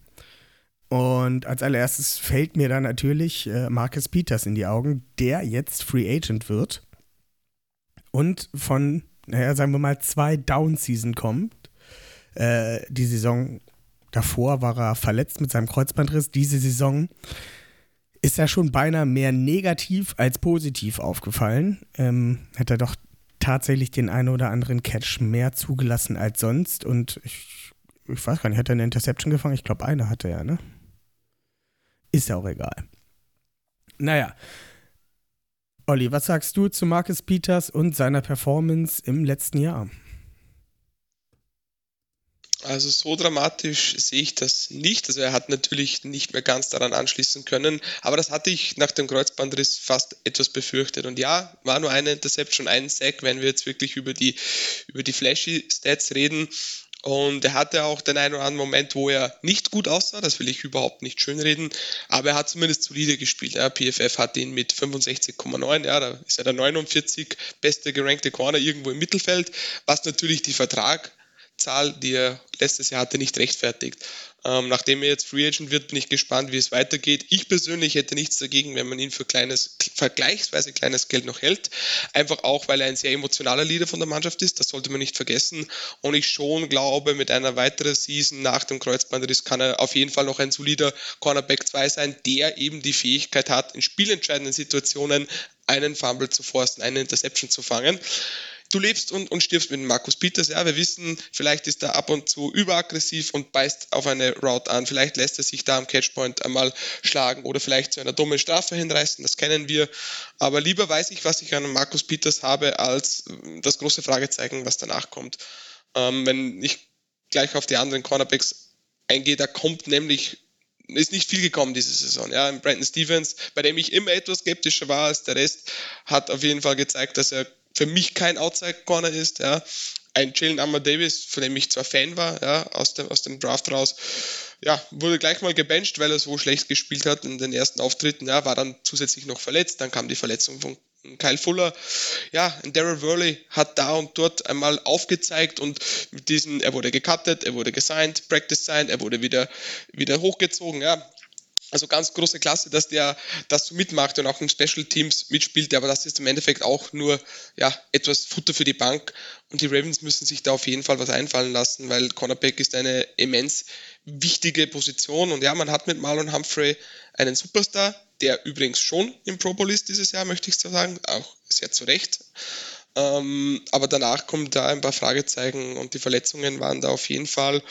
und als allererstes fällt mir dann natürlich äh, Marcus Peters in die Augen, der jetzt Free Agent wird und von, naja, sagen wir mal, zwei Down-Season kommt. Äh, die Saison davor war er verletzt mit seinem Kreuzbandriss. Diese Saison ist er schon beinahe mehr negativ als positiv aufgefallen. Ähm, hat er doch tatsächlich den einen oder anderen Catch mehr zugelassen als sonst und ich, ich weiß gar nicht, hat er eine Interception gefangen? Ich glaube, eine hatte er, ne? Ist ja auch egal. Naja. Olli, was sagst du zu Marcus Peters und seiner Performance im letzten Jahr? Also so dramatisch sehe ich das nicht. Also er hat natürlich nicht mehr ganz daran anschließen können, aber das hatte ich nach dem Kreuzbandriss fast etwas befürchtet. Und ja, war nur eine Interception, ein Sack, wenn wir jetzt wirklich über die, über die flashy Stats reden. Und er hatte auch den einen oder anderen Moment, wo er nicht gut aussah, das will ich überhaupt nicht schönreden, aber er hat zumindest solide gespielt. Ja. PFF hat ihn mit 65,9, ja, da ist er der 49 beste gerankte Corner irgendwo im Mittelfeld, was natürlich die Vertragzahl, die er letztes Jahr hatte, nicht rechtfertigt. Ähm, nachdem er jetzt Free Agent wird, bin ich gespannt, wie es weitergeht. Ich persönlich hätte nichts dagegen, wenn man ihn für kleines, vergleichsweise kleines Geld noch hält. Einfach auch, weil er ein sehr emotionaler Leader von der Mannschaft ist. Das sollte man nicht vergessen. Und ich schon glaube, mit einer weiteren Season nach dem Kreuzbandriss kann er auf jeden Fall noch ein solider Cornerback 2 sein, der eben die Fähigkeit hat, in spielentscheidenden Situationen einen Fumble zu forsten, eine Interception zu fangen du lebst und, und stirbst mit Markus Peters. Ja, wir wissen, vielleicht ist er ab und zu überaggressiv und beißt auf eine Route an. Vielleicht lässt er sich da am Catchpoint einmal schlagen oder vielleicht zu einer dummen Strafe hinreißen. Das kennen wir. Aber lieber weiß ich, was ich an Markus Peters habe, als das große Fragezeichen, was danach kommt. Ähm, wenn ich gleich auf die anderen Cornerbacks eingehe, da kommt nämlich ist nicht viel gekommen diese Saison. Ja, Brandon Stevens, bei dem ich immer etwas skeptischer war als der Rest, hat auf jeden Fall gezeigt, dass er für mich kein Outside Corner ist. Ja. Ein Jalen Amber Davis, von dem ich zwar Fan war, ja, aus, dem, aus dem Draft raus, ja, wurde gleich mal gebencht, weil er so schlecht gespielt hat in den ersten Auftritten. Ja, war dann zusätzlich noch verletzt. Dann kam die Verletzung von Kyle Fuller. Ja, Daryl Worley hat da und dort einmal aufgezeigt und mit diesen, er wurde gecuttet, er wurde gesigned, practice signed, er wurde wieder, wieder hochgezogen. Ja, also ganz große Klasse, dass der das so mitmacht und auch im Special Teams mitspielt, aber das ist im Endeffekt auch nur ja, etwas Futter für die Bank und die Ravens müssen sich da auf jeden Fall was einfallen lassen, weil Cornerback ist eine immens wichtige Position und ja, man hat mit Marlon Humphrey einen Superstar, der übrigens schon im Pro Bowl ist dieses Jahr, möchte ich so sagen, auch sehr zu Recht. Ähm, aber danach kommen da ein paar Fragezeichen und die Verletzungen waren da auf jeden Fall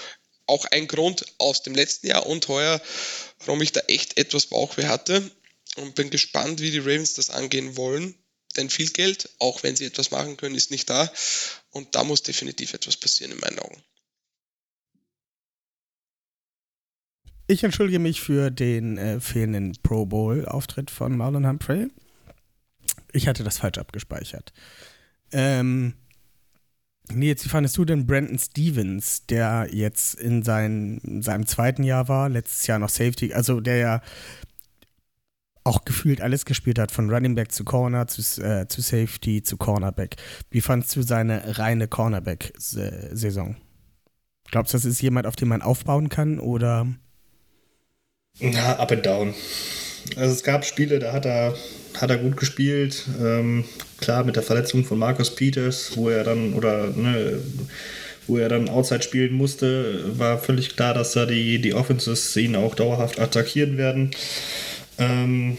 auch ein Grund aus dem letzten Jahr und heuer, warum ich da echt etwas Bauchweh hatte und bin gespannt, wie die Ravens das angehen wollen. Denn viel Geld, auch wenn sie etwas machen können, ist nicht da. Und da muss definitiv etwas passieren in meinen Augen. Ich entschuldige mich für den äh, fehlenden Pro Bowl-Auftritt von Marlon Humphrey. Ich hatte das falsch abgespeichert. Ähm, Nils, wie fandest du denn Brandon Stevens, der jetzt in, sein, in seinem zweiten Jahr war, letztes Jahr noch Safety, also der ja auch gefühlt alles gespielt hat, von Running Back zu Corner, zu, äh, zu Safety, zu Cornerback. Wie fandest du seine reine Cornerback-Saison? Glaubst du, das ist jemand, auf den man aufbauen kann oder? Na, up and down. Also es gab Spiele, da hat er, hat er gut gespielt. Ähm, klar, mit der Verletzung von Marcus Peters, wo er dann, oder ne, wo er dann Outside spielen musste, war völlig klar, dass da die, die Offenses ihn auch dauerhaft attackieren werden. Ähm,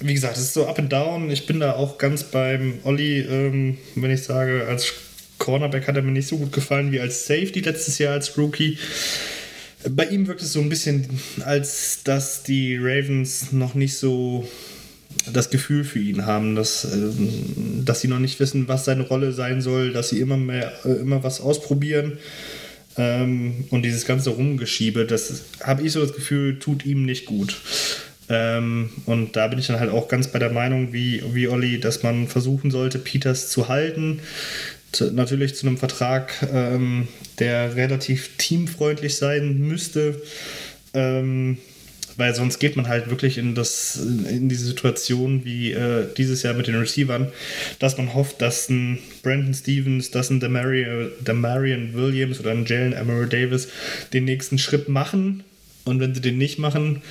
wie gesagt, es ist so up and down. Ich bin da auch ganz beim Olli, ähm, wenn ich sage, als Cornerback hat er mir nicht so gut gefallen wie als Safety letztes Jahr als Rookie. Bei ihm wirkt es so ein bisschen, als dass die Ravens noch nicht so das Gefühl für ihn haben, dass, ähm, dass sie noch nicht wissen, was seine Rolle sein soll, dass sie immer mehr, äh, immer was ausprobieren. Ähm, und dieses ganze Rumgeschiebe, das habe ich so das Gefühl, tut ihm nicht gut. Ähm, und da bin ich dann halt auch ganz bei der Meinung, wie, wie Olli, dass man versuchen sollte, Peters zu halten. Natürlich zu einem Vertrag, ähm, der relativ teamfreundlich sein müsste. Ähm, weil sonst geht man halt wirklich in, das, in diese Situation wie äh, dieses Jahr mit den Receivern, dass man hofft, dass ein Brandon Stevens, dass ein Demarion Williams oder ein Jalen Emerald Davis den nächsten Schritt machen. Und wenn sie den nicht machen,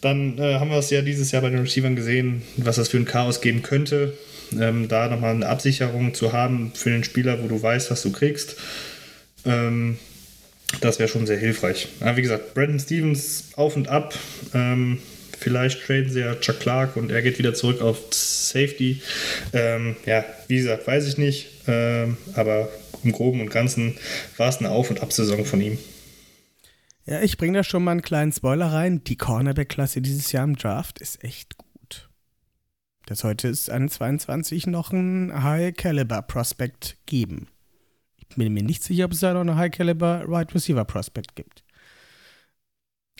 dann äh, haben wir es ja dieses Jahr bei den Receivern gesehen, was das für ein Chaos geben könnte. Ähm, da nochmal eine Absicherung zu haben für den Spieler, wo du weißt, was du kriegst. Ähm, das wäre schon sehr hilfreich. Aber wie gesagt, Brandon Stevens auf und ab. Ähm, vielleicht traden sie ja Chuck Clark und er geht wieder zurück auf Safety. Ähm, ja, wie gesagt, weiß ich nicht. Ähm, aber im Groben und Ganzen war es eine Auf- und Ab-Saison von ihm. Ja, ich bringe da schon mal einen kleinen Spoiler rein. Die Cornerback-Klasse dieses Jahr im Draft ist echt gut. Das heute ist an 22 noch ein High-Caliber-Prospect geben. Ich bin mir nicht sicher, ob es da noch eine High-Caliber Right Receiver Prospect gibt.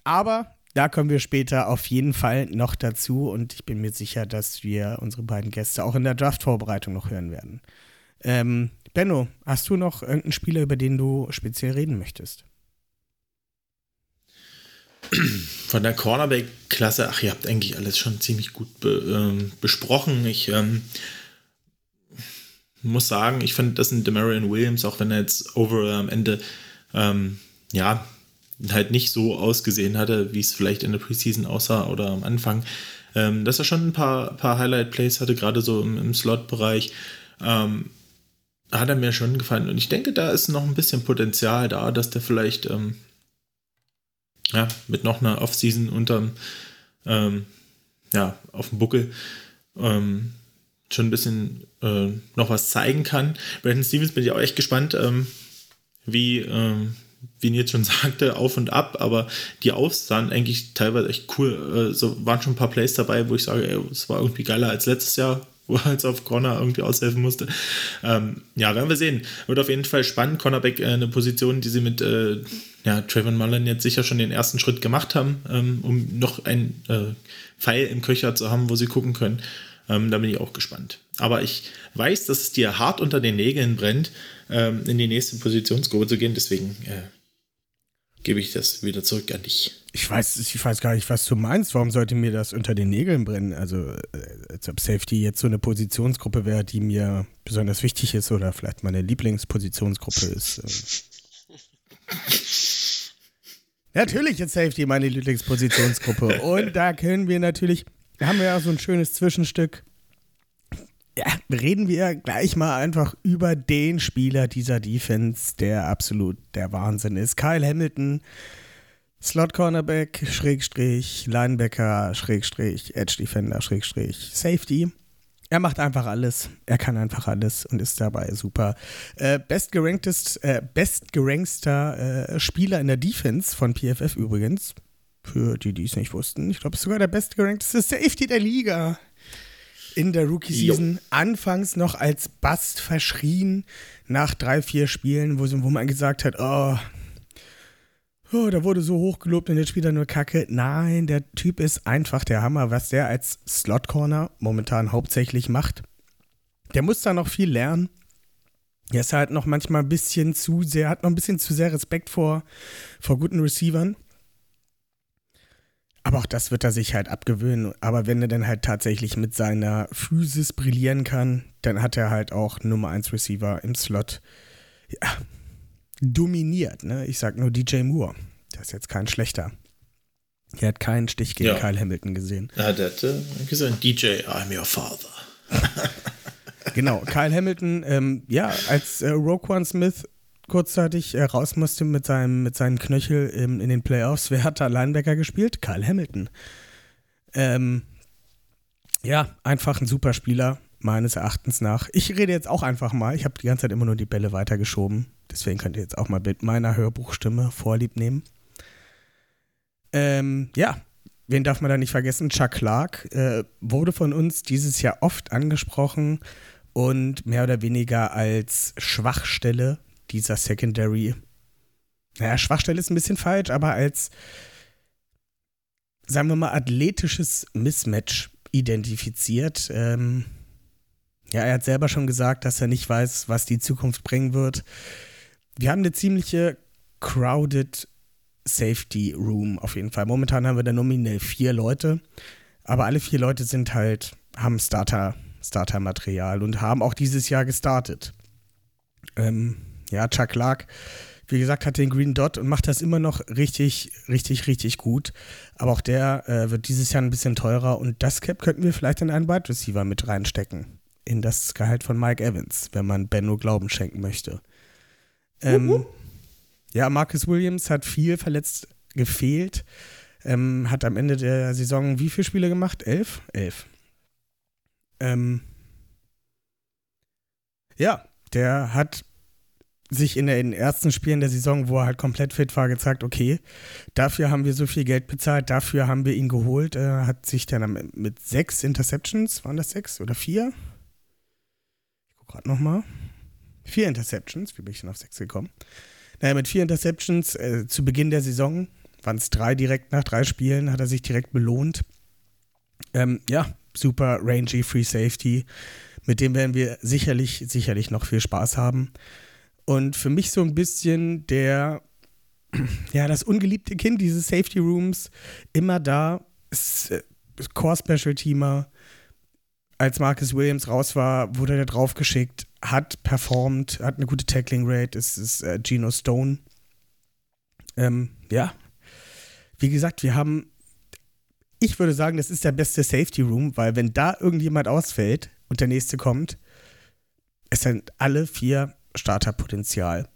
Aber da kommen wir später auf jeden Fall noch dazu und ich bin mir sicher, dass wir unsere beiden Gäste auch in der Draft-Vorbereitung noch hören werden. Ähm, Benno, hast du noch irgendeinen Spieler, über den du speziell reden möchtest? Von der Cornerback-Klasse, ach, ihr habt eigentlich alles schon ziemlich gut be, ähm, besprochen. Ich ähm, muss sagen, ich fand, dass ein Demarion Williams, auch wenn er jetzt overall am Ende, ähm, ja, halt nicht so ausgesehen hatte, wie es vielleicht in der Preseason aussah oder am Anfang, ähm, dass er schon ein paar, paar Highlight-Plays hatte, gerade so im, im Slot-Bereich. Ähm, hat er mir schon gefallen. Und ich denke, da ist noch ein bisschen Potenzial da, dass der vielleicht ähm, ja, mit noch einer Offseason unterm, ähm, ja, auf dem Buckel ähm, schon ein bisschen äh, noch was zeigen kann. Brandon Stevens bin ich auch echt gespannt, ähm, wie, ähm, wie Nils schon sagte, auf und ab, aber die Aufs sahen eigentlich teilweise echt cool. Äh, so waren schon ein paar Plays dabei, wo ich sage, es war irgendwie geiler als letztes Jahr, wo er jetzt auf Corner irgendwie aushelfen musste. Ähm, ja, werden wir sehen. Wird auf jeden Fall spannend. Cornerback äh, eine Position, die sie mit äh, ja, Trayvon Mullen jetzt sicher schon den ersten Schritt gemacht haben, ähm, um noch ein äh, Pfeil im Köcher zu haben, wo sie gucken können. Ähm, da bin ich auch gespannt. Aber ich weiß, dass es dir hart unter den Nägeln brennt, ähm, in die nächste Positionsgruppe zu gehen. Deswegen äh, gebe ich das wieder zurück an dich. Ich weiß, ich weiß gar nicht, was du meinst. Warum sollte mir das unter den Nägeln brennen? Also, äh, als ob Safety jetzt so eine Positionsgruppe wäre, die mir besonders wichtig ist oder vielleicht meine Lieblingspositionsgruppe ist. Äh. Natürlich ist Safety meine Lieblingspositionsgruppe. Und da können wir natürlich, da haben wir ja so ein schönes Zwischenstück. Ja, reden wir gleich mal einfach über den Spieler dieser Defense, der absolut der Wahnsinn ist. Kyle Hamilton, Slot Cornerback, Schrägstrich, Linebacker, Schrägstrich, Edge Defender, Schrägstrich, Safety. Er macht einfach alles. Er kann einfach alles und ist dabei super. Äh, bestgeranktes, äh, bestgerankster äh, Spieler in der Defense von PFF übrigens. Für die, die es nicht wussten. Ich glaube, es ist sogar der bestgerankteste Safety der Liga in der Rookie-Season. Anfangs noch als Bast verschrien nach drei, vier Spielen, wo, wo man gesagt hat, oh, oh, da wurde so hoch gelobt und jetzt spielt er nur Kacke. Nein, der Typ ist einfach der Hammer, was der als Slot-Corner momentan hauptsächlich macht. Der muss da noch viel lernen. Er ist halt noch manchmal ein bisschen zu sehr, hat noch ein bisschen zu sehr Respekt vor, vor guten Receivern. Aber auch das wird er sich halt abgewöhnen. Aber wenn er dann halt tatsächlich mit seiner Physis brillieren kann, dann hat er halt auch Nummer 1 Receiver im Slot. Ja, dominiert, ne? Ich sag nur DJ Moore. Der ist jetzt kein schlechter. Er hat keinen Stich gegen Ja. Kyle Hamilton gesehen. Der hat äh, gesagt, DJ, I'm your father. Genau, Kyle Hamilton, ähm, ja, als äh, Roquan Smith kurzzeitig äh, raus musste mit seinem, mit seinem Knöchel im, in den Playoffs, wer hat da Linebacker gespielt? Kyle Hamilton. Ähm, ja, einfach ein super Spieler, meines Erachtens nach. Ich rede jetzt auch einfach mal, ich habe die ganze Zeit immer nur die Bälle weitergeschoben, deswegen könnt ihr jetzt auch mal mit meiner Hörbuchstimme Vorlieb nehmen. Ähm, ja, wen darf man da nicht vergessen? Chuck Clark äh, wurde von uns dieses Jahr oft angesprochen und mehr oder weniger als Schwachstelle dieser Secondary. Naja, Schwachstelle ist ein bisschen falsch, aber als sagen wir mal, athletisches Mismatch identifiziert. Ähm, ja, er hat selber schon gesagt, dass er nicht weiß, was die Zukunft bringen wird. Wir haben eine ziemliche crowded Safety Room auf jeden Fall. Momentan haben wir da nominell vier Leute, aber alle vier Leute sind halt, haben Starter, Starter-Material und haben auch dieses Jahr gestartet. Ähm, ja, Chuck Clark, wie gesagt, hat den Green Dot und macht das immer noch richtig, richtig, richtig gut. Aber auch der äh, wird dieses Jahr ein bisschen teurer und das Cap könnten wir vielleicht in einen Wide Receiver mit reinstecken. In das Gehalt von Mike Evans, wenn man Benno Glauben schenken möchte. Ähm, ja, Marcus Williams hat viel verletzt gefehlt. Ähm, hat am Ende der Saison wie viele Spiele gemacht? Elf? Elf. Ähm, ja, der hat sich in den ersten Spielen der Saison, wo er halt komplett fit war, gezeigt, okay, dafür haben wir so viel Geld bezahlt, dafür haben wir ihn geholt. Er hat sich dann mit sechs Interceptions, waren das sechs oder vier? Ich gucke gerade nochmal. Vier Interceptions, wie bin ich denn auf sechs gekommen? Naja, mit vier Interceptions äh, zu Beginn der Saison, waren es drei direkt nach drei Spielen, hat er sich direkt belohnt. Ähm, ja, super rangy Free Safety. Mit dem werden wir sicherlich, sicherlich noch viel Spaß haben. Und für mich so ein bisschen der, ja, das ungeliebte Kind dieses Safety Rooms, immer da, ist, äh, Core Special Teamer. Als Marcus Williams raus war, wurde er draufgeschickt, hat performt, hat eine gute Tackling Rate, es ist äh, Geno Stone. Ähm, ja, wie gesagt, wir haben, ich würde sagen, das ist der beste Safety Room, weil wenn da irgendjemand ausfällt und der nächste kommt, es sind alle vier Starterpotenzial.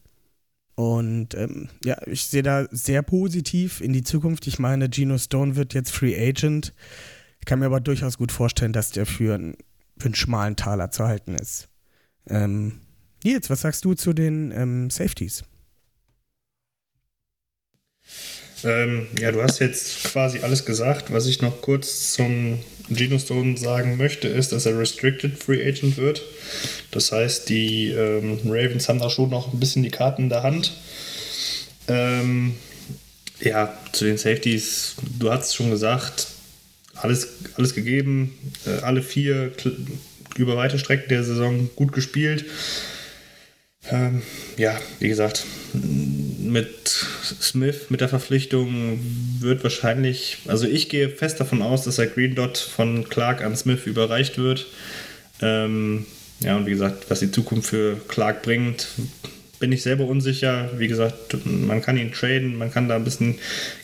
Und ähm, ja, ich sehe da sehr positiv in die Zukunft. Ich meine, Geno Stone wird jetzt Free Agent. Ich kann mir aber durchaus gut vorstellen, dass der für, ein, für einen schmalen Taler zu halten ist. Ähm, Nils, was sagst du zu den ähm, Safeties? Ähm, ja, du hast jetzt quasi alles gesagt. Was ich noch kurz zum Geno Stone sagen möchte, ist, dass er Restricted Free Agent wird. Das heißt, die ähm, Ravens haben da schon noch ein bisschen die Karten in der Hand. Ähm, ja, zu den Safeties, du hast es schon gesagt, alles, alles gegeben, äh, alle vier über weite Strecken der Saison gut gespielt. Ähm, ja, wie gesagt, mit Smith, mit der Verpflichtung wird wahrscheinlich, also ich gehe fest davon aus, dass der Green Dot von Clark an Smith überreicht wird. Ähm, ja, und wie gesagt, was die Zukunft für Clark bringt, bin ich selber unsicher. Wie gesagt, man kann ihn traden, man kann da ein bisschen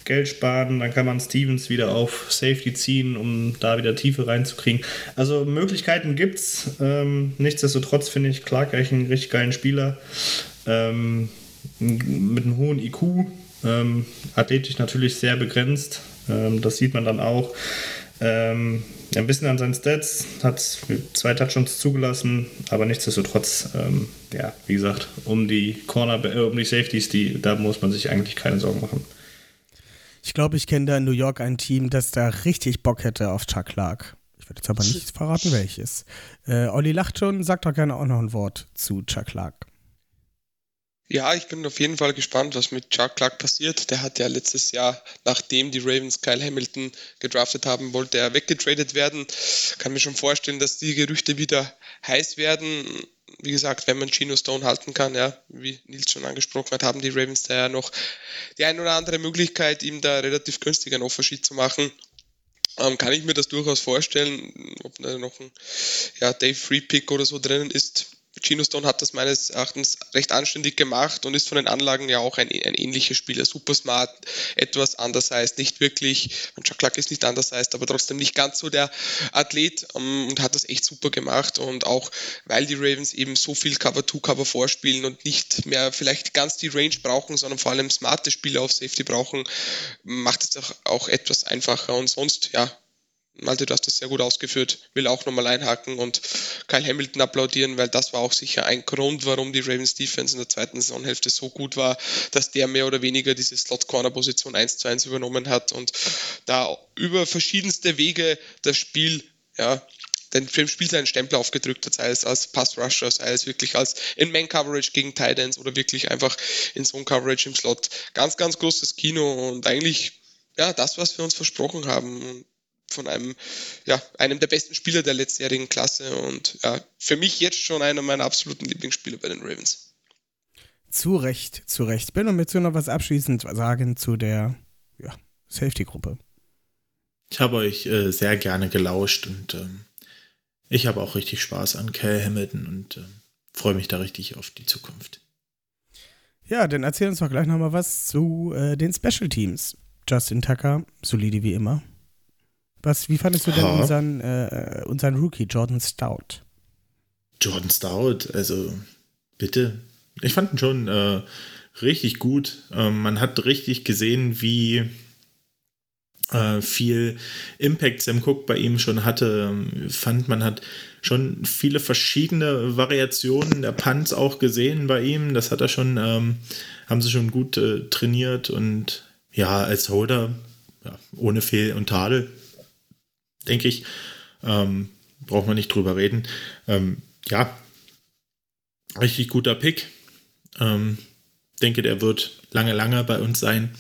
Geld sparen, dann kann man Stevens wieder auf Safety ziehen, um da wieder Tiefe reinzukriegen. Also Möglichkeiten gibt's. Ähm, nichtsdestotrotz finde ich Clark eigentlich einen richtig geilen Spieler. Ähm, mit einem hohen IQ. Ähm, athletisch natürlich sehr begrenzt. Ähm, das sieht man dann auch. Ähm, ein bisschen an seinen Stats, hat zwei Touchdowns zugelassen, aber nichtsdestotrotz, ähm, ja, wie gesagt, um die Corner, äh, um die Safeties, die, da muss man sich eigentlich keine Sorgen machen. Ich glaube, ich kenne da in New York ein Team, das da richtig Bock hätte auf Chuck Clark. Ich werde jetzt aber nicht verraten, welches. Äh, Olli lacht schon, sagt doch gerne auch noch ein Wort zu Chuck Clark. Ja, ich bin auf jeden Fall gespannt, was mit Chuck Clark passiert. Der hat ja letztes Jahr, nachdem die Ravens Kyle Hamilton gedraftet haben, wollte er weggetradet werden. Kann mir schon vorstellen, dass die Gerüchte wieder heiß werden. Wie gesagt, wenn man Gino Stone halten kann, ja, wie Nils schon angesprochen hat, haben die Ravens da ja noch die ein oder andere Möglichkeit, ihm da relativ günstig einen Offersheet zu machen. Ähm, kann ich mir das durchaus vorstellen, ob da noch ein ja, Dave Free Pick oder so drinnen ist, Gino Stone hat das meines Erachtens recht anständig gemacht und ist von den Anlagen ja auch ein, ein ähnlicher Spieler. Super smart, etwas anders heißt, nicht wirklich, und Chuck Clark ist nicht anders heißt, aber trotzdem nicht ganz so der Athlet um, und hat das echt super gemacht. Und auch weil die Ravens eben so viel Cover-2, Cover-4 spielen und nicht mehr vielleicht ganz die Range brauchen, sondern vor allem smarte Spieler auf Safety brauchen, macht es auch, auch etwas einfacher. Und sonst, ja, Malte, du hast das sehr gut ausgeführt. Will auch nochmal einhaken und Kyle Hamilton applaudieren, weil das war auch sicher ein Grund, warum die Ravens Defense in der zweiten Saisonhälfte so gut war, dass der mehr oder weniger diese Slot-Corner-Position 1 zu 1 übernommen hat und da über verschiedenste Wege das Spiel, ja, den Spiel seinen Stempel aufgedrückt hat, sei es als Pass-Rusher, sei es wirklich als In-Man-Coverage gegen Titans oder wirklich einfach in Zone-Coverage im Slot. Ganz, ganz großes Kino und eigentlich ja, das, was wir uns versprochen haben von einem, ja, einem der besten Spieler der letztjährigen Klasse und ja, für mich jetzt schon einer meiner absoluten Lieblingsspieler bei den Ravens. Zu Recht, zu Recht. Ben, und willst du noch was abschließend sagen zu der ja, Safety-Gruppe? Ich habe euch äh, sehr gerne gelauscht und ähm, ich habe auch richtig Spaß an Cal Hamilton und äh, freue mich da richtig auf die Zukunft. Ja, dann erzähl uns doch gleich nochmal was zu äh, den Special Teams. Justin Tucker, solide wie immer. Was, wie fandest du denn Ha. unseren, äh, unseren Rookie, Jordan Stout? Jordan Stout, also bitte. Ich fand ihn schon äh, richtig gut. Ähm, man hat richtig gesehen, wie äh, viel Impact Sam Cook bei ihm schon hatte. Ähm, Fand, man hat schon viele verschiedene Variationen der Punts auch gesehen bei ihm. Das hat er schon, ähm, haben sie schon gut äh, trainiert und ja, als Holder, ja, ohne Fehl und Tadel, denke ich, ähm, braucht man nicht drüber reden. Ähm, ja, richtig guter Pick. Ähm, denke, der wird lange, lange bei uns sein,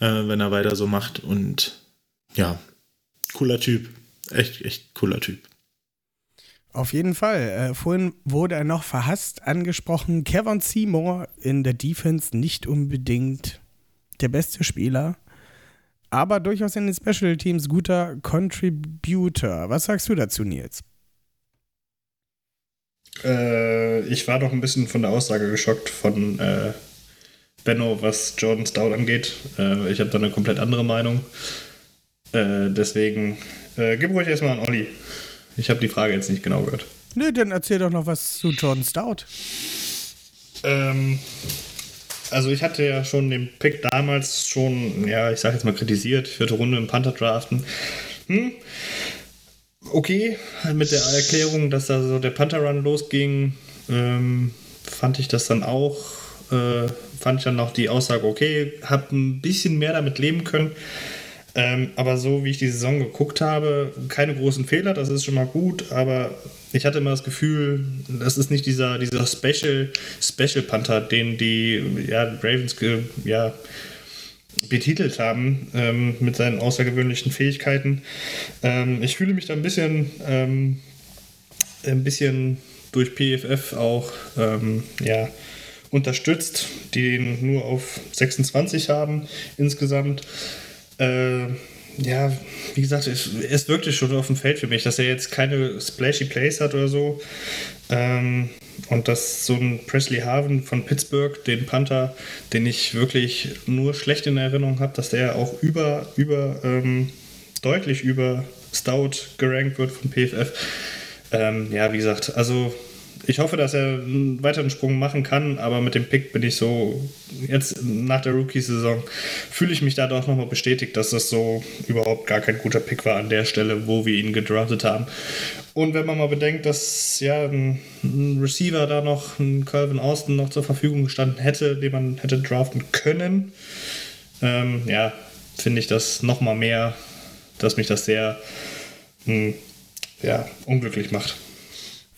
äh, wenn er weiter so macht. Und ja, cooler Typ. Echt, echt cooler Typ. Auf jeden Fall. Äh, vorhin wurde er noch verhasst angesprochen. Kevin Seymour in der Defense nicht unbedingt der beste Spieler, aber durchaus in den Special Teams guter Contributor. Was sagst du dazu, Nils? Äh, ich war doch ein bisschen von der Aussage geschockt von äh, Benno, was Jordan Stout angeht. Äh, ich habe da eine komplett andere Meinung. Äh, deswegen äh, gib ruhig erstmal an Olli. Ich habe die Frage jetzt nicht genau gehört. Nö, dann erzähl doch noch was zu Jordan Stout. Ähm, also ich hatte ja schon den Pick damals schon, ja, ich sag jetzt mal kritisiert, vierte Runde im Panther draften. Hm, okay, mit der Erklärung, dass da so der Panther Run losging, ähm, fand ich das dann auch, äh, fand ich dann noch die Aussage, okay, hab ein bisschen mehr damit leben können. Ähm, aber so wie ich die Saison geguckt habe, keine großen Fehler, das ist schon mal gut, aber ich hatte immer das Gefühl, das ist nicht dieser, dieser Special, Special Panther, den die ja, Ravens ja, betitelt haben ähm, mit seinen außergewöhnlichen Fähigkeiten. Ähm, ich fühle mich da ein bisschen, ähm, ein bisschen durch PFF auch ähm, ja, unterstützt, die den nur auf 26 haben insgesamt. Äh, ja, wie gesagt, es, es wirkte schon auf dem Feld für mich, dass er jetzt keine splashy Plays hat oder so. Ähm, und dass so ein Presley Harvin von Pittsburgh, den Panther, den ich wirklich nur schlecht in Erinnerung habe, dass der auch über, über, ähm, deutlich über Stout gerankt wird von PFF. Ähm, ja, wie gesagt, also ich hoffe, dass er einen weiteren Sprung machen kann, aber mit dem Pick bin ich so, jetzt nach der Rookie-Saison, fühle ich mich da doch nochmal bestätigt, dass das so überhaupt gar kein guter Pick war an der Stelle, wo wir ihn gedraftet haben. Und wenn man mal bedenkt, dass ja ein, Receiver da noch, ein Calvin Austin noch zur Verfügung gestanden hätte, den man hätte draften können, ähm, ja, finde ich das nochmal mehr, dass mich das sehr mh, ja, unglücklich macht.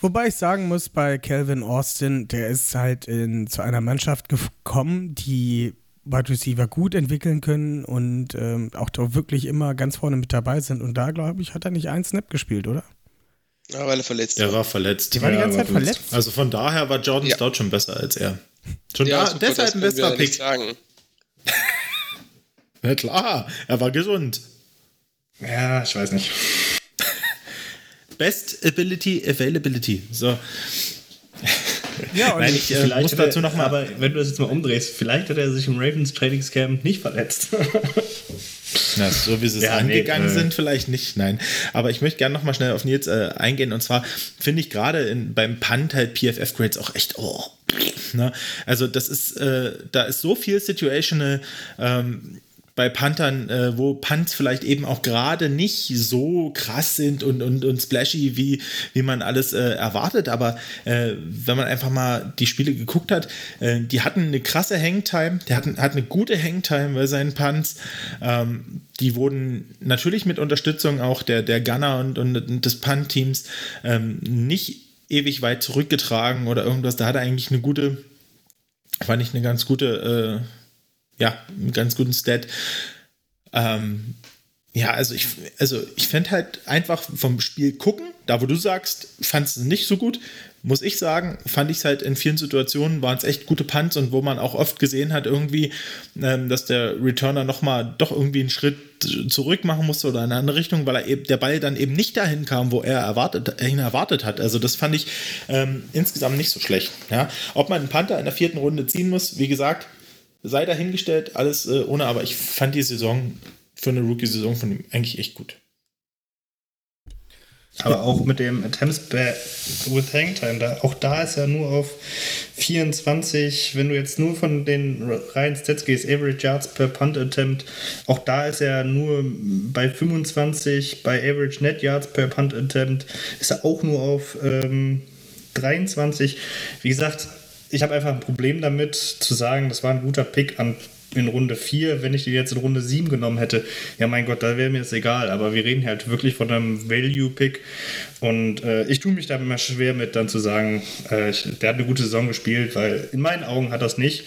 Wobei ich sagen muss, bei Calvin Austin, der ist halt in, zu einer Mannschaft gekommen, die Wide Receiver gut entwickeln können und ähm, auch da wirklich immer ganz vorne mit dabei sind. Und da, glaube ich, hat er nicht einen Snap gespielt, oder? Ja, weil er verletzt Er war. war verletzt. Die war die ganze Zeit verletzt. Also von daher war Jordan Ja. Stout schon besser als er. Schon Ja, da, super, deshalb ein besserer Pick. sagen. Ja klar, er war gesund. Ja, ich weiß nicht. Best Ability, Availability. So. Ja, und Nein, ich äh, muss hat er- dazu noch mal. Aber wenn du das jetzt mal umdrehst, vielleicht hat er sich im Ravens Trainingscamp nicht verletzt. Na, so wie sie es Ja, nee, angegangen äh. sind, vielleicht nicht, nein. Aber ich möchte gerne nochmal schnell auf Nils äh, eingehen. Und zwar finde ich gerade in- beim Punt halt PFF-Grades auch echt, oh, ne? Also das ist, äh, da ist so viel Situational ähm, bei Panthern, äh, wo Punts vielleicht eben auch gerade nicht so krass sind und, und, und splashy, wie, wie man alles äh, erwartet. Aber äh, wenn man einfach mal die Spiele geguckt hat, äh, die hatten eine krasse Hangtime, der hatten, hat eine gute Hangtime bei seinen Punts. Ähm, die wurden natürlich mit Unterstützung auch der, der Gunner und, und, und des Punt-Teams ähm, nicht ewig weit zurückgetragen oder irgendwas. Da hat er eigentlich eine gute, fand ich eine ganz gute, äh, ja, einen ganz guten Stat. Ähm, ja, also ich, also ich fände halt einfach vom Spiel gucken, da wo du sagst, fandest es nicht so gut, muss ich sagen, fand ich es halt in vielen Situationen waren es echt gute Punts und wo man auch oft gesehen hat irgendwie, ähm, dass der Returner nochmal doch irgendwie einen Schritt zurück machen musste oder in eine andere Richtung, weil er eben, der Ball dann eben nicht dahin kam, wo er erwartet, ihn erwartet hat. Also das fand ich ähm, insgesamt nicht so schlecht. Ja? Ob man einen Panther in der vierten Runde ziehen muss, wie gesagt, sei dahingestellt, alles äh, ohne, aber ich fand die Saison für eine Rookie-Saison von ihm eigentlich echt gut. Aber auch mit dem Attempts with Hangtime, da, auch da ist er nur auf 24, wenn du jetzt nur von den reinen Stats gehst, Average Yards per Punt Attempt, auch da ist er nur bei 25, bei Average Net Yards per Punt Attempt ist er auch nur auf ähm, 23. Wie gesagt, ich habe einfach ein Problem damit zu sagen, das war ein guter Pick an in Runde 4, wenn ich die jetzt in Runde 7 genommen hätte, ja mein Gott, da wäre mir das egal. Aber wir reden halt wirklich von einem Value-Pick. Und äh, ich tue mich da immer schwer mit, dann zu sagen, äh, ich, der hat eine gute Saison gespielt, weil in meinen Augen hat das nicht.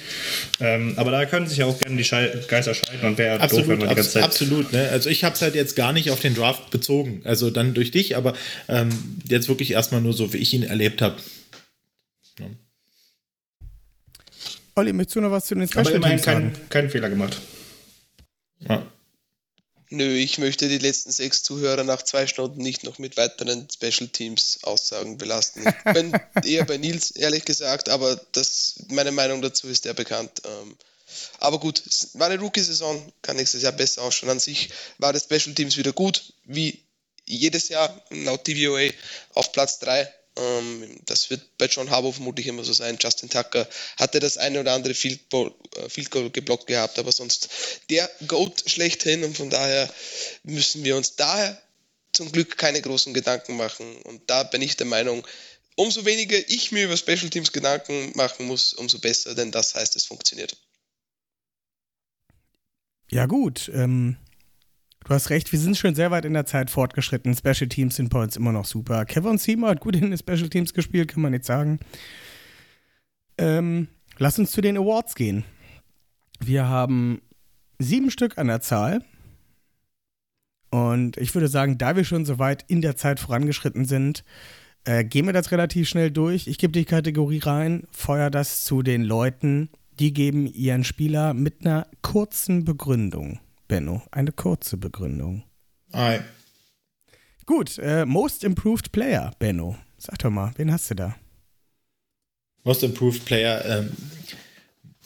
Ähm, aber da können sich ja auch gerne die Schei Geister scheiden und wäre absolut, doof, wenn man die ganze Zeit. Absolut, ne? Also ich habe es halt jetzt gar nicht auf den Draft bezogen. Also dann durch dich, aber ähm, jetzt wirklich erstmal nur so, wie ich ihn erlebt habe. Ja. Olli, möchtest du noch was zu den Aber Special immerhin Teams sagen? keinen keinen Fehler gemacht. Ja. Nö, ich möchte die letzten sechs Zuhörer nach zwei Stunden nicht noch mit weiteren Special Teams Aussagen belasten. Ich bin eher bei Nils, ehrlich gesagt, aber das, meine Meinung dazu ist ja bekannt. Ähm, aber gut, es war eine Rookie-Saison, kann nächstes Jahr besser ausschauen. An sich war das Special Teams wieder gut, wie jedes Jahr laut DVOA auf Platz 3. Ähm, das wird bei John Harbaugh vermutlich immer so sein. Justin Tucker hatte das eine oder andere Field Goal, äh, Field Goal geblockt gehabt, aber sonst der Goat schlechthin und von daher müssen wir uns daher zum Glück keine großen Gedanken machen. Und da bin ich der Meinung, umso weniger ich mir über Special Teams Gedanken machen muss, umso besser, denn das heißt, es funktioniert. Ja, gut. Ähm, du hast recht, wir sind schon sehr weit in der Zeit fortgeschritten. Special Teams sind bei uns immer noch super. Kevin Seymour hat gut in den Special Teams gespielt, kann man nicht sagen. Ähm, lass uns zu den Awards gehen. Wir haben sieben Stück an der Zahl. Und ich würde sagen, da wir schon so weit in der Zeit vorangeschritten sind, äh, gehen wir das relativ schnell durch. Ich gebe die Kategorie rein, feuer das zu den Leuten, die geben ihren Spieler mit einer kurzen Begründung. Benno, eine kurze Begründung. Ei. Gut, äh, Most Improved Player, Benno. Sag doch mal, wen hast du da? Most Improved Player, ähm,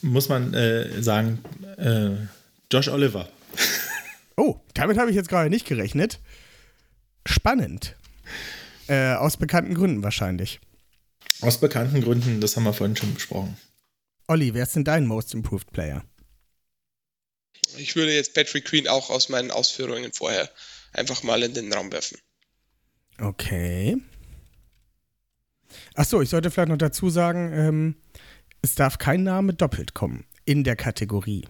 muss man äh, sagen, äh, Josh Oliver. Oh, damit habe ich jetzt gerade nicht gerechnet. Spannend. Äh, aus bekannten Gründen wahrscheinlich. Aus bekannten Gründen, das haben wir vorhin schon besprochen. Olli, wer ist denn dein Most Improved Player? Ich würde jetzt Patrick Queen auch aus meinen Ausführungen vorher einfach mal in den Raum werfen. Okay. Achso, ich sollte vielleicht noch dazu sagen, ähm, es darf kein Name doppelt kommen in der Kategorie.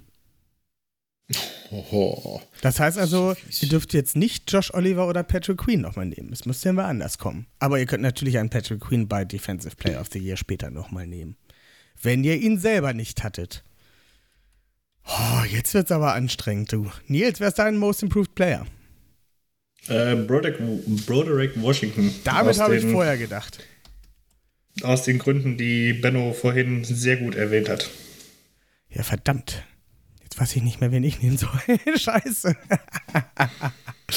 Oho. Das heißt also, ihr dürft jetzt nicht Josh Oliver oder Patrick Queen nochmal nehmen. Es müsste ja anders kommen. Aber ihr könnt natürlich einen Patrick Queen bei Defensive Player of the Year später nochmal nehmen. Wenn ihr ihn selber nicht hattet. Oh, jetzt wird's aber anstrengend, du. Nils, wer ist dein Most Improved Player? Äh, Broderick, Broderick Washington. Damit habe ich vorher gedacht. Aus den Gründen, die Benno vorhin sehr gut erwähnt hat. Ja, verdammt. Jetzt weiß ich nicht mehr, wen ich nehmen soll. Scheiße.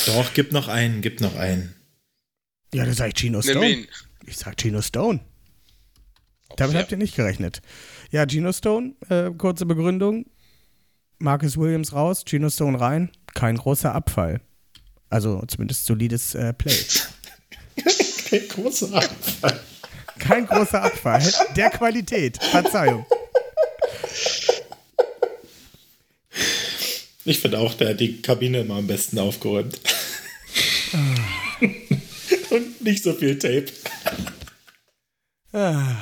Doch, gibt noch einen, gibt noch einen. Ja, das sag ich Gino Nimm Stone. ihn. Ich sag Gino Stone. Damit habt ihr nicht gerechnet. Ja, Gino Stone, äh, kurze Begründung. Marcus Williams raus, Gino Stone rein. Kein großer Abfall. Also zumindest solides äh, Play. Kein großer Abfall. Kein großer Abfall. Der Qualität. Verzeihung. Ich finde auch, der hat die Kabine immer am besten aufgeräumt. Und nicht so viel Tape. Ah.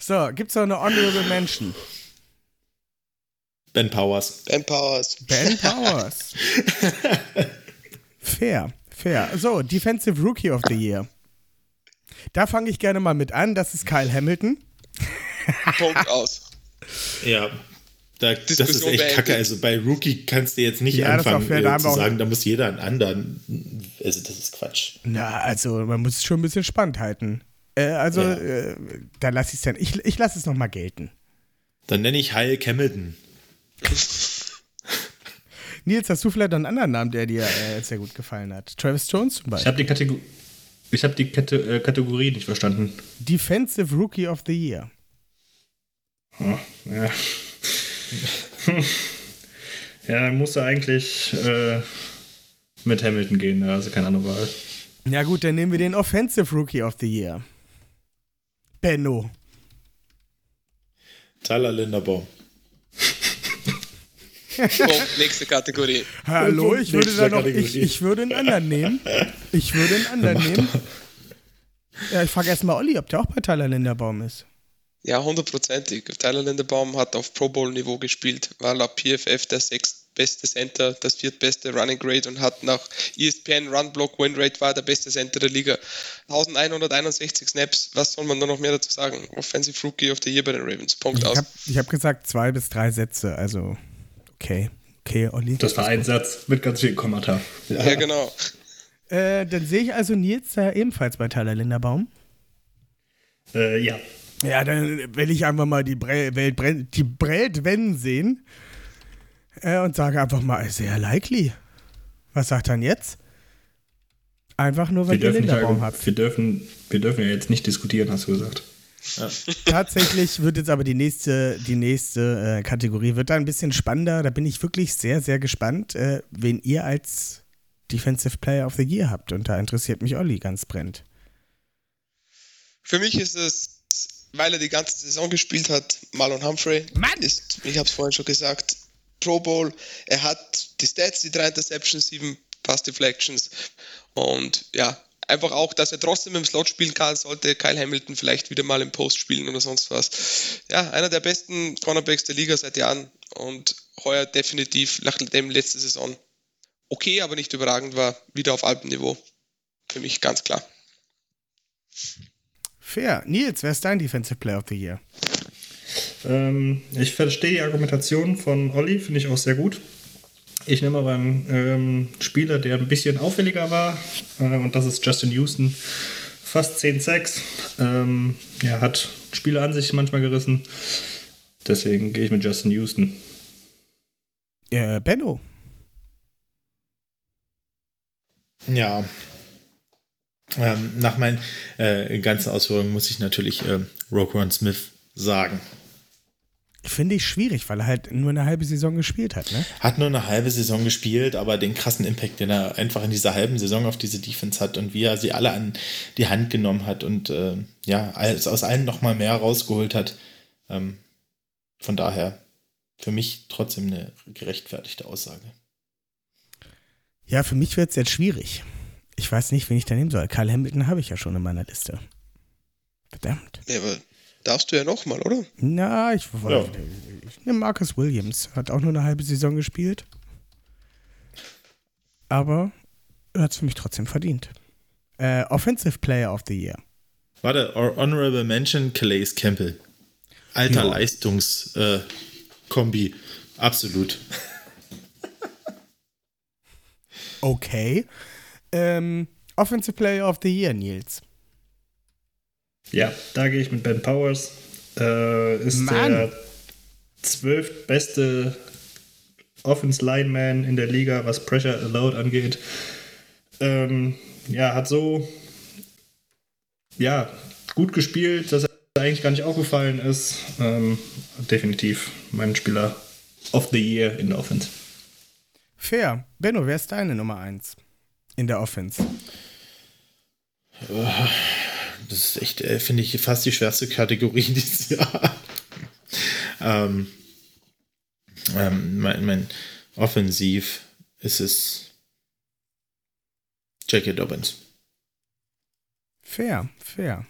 So, gibt's noch eine Honorable Mention? Ben Powers. Ben Powers. Ben Powers. fair, fair. So, Defensive Rookie of the Year. Da fange ich gerne mal mit an. Das ist Kyle Hamilton. Punkt aus. Ja. Da, das ist echt kacke. Also bei Rookie kannst du jetzt nicht Ja, anfangen fair, äh, zu sagen, da muss jeder einen anderen. Also das ist Quatsch. Na, also man muss es schon ein bisschen spannend halten. Äh, also, Ja. äh, da lasse ich es dann. Ich, ich lasse es nochmal gelten. Dann nenne ich Heil Camilton. Nils, hast du vielleicht noch einen anderen Namen, der dir äh, sehr gut gefallen hat? Travis Jones zum Ich Beispiel. habe die, Kategor ich hab die Kate äh, Kategorie nicht verstanden. Defensive Rookie of the Year. Oh, ja. ja, dann musst du eigentlich äh, mit Hamilton gehen, da hast du keine andere Wahl. Ja gut, dann nehmen wir den Offensive Rookie of the Year. Benno. Tyler Linderbaum. So, nächste Kategorie. Hallo, ich würde Nächste da noch, ich, ich würde einen anderen nehmen. Ich würde einen anderen nehmen. Ja, ich frage erstmal Olli, ob der auch bei Tyler Linderbaum ist. Ja, hundertprozentig. Tyler Linderbaum hat auf Pro Bowl Niveau gespielt, war laut PFF der sechstbeste Center, das viertbeste Running Grade und hat nach ESPN Run Block Win Rate war der beste Center der Liga. 1161 Snaps, was soll man da noch mehr dazu sagen? Offensive Rookie of the Year bei den Ravens. Punkt Ich aus. habe ich hab gesagt zwei bis drei Sätze, also okay. Okay, Olli. Das war ein Satz mit ganz vielen Kommentaren. Ja, genau. Äh, dann sehe ich also Nils da ebenfalls bei Tyler Linderbaum. Äh, ja. Ja, dann will ich einfach mal die Bre Welt brenn die wenden sehen äh, und sage einfach mal sehr likely. Was sagt dann jetzt? Einfach nur, Wir weil ihr dürfen, nicht Linderbaum habt. wir, dürfen, wir dürfen ja jetzt nicht diskutieren, hast du gesagt. Tatsächlich wird jetzt aber die nächste, die nächste äh, Kategorie wird da ein bisschen spannender. Da bin ich wirklich sehr, sehr gespannt, äh, wen ihr als Defensive Player of the Year habt. Und da interessiert mich Olli ganz brennend. Für mich ist es, weil er die ganze Saison gespielt hat, Marlon Humphrey. Mann! Ist, ich habe es vorhin schon gesagt, Pro Bowl. Er hat die Stats, die drei Interceptions, sieben Pass Deflections. Und ja, einfach auch, dass er trotzdem im Slot spielen kann, sollte Kyle Hamilton vielleicht wieder mal im Post spielen oder sonst was. Ja, einer der besten Cornerbacks der Liga seit Jahren und heuer definitiv, nachdem letzte Saison okay, aber nicht überragend war, wieder auf Alpenniveau. Für mich ganz klar. Fair. Nils, wer ist dein Defensive Player of the Year? Ähm, ich verstehe die Argumentation von Olli, finde ich auch sehr gut. Ich nehme aber einen ähm, Spieler, der ein bisschen auffälliger war, äh, und das ist Justin Houston. Fast 10 Sacks. Ähm, er hat Spiele an sich manchmal gerissen. Deswegen gehe ich mit Justin Houston. Äh, Benno. Ja. Ähm, nach meinen äh, ganzen Ausführungen muss ich natürlich ähm, Roquan Smith sagen. Finde ich schwierig, weil er halt nur eine halbe Saison gespielt hat, ne? Hat nur eine halbe Saison gespielt, aber den krassen Impact, den er einfach in dieser halben Saison auf diese Defense hat und wie er sie alle an die Hand genommen hat und äh, ja, als aus allen nochmal mehr rausgeholt hat. Ähm, von daher für mich trotzdem eine gerechtfertigte Aussage. Ja, für mich wird es jetzt schwierig. Ich weiß nicht, wen ich da nehmen soll. Karl Hamilton habe ich ja schon in meiner Liste. Verdammt. Ja, aber darfst du ja nochmal, oder? Na, ich, Ja. ich nehme Marcus Williams. Hat auch nur eine halbe Saison gespielt. Aber er hat es für mich trotzdem verdient. Äh, Offensive Player of the Year. Warte, Hon- Honorable Mention, Calais Campbell. Alter Ja. Leistungskombi. Äh, Kombi. Absolut. Okay. Ähm, Offensive Player of the Year, Nils. Ja, da gehe ich mit Ben Powers. Äh, ist Mann. der zwölftbeste Offense Lineman in der Liga, was Pressure Allowed angeht. Ähm, ja, hat so ja, gut gespielt, dass er eigentlich gar nicht aufgefallen ist. Ähm, definitiv mein Spieler of the Year in der Offense. Fair. Benno, wer ist deine Nummer 1 in der Offense? Das ist echt, äh, finde ich, fast die schwerste Kategorie dieses Jahr. ähm, ähm, mein, mein Offensiv ist es Jackie Dobbins. Fair, fair.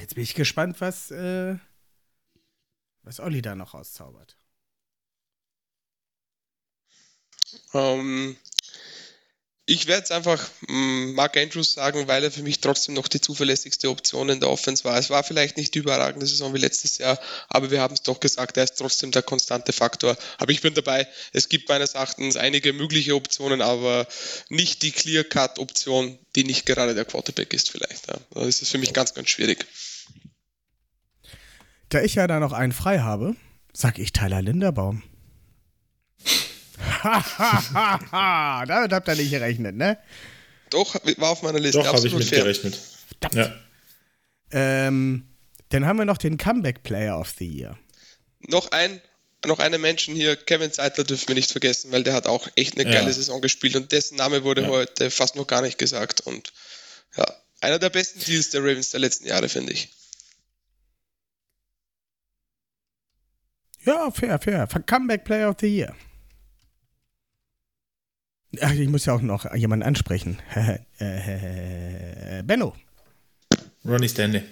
Jetzt bin ich gespannt, was, äh, was Olli da noch rauszaubert. Ähm, ich werde jetzt einfach mh, Mark Andrews sagen, weil er für mich trotzdem noch die zuverlässigste Option in der Offense war. Es war vielleicht nicht die überragende Saison wie letztes Jahr, aber wir haben es doch gesagt, er ist trotzdem der konstante Faktor. Aber ich bin dabei, es gibt meines Erachtens einige mögliche Optionen, aber nicht die Clear-Cut-Option, die nicht gerade der Quarterback ist vielleicht. Das ist für mich ganz, ganz schwierig. Da ich ja da noch einen frei habe, sag ich Tyler Linderbaum. Damit habt ihr nicht gerechnet, ne? Doch, war auf meiner Liste. Doch, habe ich mitgerechnet. Verdammt. Ja. Ähm, dann haben wir noch den Comeback Player of the Year. Noch ein, noch einen Menschen hier, Kevin Seidler dürfen wir nicht vergessen, weil der hat auch echt eine Ja. geile Saison gespielt und dessen Name wurde Ja. heute fast noch gar nicht gesagt. Und ja, einer der besten Deals der Ravens der letzten Jahre, finde ich. Ja, fair, fair. Comeback Player of the Year. Ach, ich muss ja auch noch jemanden ansprechen. Äh, Benno. Ronnie Stanley.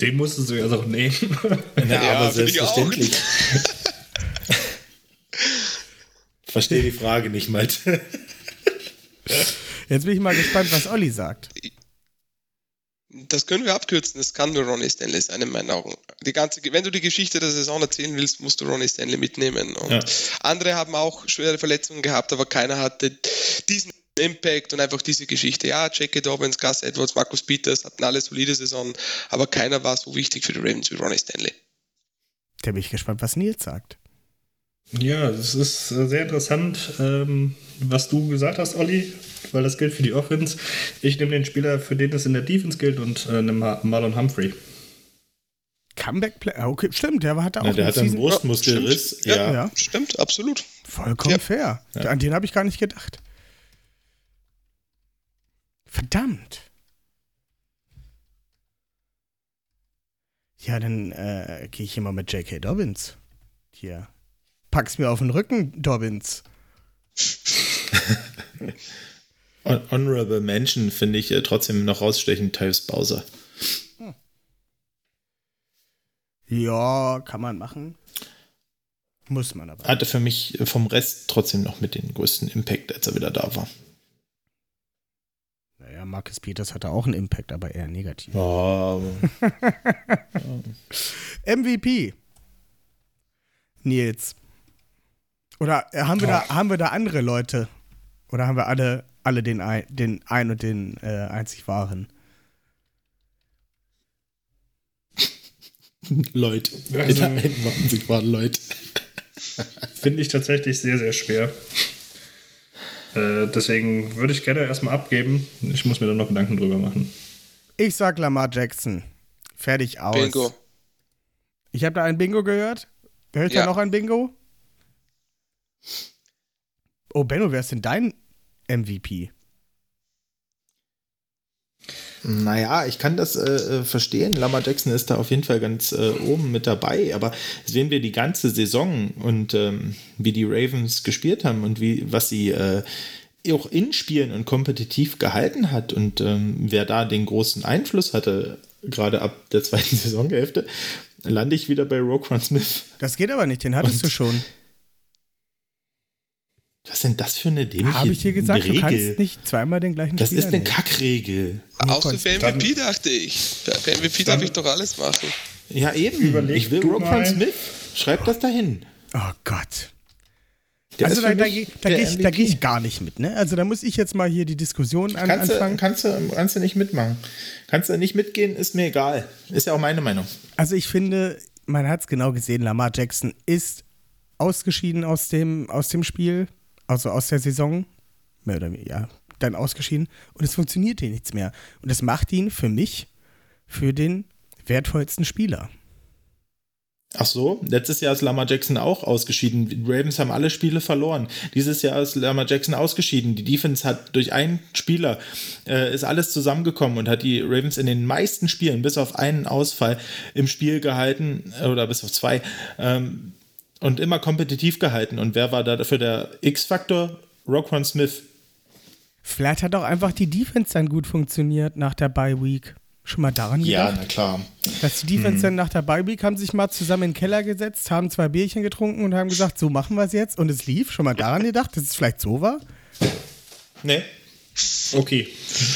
Den musstest du ja auch nehmen. Ja, Ja, aber selbstverständlich. Verstehe die Frage nicht mal. Jetzt bin ich mal gespannt, was Olli sagt. Das können wir abkürzen, das kann nur Ronnie Stanley sein, in meinen Augen. Die ganze, wenn du die Geschichte der Saison erzählen willst, musst du Ronnie Stanley mitnehmen. Und Ja. andere haben auch schwere Verletzungen gehabt, aber keiner hatte diesen Impact und einfach diese Geschichte. Ja, Jackie Dobbins, Gus Edwards, Markus Peters hatten alle solide Saison, aber keiner war so wichtig für die Ravens wie Ronnie Stanley. Da bin ich gespannt, was Nils sagt. Ja, es ist sehr interessant, ähm, was du gesagt hast, Olli, weil das gilt für die Offense. Ich nehme den Spieler, für den es in der Defense gilt und äh, nehme Ma- Marlon Humphrey. Comeback Player, okay, stimmt, der hat auch Ja, der hat einen Brustmuskelriss. Ja, Ja. Ja, Stimmt, absolut. vollkommen Ja. fair. Ja. An den habe ich gar nicht gedacht. Verdammt. Ja, dann äh, gehe ich hier mal mit J.K. Dobbins. Hier. Pack's mir auf den Rücken, Dobbins. Hon- Honorable Mention finde ich äh, trotzdem noch rausstechend Tyus Bowser. Ja, kann man machen. Muss man aber. Hatte für mich vom Rest trotzdem noch mit den größten Impact, als er wieder da war. Naja, Marcus Peters hatte auch einen Impact, aber eher negativ. Oh, MVP. Nils. Oder äh, haben wir, da, haben wir da andere Leute? Oder haben wir alle, alle den, ein, den ein und den äh, einzig wahren? Leute. Also- 91 waren Leute. Finde ich tatsächlich sehr, sehr schwer. Äh, deswegen würde ich gerne erstmal abgeben. Ich muss mir da noch Gedanken drüber machen. Ich sag Lamar Jackson. Fertig aus. Bingo. Ich habe da ein Bingo gehört. Hört Ja. da noch ein Bingo? Oh, Benno, wer ist denn dein MVP? Naja, ich kann das äh, äh, verstehen. Lamar Jackson ist da auf jeden Fall ganz äh, oben mit dabei, aber sehen wir die ganze Saison und ähm, wie die Ravens gespielt haben und wie was sie äh, auch in Spielen und kompetitiv gehalten hat und ähm, wer da den großen Einfluss hatte, gerade ab der zweiten Saisonhälfte, lande ich wieder bei Roquan Smith. Das geht aber nicht, den hattest Und- du schon. Was ist denn das für eine dämliche Habe ich dir gesagt, Regel? du kannst nicht zweimal den gleichen das Spieler ist eine nehmen. Kackregel. Außer für MVP dachte ich. Für MVP darf ich doch alles machen. Ja, eben. Überleg ich will du Roquan mal. Smith. Schreib das dahin. Oh Gott. Der also ist da, da, da gehe ich, geh ich gar nicht mit, ne? Also da muss ich jetzt mal hier die Diskussion an, Kannst du, anfangen. kannst, du, kannst du nicht mitmachen. Kannst du nicht mitgehen, ist mir egal. Ist ja auch meine Meinung. Also ich finde, man hat es genau gesehen, Lamar Jackson ist ausgeschieden aus dem, aus dem Spiel, also aus der Saison, mehr oder weniger, ja, dann ausgeschieden und es funktioniert hier nichts mehr. Und das macht ihn für mich für den wertvollsten Spieler. Ach so, letztes Jahr ist Lamar Jackson auch ausgeschieden. Die Ravens haben alle Spiele verloren. Dieses Jahr ist Lamar Jackson ausgeschieden. Die Defense hat durch einen Spieler äh, ist alles zusammengekommen und hat die Ravens in den meisten Spielen, bis auf einen Ausfall, im Spiel gehalten, äh, oder bis auf zwei, ähm, und immer kompetitiv gehalten. Und wer war da dafür der X-Faktor? Roquan Smith. Vielleicht hat auch einfach die Defense dann gut funktioniert nach der Bye Week. Schon mal daran Ja, gedacht? na klar. Dass die Defense dann nach der Bye Week haben sich mal zusammen in den Keller gesetzt, haben zwei Bierchen getrunken und haben gesagt, so machen wir es jetzt und es lief. Schon mal daran gedacht, dass es vielleicht so war? Nee. Okay,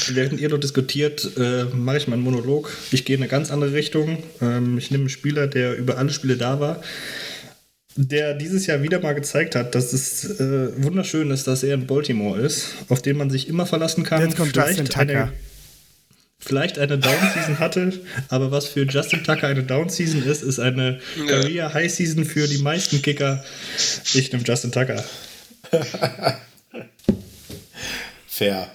während ihr dort diskutiert, äh, mache ich meinen Monolog. Ich gehe in eine ganz andere Richtung. Ähm, ich nehme einen Spieler, der über alle Spiele da war, der dieses Jahr wieder mal gezeigt hat, dass es äh, wunderschön ist, dass er in Baltimore ist, auf den man sich immer verlassen kann. Jetzt kommt Justin Tucker. eine, vielleicht eine Down-Season hatte, aber was für Justin Tucker eine Down-Season ist, ist eine Ja. Career-High-Season für die meisten Kicker. Ich nehme Justin Tucker. Fair.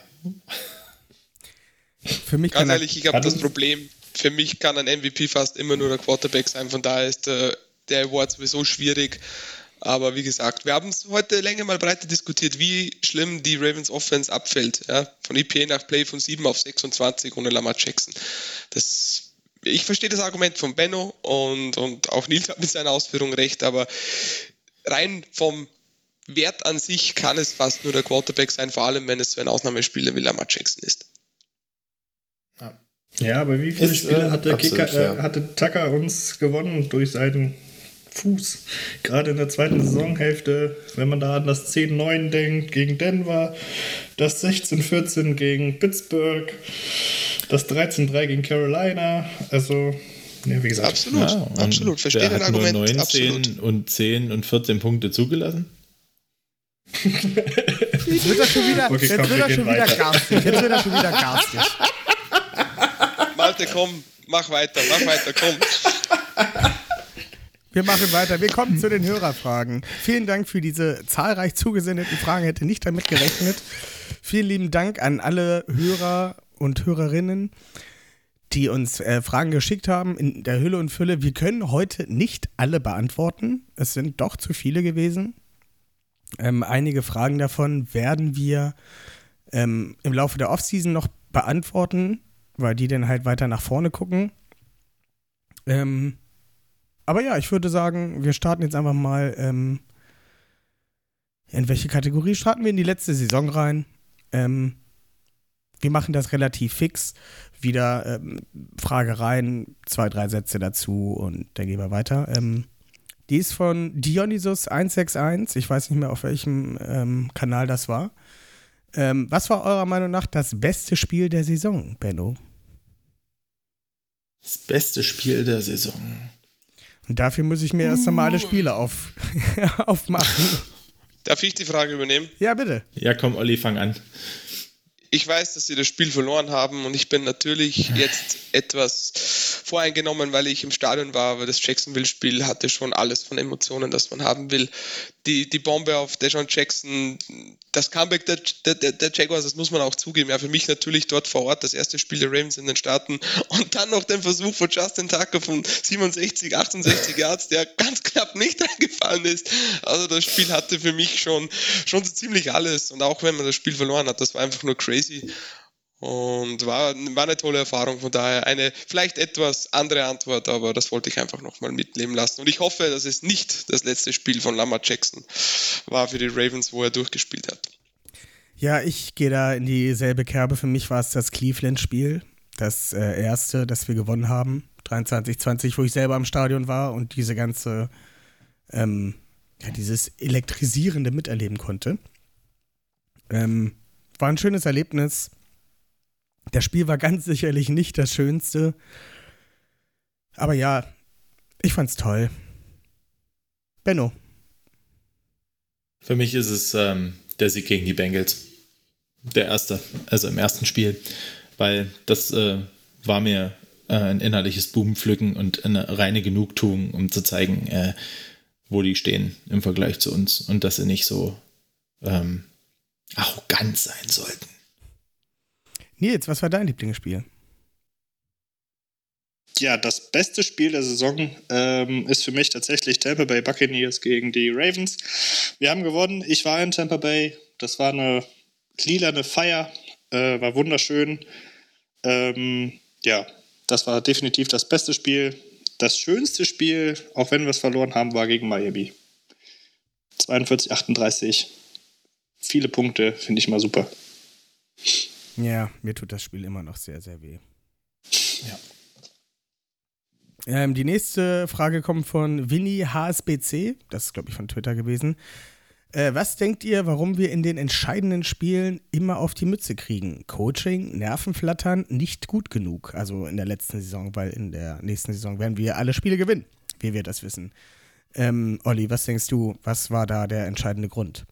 Für mich kann Ganz ehrlich, ich habe das Problem, für mich kann ein MVP fast immer nur der Quarterback sein, von daher ist der, der Award sowieso schwierig. Aber wie gesagt, wir haben es heute länger mal breiter diskutiert, wie schlimm die Ravens Offense abfällt. Ja? Von EPA nach Play von 7 auf 26 ohne Lamar Jackson. Das, ich verstehe das Argument von Benno und, und auch Nils hat mit seiner Ausführung recht, aber rein vom Wert an sich kann es fast nur der Quarterback sein, vor allem wenn es so ein Ausnahmespieler wie Lamar Jackson ist. Ja, aber wie viele Ist, Spiele äh, hat der absolut Kicker, fair. äh, hatte Tucker uns gewonnen durch seinen Fuß? Gerade in der zweiten Saisonhälfte, wenn man da an das 10-9 denkt gegen Denver, das 16-14 gegen Pittsburgh, das 13-3 gegen Carolina. Also, ja, wie gesagt. Absolut, Ja, und absolut. Verstehe dein hat nur Argument. 19 Absolut. und 10 und 14 Punkte zugelassen. jetzt wird er schon wieder, Okay, jetzt komm, wird wir er gehen schon wieder weiter. garstig. Jetzt wird er schon wieder garstig. Malte, komm, mach weiter, mach weiter, komm. Wir machen weiter. Wir kommen zu den Hörerfragen. Vielen Dank für diese zahlreich zugesendeten Fragen. Hätte nicht damit gerechnet. Vielen lieben Dank an alle Hörer und Hörerinnen, die uns äh, Fragen geschickt haben in der Hülle und Fülle. Wir können heute nicht alle beantworten. Es sind doch zu viele gewesen. Ähm, einige Fragen davon werden wir ähm, im Laufe der Offseason noch beantworten, weil die dann halt weiter nach vorne gucken. Ähm, aber ja, ich würde sagen, wir starten jetzt einfach mal. Ähm, in welche Kategorie starten wir in die letzte Saison rein? Ähm, wir machen das relativ fix. Wieder ähm, Frage rein, zwei, drei Sätze dazu und dann gehen wir weiter. Ähm, die ist von Dionysus161. Ich weiß nicht mehr, auf welchem ähm, Kanal das war. Ähm, was war eurer Meinung nach das beste Spiel der Saison, Benno? Das beste Spiel der Saison. Und dafür muss ich mir erst einmal alle Spiele auf, aufmachen. Darf ich die Frage übernehmen? Ja, bitte. Ja, komm, Olli, fang an. Ich weiß, dass sie das Spiel verloren haben und ich bin natürlich jetzt etwas voreingenommen, weil ich im Stadion war, aber das Jacksonville-Spiel hatte schon alles von Emotionen, das man haben will. Die, die Bombe auf Deshaun Jackson, das Comeback der, der, der, Jaguars, das muss man auch zugeben. Ja, für mich natürlich dort vor Ort das erste Spiel der Ravens in den Staaten und dann noch den Versuch von Justin Tucker von 67, 68 Yards, der ganz knapp nicht eingefallen ist. Also das Spiel hatte für mich schon, schon so ziemlich alles und auch wenn man das Spiel verloren hat, das war einfach nur crazy. Und war, war eine tolle Erfahrung, von daher eine vielleicht etwas andere Antwort, aber das wollte ich einfach nochmal mitleben lassen. Und ich hoffe, dass es nicht das letzte Spiel von Lamar Jackson war für die Ravens, wo er durchgespielt hat. Ja, ich gehe da in dieselbe Kerbe. Für mich war es das Cleveland-Spiel, das äh, erste, das wir gewonnen haben, 23-20, wo ich selber im Stadion war und diese ganze, ähm, ja, dieses elektrisierende miterleben konnte. Ähm, war ein schönes Erlebnis. Das Spiel war ganz sicherlich nicht das Schönste. Aber ja, ich fand's toll. Benno. Für mich ist es ähm, der Sieg gegen die Bengals. Der erste, also im ersten Spiel. Weil das äh, war mir äh, ein innerliches Bubenpflücken und eine reine Genugtuung, um zu zeigen, äh, wo die stehen im Vergleich zu uns und dass sie nicht so ähm, arrogant sein sollten. Nils, was war dein Lieblingsspiel? Ja, das beste Spiel der Saison ähm, ist für mich tatsächlich Tampa Bay Buccaneers gegen die Ravens. Wir haben gewonnen. Ich war in Tampa Bay. Das war eine lilane Feier. Äh, war wunderschön. Ähm, ja, das war definitiv das beste Spiel. Das schönste Spiel, auch wenn wir es verloren haben, war gegen Miami. 42, 38. Viele Punkte, finde ich mal super. Ja, mir tut das Spiel immer noch sehr, sehr weh. Ähm, die nächste Frage kommt von Winnie HSBC. Das ist, glaube ich, von Twitter gewesen. Äh, was denkt ihr, warum wir in den entscheidenden Spielen immer auf die Mütze kriegen? Coaching, Nervenflattern, nicht gut genug. Also in der letzten Saison, weil in der nächsten Saison werden wir alle Spiele gewinnen, wie wir das wissen. Ähm, Olli, was denkst du, was war da der entscheidende Grund?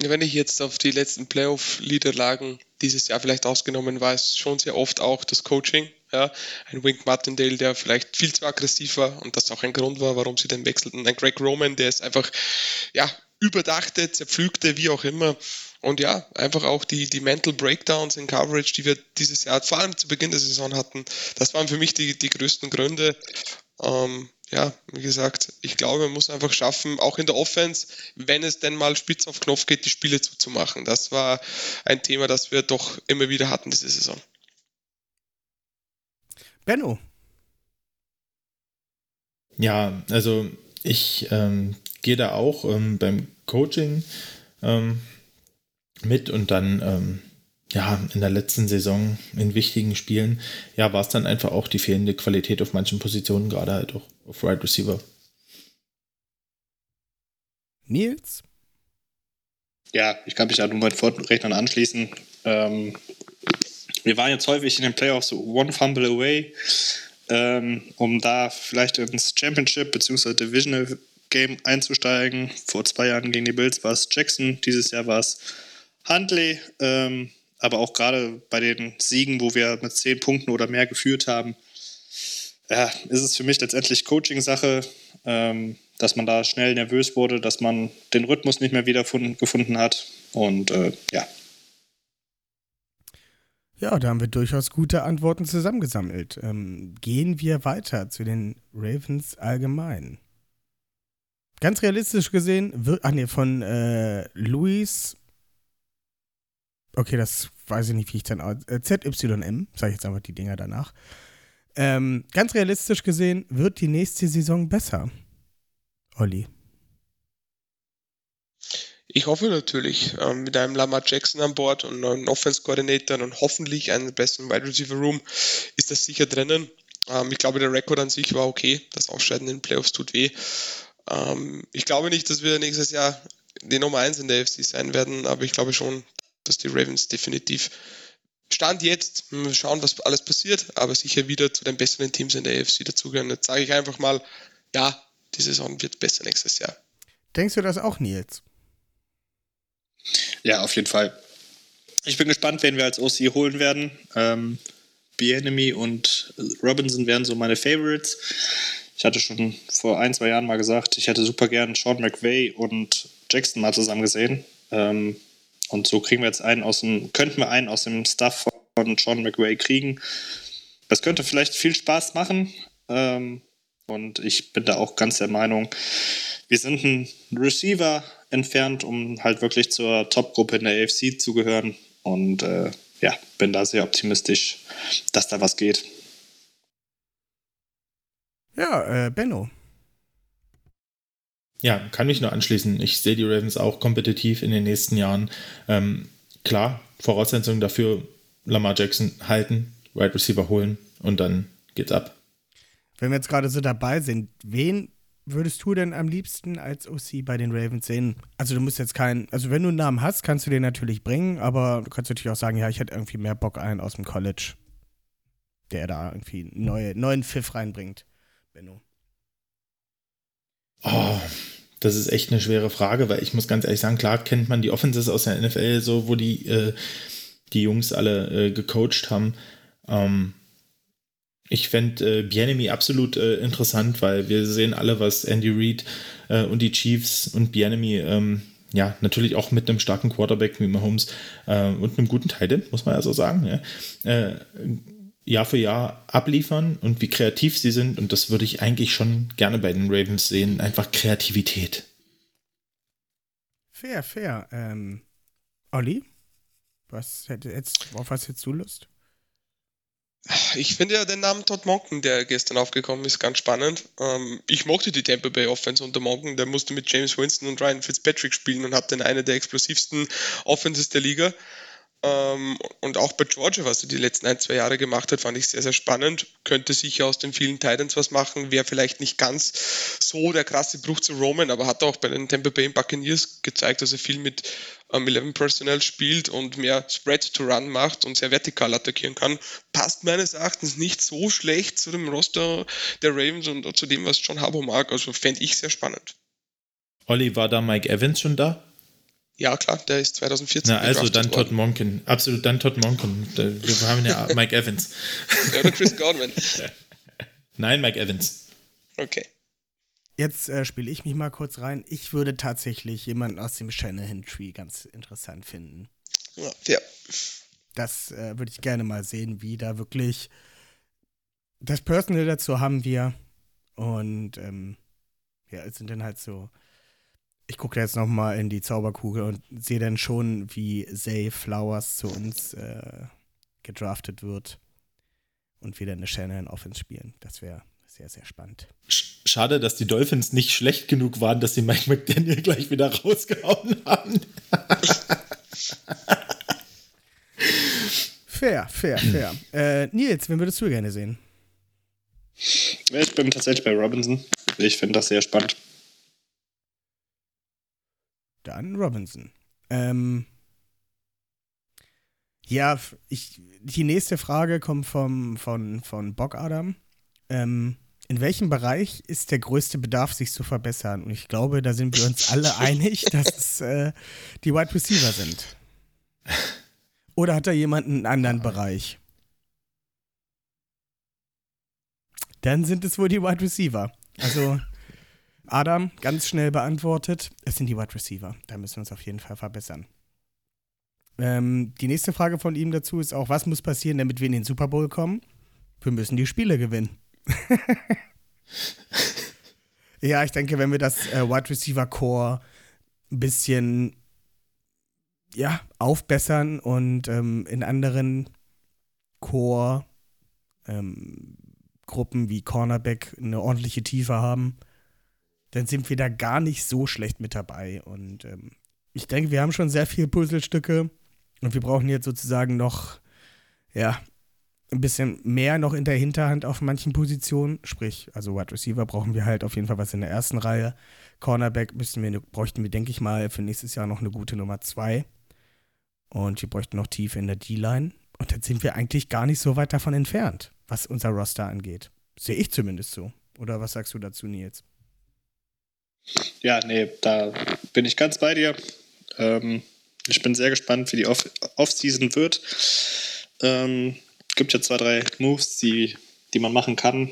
Wenn ich jetzt auf die letzten Playoff-Niederlagen dieses Jahr vielleicht ausgenommen war, ist schon sehr oft auch das Coaching. Ja, ein Wink Martindale, der vielleicht viel zu aggressiv war und das auch ein Grund war, warum sie dann wechselten. Ein Greg Roman, der ist einfach, ja, überdachte, zerpflügte, wie auch immer. Und ja, einfach auch die, die Mental Breakdowns in Coverage, die wir dieses Jahr, vor allem zu Beginn der Saison hatten, das waren für mich die, die größten Gründe. Ähm, ja, wie gesagt, ich glaube, man muss einfach schaffen, auch in der Offense, wenn es denn mal spitz auf Knopf geht, die Spiele zuzumachen. Das war ein Thema, das wir doch immer wieder hatten diese Saison. Benno. Ja, also ich ähm, gehe da auch ähm, beim Coaching ähm, mit und dann ähm, ja in der letzten Saison in wichtigen Spielen ja war es dann einfach auch die fehlende Qualität auf manchen Positionen gerade halt auch auf Right Receiver. Nils? Ja, ich kann mich da nur meinen Vorrednern anschließen. Ähm, wir waren jetzt häufig in den Playoffs one fumble away, ähm, um da vielleicht ins Championship bzw. Divisional Game einzusteigen. Vor zwei Jahren gegen die Bills war es Jackson, dieses Jahr war es Huntley. Ähm, aber auch gerade bei den Siegen, wo wir mit zehn Punkten oder mehr geführt haben, ja, ist es für mich letztendlich Coaching-Sache, ähm, dass man da schnell nervös wurde, dass man den Rhythmus nicht mehr wiedergefunden hat. Und äh, ja, Ja, da haben wir durchaus gute Antworten zusammengesammelt. Ähm, gehen wir weiter zu den Ravens allgemein. Ganz realistisch gesehen, wird, ach nee, von äh, Luis, okay, das weiß ich nicht, wie ich dann, äh, ZYM, sage ich jetzt einfach die Dinger danach. Ähm, ganz realistisch gesehen, wird die nächste Saison besser. Olli. Ich hoffe natürlich, ähm, mit einem Lamar Jackson an Bord und neuen Offense-Koordinator und hoffentlich einem besseren Wide Receiver Room ist das sicher drinnen. Ähm, ich glaube, der Rekord an sich war okay. Das Ausscheiden in den Playoffs tut weh. Ähm, ich glaube nicht, dass wir nächstes Jahr die Nummer 1 in der AFC sein werden, aber ich glaube schon, dass die Ravens definitiv Stand jetzt, wir schauen, was alles passiert, aber sicher wieder zu den besseren Teams in der AFC dazugehören. Jetzt sage ich einfach mal, ja, die Saison wird besser nächstes Jahr. Denkst du das auch, Nils? Ja, auf jeden Fall. Ich bin gespannt, wen wir als OC holen werden. Ähm, Bienemy und Robinson wären so meine Favorites. Ich hatte schon vor ein, zwei Jahren mal gesagt, ich hätte super gern Sean McVay und Jackson mal zusammen gesehen. Ähm, und so kriegen wir jetzt einen aus dem, könnten wir einen aus dem Stuff von Sean McVay kriegen. Das könnte vielleicht viel Spaß machen. Ähm, und ich bin da auch ganz der Meinung, wir sind ein Receiver entfernt, um halt wirklich zur Top-Gruppe in der AFC zu gehören. Und äh, ja, bin da sehr optimistisch, dass da was geht. Ja, äh, Benno. Ja, kann mich nur anschließen. Ich sehe die Ravens auch kompetitiv in den nächsten Jahren. Ähm, klar, Voraussetzung dafür, Lamar Jackson halten, Wide Receiver holen und dann geht's ab. Wenn wir jetzt gerade so dabei sind, wen würdest du denn am liebsten als OC bei den Ravens sehen? Also du musst jetzt keinen, also wenn du einen Namen hast, kannst du den natürlich bringen, aber du kannst natürlich auch sagen, ja, ich hätte irgendwie mehr Bock einen aus dem College, der da irgendwie einen neue, neuen Pfiff reinbringt. Benno. Oh, das ist echt eine schwere Frage, weil ich muss ganz ehrlich sagen, klar kennt man die Offenses aus der NFL, so wo die, äh, die Jungs alle äh, gecoacht haben. Ähm, ich fände äh, Bienemy absolut äh, interessant, weil wir sehen alle, was Andy Reid äh, und die Chiefs und Bienemy, ähm, ja, natürlich auch mit einem starken Quarterback wie Mahomes äh, und einem guten Tight End, muss man ja so sagen, ja, äh, Jahr für Jahr abliefern und wie kreativ sie sind. Und das würde ich eigentlich schon gerne bei den Ravens sehen. Einfach Kreativität. Fair, fair. Ähm, Olli, was hätte jetzt, auf was hättest du Lust? Ich finde ja den Namen Todd Monken, der gestern aufgekommen ist, ganz spannend. Ähm, ich mochte die Tampa Bay Offense unter Monken. Der musste mit James Winston und Ryan Fitzpatrick spielen und hat dann eine der explosivsten Offenses der Liga. Ähm, und auch bei Georgia, was er die letzten ein, zwei Jahre gemacht hat, fand ich sehr, sehr spannend. Könnte sicher aus den vielen Titans was machen. Wäre vielleicht nicht ganz so der krasse Bruch zu Roman, aber hat auch bei den Tampa Bay Buccaneers gezeigt, dass er viel mit ähm, 11 Personnel spielt und mehr Spread to Run macht und sehr vertikal attackieren kann. Passt meines Erachtens nicht so schlecht zu dem Roster der Ravens und zu dem, was John Harbaugh mag. Also fände ich sehr spannend. Olli, war da Mike Evans schon da? Ja, klar, der ist 2014. Na, also gedraftet dann Todd. Monken. Absolut, dann Todd Monken. Wir haben ja Mike Evans. Ja, Oder Chris Godwin. Nein, Mike Evans. Okay. Jetzt äh, spiele ich mich mal kurz rein. Ich würde tatsächlich jemanden aus dem Shanahan-Tree ganz interessant finden. Ja. Das äh, würde ich gerne mal sehen, wie da wirklich das Personal dazu haben wir. Und ähm, ja, es sind dann halt so. Ich gucke jetzt noch mal in die Zauberkugel und sehe dann schon, wie Zay Flowers zu uns äh, gedraftet wird und wir dann eine Shanahan Offense spielen. Das wäre sehr, sehr spannend. Sch- Schade, dass die Dolphins nicht schlecht genug waren, dass sie Mike McDaniel gleich wieder rausgehauen haben. Fair, fair, fair. äh, Nils, wen würdest du gerne sehen? Ich bin tatsächlich bei Robinson. Ich finde das sehr spannend. Dann Robinson. Ähm, ja, ich, die nächste Frage kommt vom, von, von Bock Adam. Ähm, in welchem Bereich ist der größte Bedarf, sich zu verbessern? Und ich glaube, da sind wir uns alle einig, dass es äh, die Wide Receiver sind. Oder hat da jemand einen anderen Bereich? Dann sind es wohl die Wide Receiver. Also, Adam, ganz schnell beantwortet. Es sind die Wide Receiver. Da müssen wir uns auf jeden Fall verbessern. Ähm, die nächste Frage von ihm dazu ist auch, was muss passieren, damit wir in den Super Bowl kommen? Wir müssen die Spiele gewinnen. ja, ich denke, wenn wir das äh, Wide Receiver Core ein bisschen ja, aufbessern und ähm, in anderen Core ähm, Gruppen wie Cornerback eine ordentliche Tiefe haben, dann sind wir da gar nicht so schlecht mit dabei. Und ähm, ich denke, wir haben schon sehr viele Puzzlestücke und wir brauchen jetzt sozusagen noch, ja, ein bisschen mehr noch in der Hinterhand auf manchen Positionen. Sprich, also Wide Receiver brauchen wir halt auf jeden Fall was in der ersten Reihe. Cornerback müssen wir, bräuchten wir, denke ich mal, für nächstes Jahr noch eine gute Nummer zwei. Und wir bräuchten noch tief in der D-Line. Und dann sind wir eigentlich gar nicht so weit davon entfernt, was unser Roster angeht. Sehe ich zumindest so. Oder was sagst du dazu, Nils? Ja, nee, da bin ich ganz bei dir. Ähm, ich bin sehr gespannt, wie die Off- Off-Season wird. Ähm, gibt ja zwei, drei Moves, die, die man machen kann.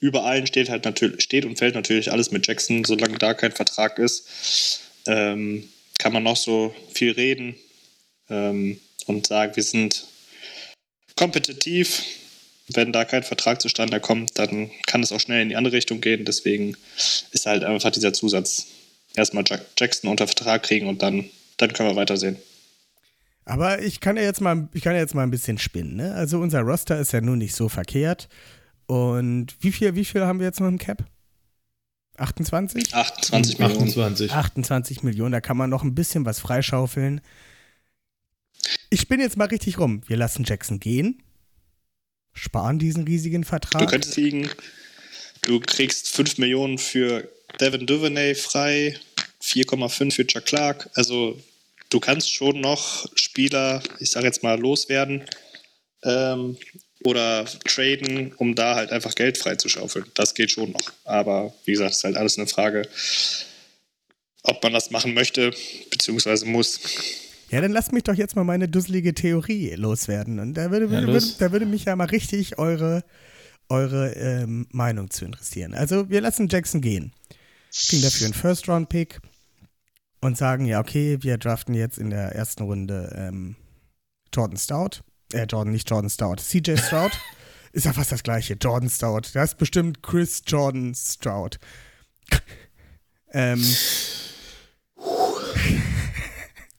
Über allen steht halt natürlich, steht und fällt natürlich alles mit Jackson, solange da kein Vertrag ist. Ähm, kann man noch so viel reden ähm, und sagen, wir sind kompetitiv. Wenn da kein Vertrag zustande kommt, dann kann es auch schnell in die andere Richtung gehen. Deswegen ist halt einfach dieser Zusatz. Erstmal Jack Jackson unter Vertrag kriegen und dann, dann können wir weitersehen. Aber ich kann ja jetzt mal, ich kann ja jetzt mal ein bisschen spinnen. Ne? Also unser Roster ist ja nun nicht so verkehrt. Und wie viel, wie viel haben wir jetzt noch im Cap? 28? 28 Millionen. 28. 28 Millionen, da kann man noch ein bisschen was freischaufeln. Ich spinne jetzt mal richtig rum. Wir lassen Jackson gehen, sparen diesen riesigen Du Vertrag. könntest liegen, du kriegst 5 Millionen für Devin Duvernay frei, 4,5 für Chuck Clark. Also du kannst schon noch Spieler, ich sage jetzt mal, loswerden ähm, oder traden, um da halt einfach Geld freizuschaufeln. Das geht schon noch. Aber wie gesagt, es ist halt alles eine Frage, ob man das machen möchte, beziehungsweise muss. Ja, dann lasst mich doch jetzt mal meine dusselige Theorie loswerden. Und da würde, Ja, würde, los. da würde mich ja mal richtig eure, eure ähm, Meinung zu interessieren. Also, wir lassen Jackson gehen. Kriegen dafür einen First-Round-Pick und sagen, ja, okay, wir draften jetzt in der ersten Runde ähm, Jordan Stout. Äh, Jordan, nicht Jordan Stout. CJ Stroud. Ist ja fast das gleiche. Jordan Stout. Das ist bestimmt Chris Jordan Stroud. ähm,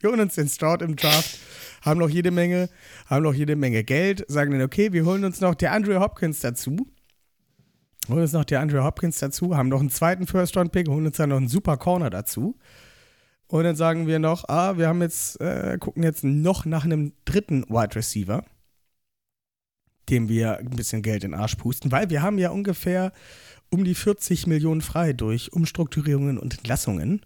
holen uns den Stroud im Draft, haben noch jede Menge, haben noch jede Menge Geld, sagen dann, okay, wir holen uns noch der Andrew Hopkins dazu. Holen uns noch der Andrew Hopkins dazu, haben noch einen zweiten First-Round-Pick, holen uns dann noch einen super Corner dazu. Und dann sagen wir noch, ah, wir haben jetzt, äh, gucken jetzt noch nach einem dritten Wide Receiver, dem wir ein bisschen Geld in den Arsch pusten, weil wir haben ja ungefähr um die 40 Millionen frei durch Umstrukturierungen und Entlassungen.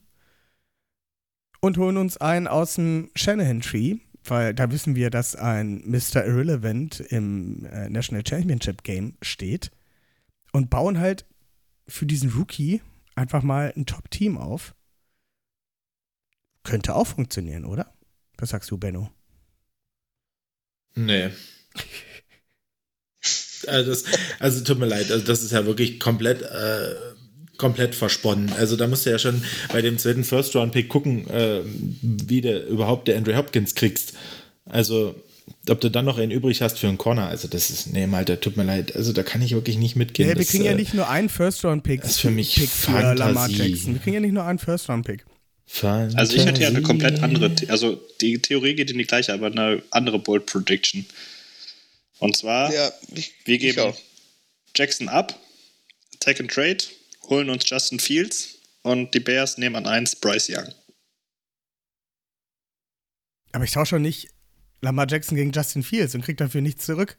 Und holen uns einen aus dem Shanahan Tree, weil da wissen wir, dass ein Mr. Irrelevant im äh, National Championship Game steht. Und bauen halt für diesen Rookie einfach mal ein Top-Team auf. Könnte auch funktionieren, oder? Was sagst du, Benno? Nee. Also, das, also tut mir leid, also das ist ja wirklich komplett, äh, komplett versponnen. Also da musst du ja schon bei dem zweiten First-Round-Pick gucken, äh, wie du überhaupt der Andrew Hopkins kriegst. Also ob du dann noch einen übrig hast für einen Corner, also das ist, nee, Malta, tut mir leid, also da kann ich wirklich nicht mitgehen. Ja, wir Das, kriegen ja äh, nicht nur einen First-Round-Pick das ist für mich Pick für Lamar. Jackson. Wir kriegen ja nicht nur einen First-Round-Pick. Also ich hatte ja eine komplett andere, also die Theorie geht in die gleiche, aber eine andere Bold Prediction. Und zwar, Ja, ich, wir geben. Jackson ab, Tech and Trade, holen uns Justin Fields und die Bears nehmen an 1 Bryce Young. Aber ich tausche nicht Lamar Jackson gegen Justin Fields und krieg dafür nichts zurück.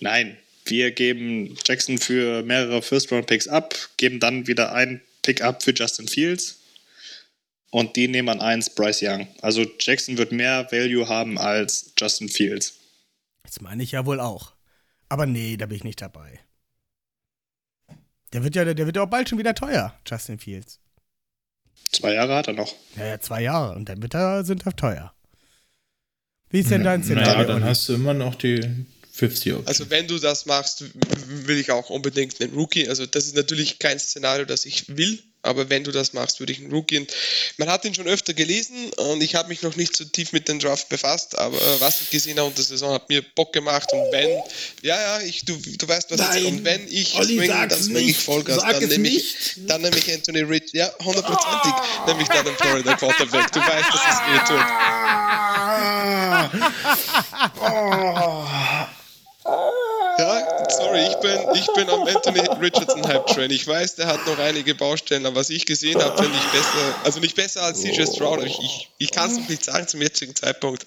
Nein, wir geben Jackson für mehrere First-Round-Picks ab, geben dann wieder einen Pick ab für Justin Fields und die nehmen an 1 Bryce Young. Also Jackson wird mehr Value haben als Justin Fields. Das meine ich ja wohl auch. Aber nee, da bin ich nicht dabei. Der wird ja, der wird ja auch bald schon wieder teuer, Justin Fields. Zwei Jahre hat er noch. Naja, zwei Jahre und dann wird er, sind er teuer. Wie ist denn dein Naja, Szenario? dann Olli? hast du immer noch die 50 Option. Also wenn du das machst, will ich auch unbedingt einen Rookie. Also das ist natürlich kein Szenario, das ich will, aber wenn du das machst, würde ich einen Rookie. Und man hat ihn schon öfter gelesen und ich habe mich noch nicht so tief mit dem Draft befasst, aber was ich gesehen habe unter der Saison hat mir Bock gemacht und wenn, ja, ja, ich, du, du weißt, was Nein, ich und wenn ich Olli, swing, dann swing ich. Vollgas, Sag dann nehme ich, dann nehme ich Anthony Rich, ja, hundertprozentig, nehme ich dann den Florida Quarterback. Du weißt, dass es mir tut. Ja, sorry, ich bin, ich bin am Anthony Richardson Hype Train. Ich weiß, der hat noch einige Baustellen, aber was ich gesehen habe, finde ich besser, also nicht besser als CJ Stroud. Ich, ich, ich kann es noch nicht sagen zum jetzigen Zeitpunkt.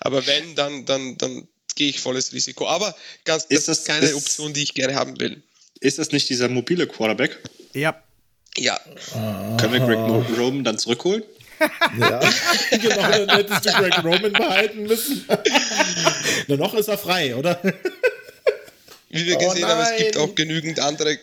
Aber wenn, dann, dann, dann gehe ich volles Risiko. Aber ganz, das Ist ist, das- keine ist- Option, die ich gerne haben will. Ist das nicht dieser mobile Quarterback? Ja. Ja, Können wir Greg Roman dann zurückholen? Ja, genau, dann hättest du Greg Roman behalten müssen. Nur noch ist er frei, oder? Wie wir Oh gesehen haben, es gibt nein. auch genügend andere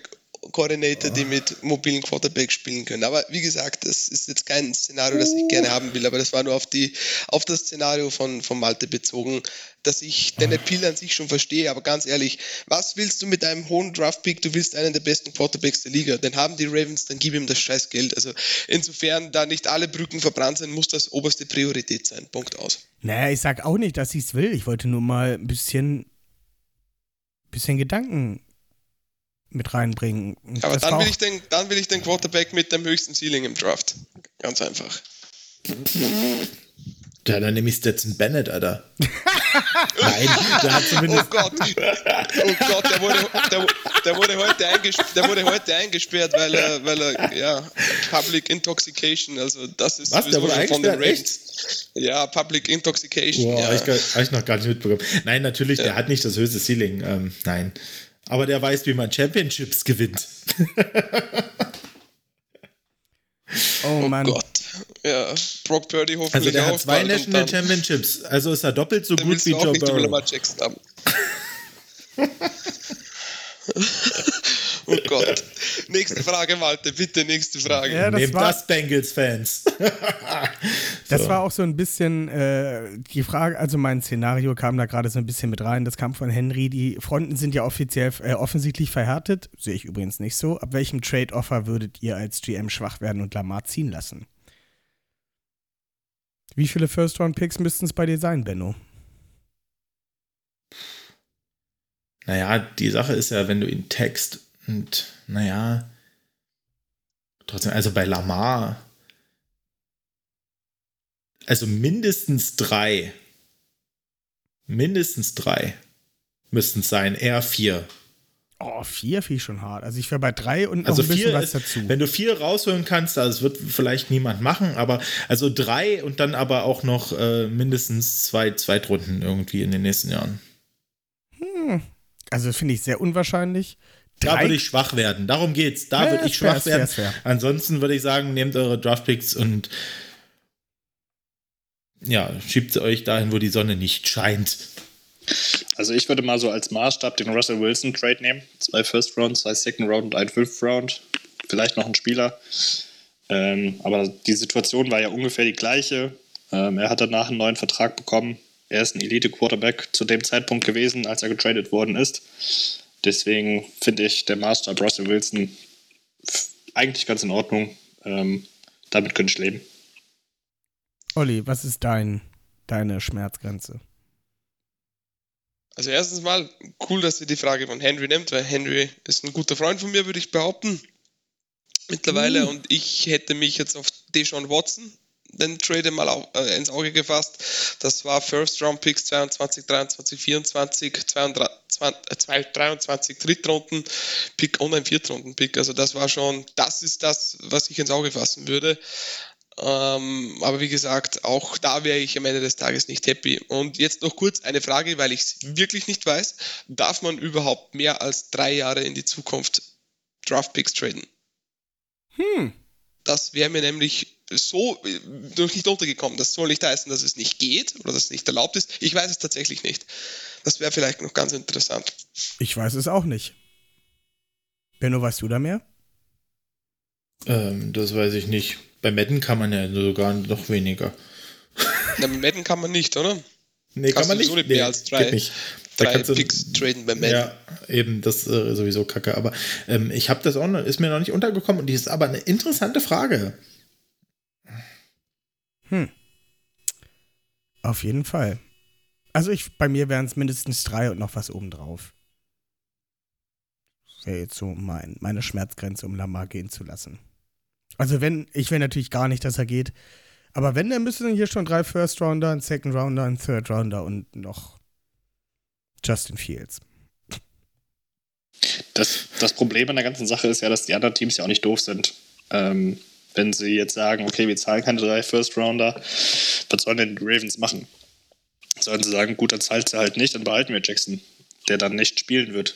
Koordinator, die mit mobilen Quarterbacks spielen können. Aber wie gesagt, das ist jetzt kein Szenario, das ich gerne haben will, aber das war nur auf, die, auf das Szenario von, von Malte bezogen, dass ich den Appeal an sich schon verstehe, aber ganz ehrlich, was willst du mit einem hohen Draft-Pick? Du willst einen der besten Quarterbacks der Liga, den haben die Ravens, dann gib ihm das scheiß Geld. Also insofern, da nicht alle Brücken verbrannt sind, muss das oberste Priorität sein. Punkt aus. Naja, ich sag auch nicht, dass ich es will. Ich wollte nur mal ein bisschen, bisschen Gedanken mit reinbringen. Und Aber dann will, ich den, dann will ich den Quarterback mit dem höchsten Ceiling im Draft. Ganz einfach. Ja, dann nehme ich Stetson Bennett, Alter. Nein, der hat Oh zumindest. Gott, oh Gott, der wurde, der, der wurde, heute, eingesperrt, der wurde heute eingesperrt, weil er, weil er, ja, Public Intoxication, also das ist Was, der wurde von den? Ravens. Ja, Public Intoxication, Boah, ja. hab ich, noch gar nicht mitbekommen. Nein, natürlich, der hat nicht das höchste Ceiling. Ähm, nein. Aber der weiß, wie man Championships gewinnt. oh Oh Mann. Gott, ja, Brock Purdy hoffentlich Also der auch hat zwei National dann- Championships. Also ist er doppelt so gut wie Joe Burrow. Jackson haben. oh Gott. Nächste Frage, Malte, bitte, nächste Frage. Ja, das Nehmt war, das, Bengals-Fans. das So. war auch so ein bisschen äh, die Frage, also mein Szenario kam da gerade so ein bisschen mit rein. Das kam von Henry. Die Fronten sind ja offiziell äh, offensichtlich verhärtet. Sehe ich übrigens nicht so. Ab welchem Trade-Offer würdet ihr als GM schwach werden und Lamar ziehen lassen? Wie viele First-Round-Picks müssten es bei dir sein, Benno? Naja, die Sache ist ja, wenn du ihn text und naja, trotzdem, also bei Lamar, also mindestens drei, mindestens drei müssten es sein, eher vier. Oh, vier finde ich schon hart. Also ich wäre bei drei und noch Also ein bisschen vier was ist, dazu. wenn du vier rausholen kannst, das wird vielleicht niemand machen, aber also drei und dann aber auch noch äh, mindestens zwei Zweitrunden irgendwie in den nächsten Jahren. Also finde ich sehr unwahrscheinlich. Da würde ich schwach werden. Darum geht's. Da Ja, würde ich fair, schwach fair, werden. ist fair. Ansonsten würde ich sagen, nehmt eure Draftpicks und ja, schiebt sie euch dahin, wo die Sonne nicht scheint. Also ich würde mal so als Maßstab den Russell Wilson Trade nehmen. Zwei First Round, zwei Second Round und ein Fifth Round. Vielleicht noch ein Spieler. Ähm, aber die Situation war ja ungefähr die gleiche. Ähm, er hat danach einen neuen Vertrag bekommen. Er ist ein Elite-Quarterback zu dem Zeitpunkt gewesen, als er getradet worden ist. Deswegen finde ich der Maßstab Russell Wilson eigentlich ganz in Ordnung. Ähm, damit könnte ich leben. Olli, was ist dein, deine Schmerzgrenze? Also erstens mal, cool, dass ihr die Frage von Henry nimmt, weil Henry ist ein guter Freund von mir, würde ich behaupten. Mittlerweile. Und ich hätte mich jetzt auf Deshaun Watson, den Trade mal au- äh, ins Auge gefasst. Das war First Round Picks 22, 23, 24, 22, äh, 23 Drittrunden Pick und ein Viertrunden Pick. Also das war schon, das ist das, was ich ins Auge fassen würde. Ähm, aber wie gesagt, auch da wäre ich am Ende des Tages nicht happy. Und jetzt noch kurz eine Frage, weil ich es wirklich nicht weiß. Darf man überhaupt mehr als drei Jahre in die Zukunft Draftpicks traden? Hm. Das wäre mir nämlich so äh, noch nicht untergekommen. Das soll nicht heißen, dass es nicht geht oder dass es nicht erlaubt ist. Ich weiß es tatsächlich nicht. Das wäre vielleicht noch ganz interessant. Ich weiß es auch nicht. Benno, weißt du da mehr? Ähm, das weiß ich nicht. Bei Madden kann man ja sogar noch weniger. Na, mit Madden kann man nicht, oder? Nee, Kannst du sowieso nicht mehr als drei- geht nicht. Da Drei kannst du- Picks traden bei Madden. Ja, eben, das ist äh, sowieso kacke. Aber ähm, ich habe das auch noch, ist mir noch nicht untergekommen und die ist aber eine interessante Frage. Hm. Auf jeden Fall. Also ich, bei mir wären es mindestens drei und noch was obendrauf. Wäre jetzt so mein, meine Schmerzgrenze, um Lamar gehen zu lassen. Also wenn, ich will natürlich gar nicht, dass er geht. Aber wenn, dann müssen hier schon drei First Rounder, ein Second Rounder, ein Third Rounder und noch Justin Fields. Das, das Problem an der ganzen Sache ist ja, dass die anderen Teams ja auch nicht doof sind. Ähm, wenn sie jetzt sagen, okay, wir zahlen keine drei First Rounder, was sollen denn die Ravens machen? Sollen sie sagen, gut, dann zahlt sie halt nicht, dann behalten wir Jackson, der dann nicht spielen wird.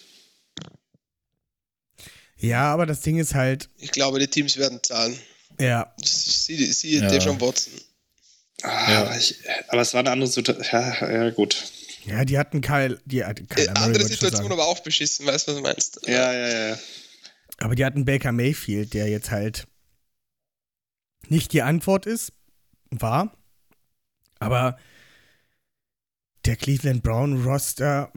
Ja, aber das Ding ist halt, Ich glaube, die Teams werden zahlen. ja, Siehe sie, Ja. Deshaun Watson. Ah, Ja. aber, ich, aber es war eine andere Situation. Ja, ja, gut. Ja, die hatten Kyle, die hatten Äh, Kyler Murray, andere Situation, aber auch beschissen, weißt du, was du meinst? Ja, ja, ja. Aber die hatten Baker Mayfield, der jetzt halt nicht die Antwort ist, war. Aber der Cleveland Brown Roster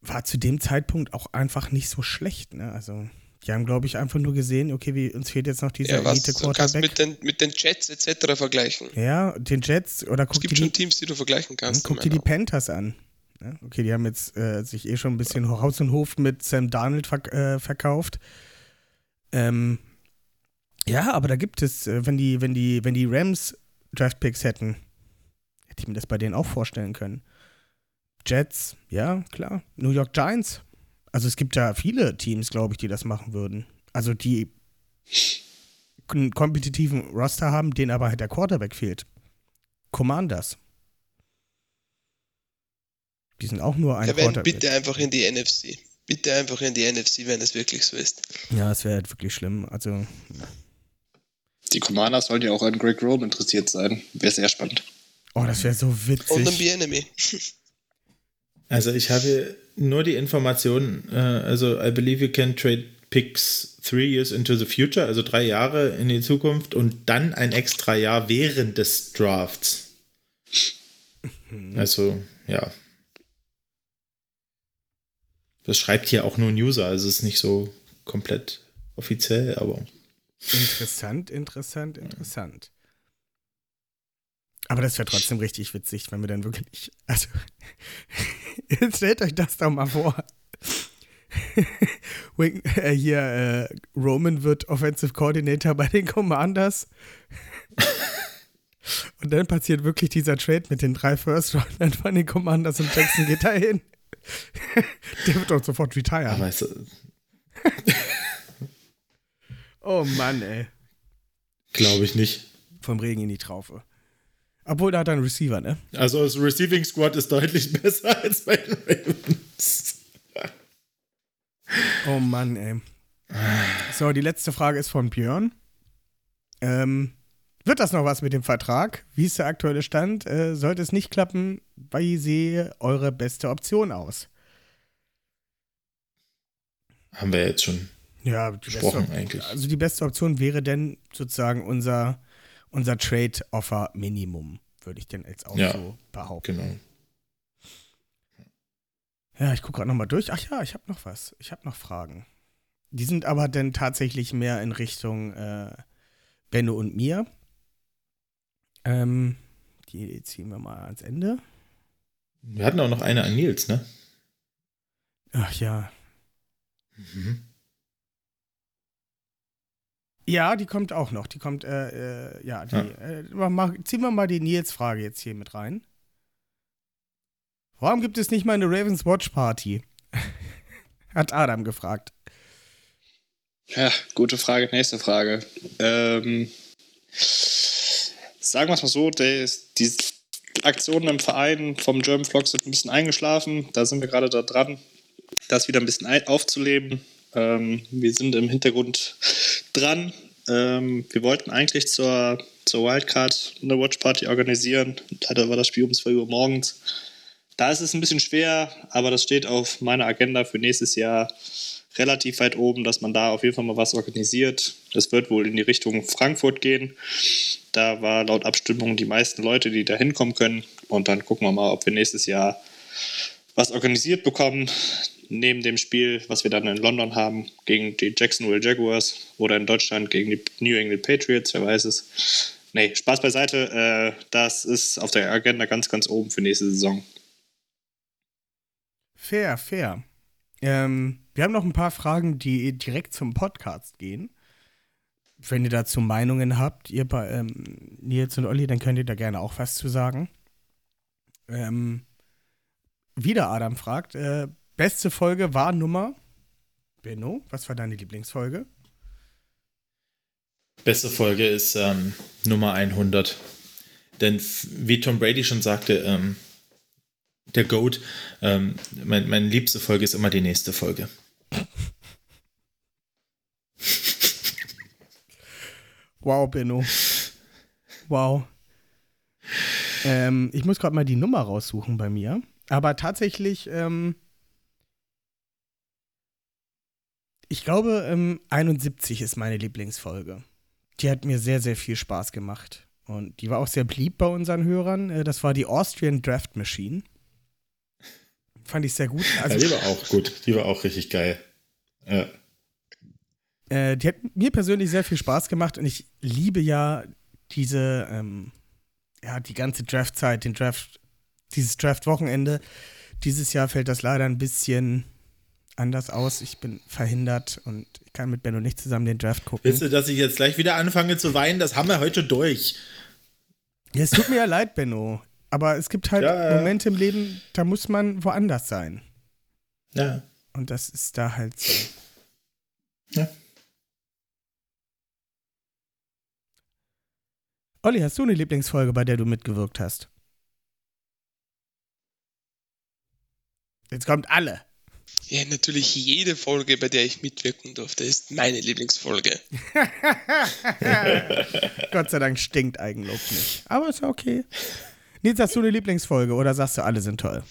war zu dem Zeitpunkt auch einfach nicht so schlecht. Ne? Also, die haben, glaube ich, einfach nur gesehen, okay, wie, uns fehlt jetzt noch dieser Ja, Elite du kannst Quarterback. mit den, mit den Jets etc. vergleichen. Ja, den Jets oder Es guck dir gibt die, schon Teams, die du vergleichen kannst. guck dir die Panthers an. Okay, die haben jetzt äh, sich eh schon ein bisschen Haus und Hof mit Sam Darnold verk äh, verkauft. Ähm, ja, aber da gibt es, äh, wenn die, wenn die, wenn die Rams Draftpicks hätten, hätte ich mir das bei denen auch vorstellen können. Jets, ja, klar. New York Giants. Also es gibt da viele Teams, glaube ich, die das machen würden. Also die einen kompetitiven Roster haben, denen aber halt der Quarterback fehlt. Commanders. Die sind auch nur ein Ja, wenn, Quarterback. bitte einfach in die NFC. Bitte einfach in die NFC, wenn es wirklich so ist. Ja, das wäre halt wirklich schlimm. Also, Die Commanders sollen ja auch an Greg Rome interessiert sein. Wäre sehr spannend. oh, das wäre so Und ein witzig. B-Enemy. Also ich habe nur die Information, äh, also I believe you can trade picks three years into the future, also drei Jahre in die Zukunft und dann ein extra Jahr während des Drafts. Also, ja. Das schreibt hier auch nur ein User, also es ist nicht so komplett offiziell, aber Interessant, interessant, interessant. Aber das wäre trotzdem richtig witzig, wenn wir dann wirklich. Also, jetzt stellt euch das doch mal vor. Äh, hier, äh, Roman wird Offensive Coordinator bei den Commanders. Und dann passiert wirklich dieser Trade mit den drei First Roundern von den Commanders und Jackson geht dahin. Der wird doch sofort retiren. Aber es, oh Mann, ey. glaube ich nicht. Vom Regen in die Traufe. Obwohl, da hat er einen Receiver, ne? Also das Receiving Squad ist deutlich besser als bei den Ravens. Oh Mann, ey. So, die letzte Frage ist von Björn. Ähm, wird das noch was mit dem Vertrag? Wie ist der aktuelle Stand? Äh, sollte es nicht klappen, wie sehe eure beste Option aus? Haben wir jetzt schon. Ja, beste, eigentlich. Also die beste Option wäre denn sozusagen unser, unser Trade-Offer-Minimum, würde ich denn jetzt auch Ja, so behaupten. Genau. Ja, ich gucke gerade nochmal durch. Ach ja, ich habe noch was. Ich habe noch Fragen. Die sind aber dann tatsächlich mehr in Richtung äh, Benno und mir. Ähm, die ziehen wir mal ans Ende. Wir hatten auch noch eine an Nils, ne? Ach ja. Mhm. Ja, die kommt auch noch. Die kommt, äh, äh, ja, die, Ja. Äh, mach, ziehen wir mal die Nils-Frage jetzt hier mit rein. Warum gibt es nicht mal eine Ravens Watch Party? Hat Adam gefragt. Ja, gute Frage. Nächste Frage. Ähm, sagen wir es mal so, der, die Aktionen im Verein vom German Flock sind ein bisschen eingeschlafen. Da sind wir gerade da dran, das wieder ein bisschen aufzuleben. Ähm, wir sind im Hintergrund dran. Ähm, wir wollten eigentlich zur, zur Wildcard eine Watch Party organisieren. Leider war das Spiel um 2 Uhr morgens. Da ist es ein bisschen schwer, aber das steht auf meiner Agenda für nächstes Jahr relativ weit oben, dass man da auf jeden Fall mal was organisiert. Das wird wohl in die Richtung Frankfurt gehen. Da war laut Abstimmung die meisten Leute, die da hinkommen können. Und dann gucken wir mal, ob wir nächstes Jahr was organisiert bekommen. Neben dem Spiel, was wir dann in London haben, gegen die Jacksonville Jaguars oder in Deutschland gegen die New England Patriots, wer weiß es. Nee, Spaß beiseite. Äh, das ist auf der Agenda ganz, ganz oben für nächste Saison. Fair, fair. Ähm, wir haben noch ein paar Fragen, die direkt zum Podcast gehen. Wenn ihr dazu Meinungen habt, ihr bei ähm, Nils und Olli, dann könnt ihr da gerne auch was zu sagen. Ähm, wieder Adam fragt, äh, beste Folge war Nummer. Benno, was war deine Lieblingsfolge? Beste Folge ist ähm, Nummer 100. Denn wie Tom Brady schon sagte, ähm, der GOAT, ähm, mein, meine liebste Folge ist immer die nächste Folge. Wow, Benno. Wow. Ähm, ich muss gerade mal die Nummer raussuchen bei mir. Aber tatsächlich, ähm, ich glaube, ähm, 71 ist meine Lieblingsfolge. Die hat mir sehr, sehr viel Spaß gemacht. Und die war auch sehr beliebt bei unseren Hörern. Äh, Das war die Austrian Draft Machine. Fand ich sehr gut. Also, ja, die war auch gut. Die war auch richtig geil. Ja. Äh, die hat mir persönlich sehr viel Spaß gemacht und ich liebe ja diese, ähm, ja, die ganze Draftzeit, den Draft, dieses Draft-Wochenende. Dieses Jahr fällt das leider ein bisschen anders aus. Ich bin verhindert und ich kann mit Benno nicht zusammen den Draft gucken. Willst du, dass ich jetzt gleich wieder anfange zu weinen? Das haben wir heute durch. Ja, es tut mir ja leid, Benno. Aber es gibt halt ja. Momente im Leben, da muss man woanders sein. Ja. Und das ist da halt so. Ja. Olli, hast du eine Lieblingsfolge, bei der du mitgewirkt hast? Jetzt kommt alle. Ja, natürlich jede Folge, bei der ich mitwirken durfte, ist meine Lieblingsfolge. Gott sei Dank stinkt Eigenlob nicht. Aber ist ja okay. Nils, hast du eine Lieblingsfolge oder sagst du, alle sind toll?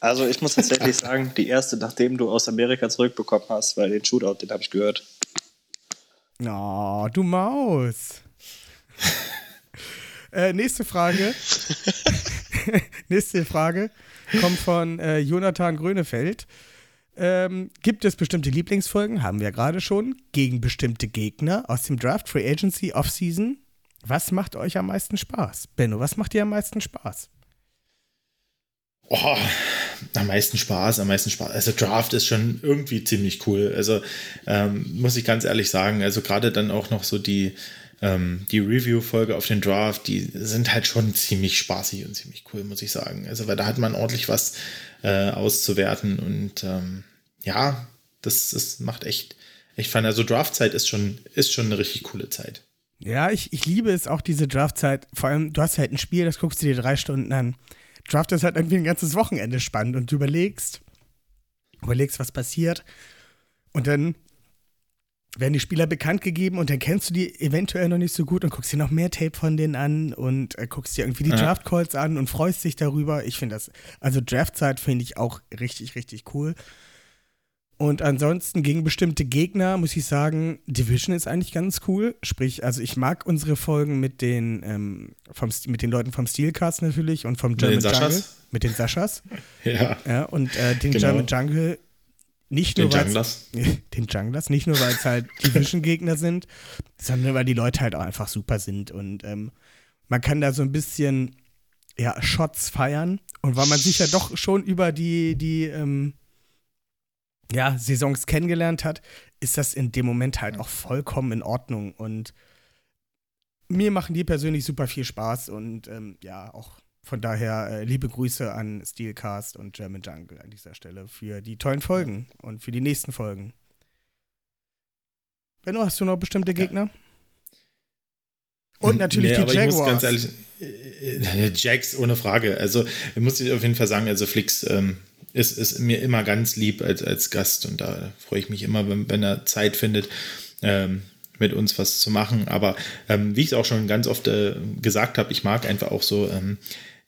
Also ich muss tatsächlich sagen, die erste, nachdem du aus Amerika zurückbekommen hast, weil den Shootout, den habe ich gehört. Oh, du Maus. äh, nächste Frage. nächste Frage kommt von äh, Jonathan Grönefeld. Ähm, gibt es bestimmte Lieblingsfolgen? Haben wir gerade schon. Gegen bestimmte Gegner aus dem Draft, Free Agency, Offseason. Was macht euch am meisten Spaß? Benno, was macht dir am meisten Spaß? Oh, am meisten Spaß, am meisten Spaß. Also Draft ist schon irgendwie ziemlich cool. Also ähm, muss ich ganz ehrlich sagen, also gerade dann auch noch so die ähm, die Review-Folge auf den Draft, die sind halt schon ziemlich spaßig und ziemlich cool, muss ich sagen. Also, weil da hat man ordentlich was äh, auszuwerten und ähm, ja, das, das macht echt, echt Fun. Also Draftzeit ist schon, ist schon eine richtig coole Zeit. Ja, ich, ich liebe es auch, diese Draftzeit. Vor allem, du hast halt ein Spiel, das guckst du dir drei Stunden an. Draft ist halt irgendwie ein ganzes Wochenende spannend und du überlegst, überlegst, was passiert. Und dann werden die Spieler bekannt gegeben und dann kennst du die eventuell noch nicht so gut und guckst dir noch mehr Tape von denen an und äh, guckst dir irgendwie die Ja. Draft Calls an und freust dich darüber. Ich finde das, also Draftzeit finde ich auch richtig, richtig cool. Und ansonsten gegen bestimmte Gegner muss ich sagen, Division ist eigentlich ganz cool. Sprich, also ich mag unsere Folgen mit den, ähm, vom, mit den Leuten vom Steelcast natürlich und vom Mit German Saschas? Jungle. Mit den Saschas. Ja, Ja, und äh, den Genau. German Jungle nicht den nur Junglers. den Junglers, nicht nur weil es halt Division-Gegner sind, sondern weil die Leute halt auch einfach super sind. Und ähm, man kann da so ein bisschen ja, Shots feiern. Und weil man sich ja doch schon über die, die ähm, ja, Saisons kennengelernt hat, ist das in dem Moment halt auch vollkommen in Ordnung. Und mir machen die persönlich super viel Spaß. Und ähm, ja, auch von daher äh, liebe Grüße an Steelcast und German Jungle an dieser Stelle für die tollen Folgen und für die nächsten Folgen. Benno, hast du noch bestimmte Gegner? Und natürlich Nee, die aber ich muss Jaguars. ganz ehrlich, äh, äh, Jags ohne Frage. Also muss ich auf jeden Fall sagen, also Flix ähm, ist, ist mir immer ganz lieb als, als Gast und da freue ich mich immer, wenn, wenn er Zeit findet, ähm, mit uns was zu machen. Aber ähm, wie ich es auch schon ganz oft äh, gesagt habe, ich mag einfach auch so ähm,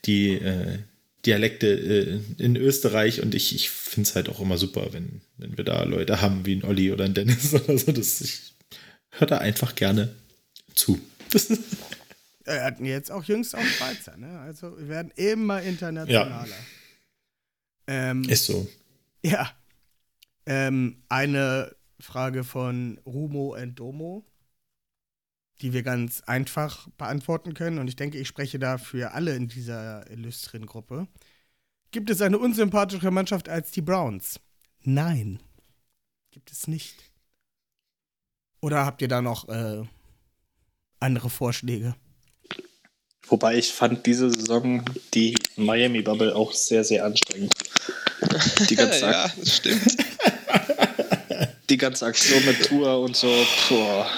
die äh, Dialekte äh, in Österreich und ich, ich finde es halt auch immer super, wenn, wenn wir da Leute haben wie ein Olli oder ein Dennis oder so. Das, ich höre da einfach gerne zu. Wir hatten jetzt auch jüngst auch Schweizer, ne? Also wir werden immer internationaler. Ähm, Ist so. Ja. Ähm, eine Frage von Rumo and Domo, die wir ganz einfach beantworten können. Und ich denke, ich spreche da für alle in dieser illustren Gruppe. Gibt es eine unsympathische Mannschaft als die Browns? Nein. Gibt es nicht. Oder habt ihr da noch äh, andere Vorschläge? Wobei ich fand diese Saison die Miami Bubble auch sehr, sehr anstrengend. Die ganze, ja, das stimmt. die ganze Aktion mit Tour und so. Boah.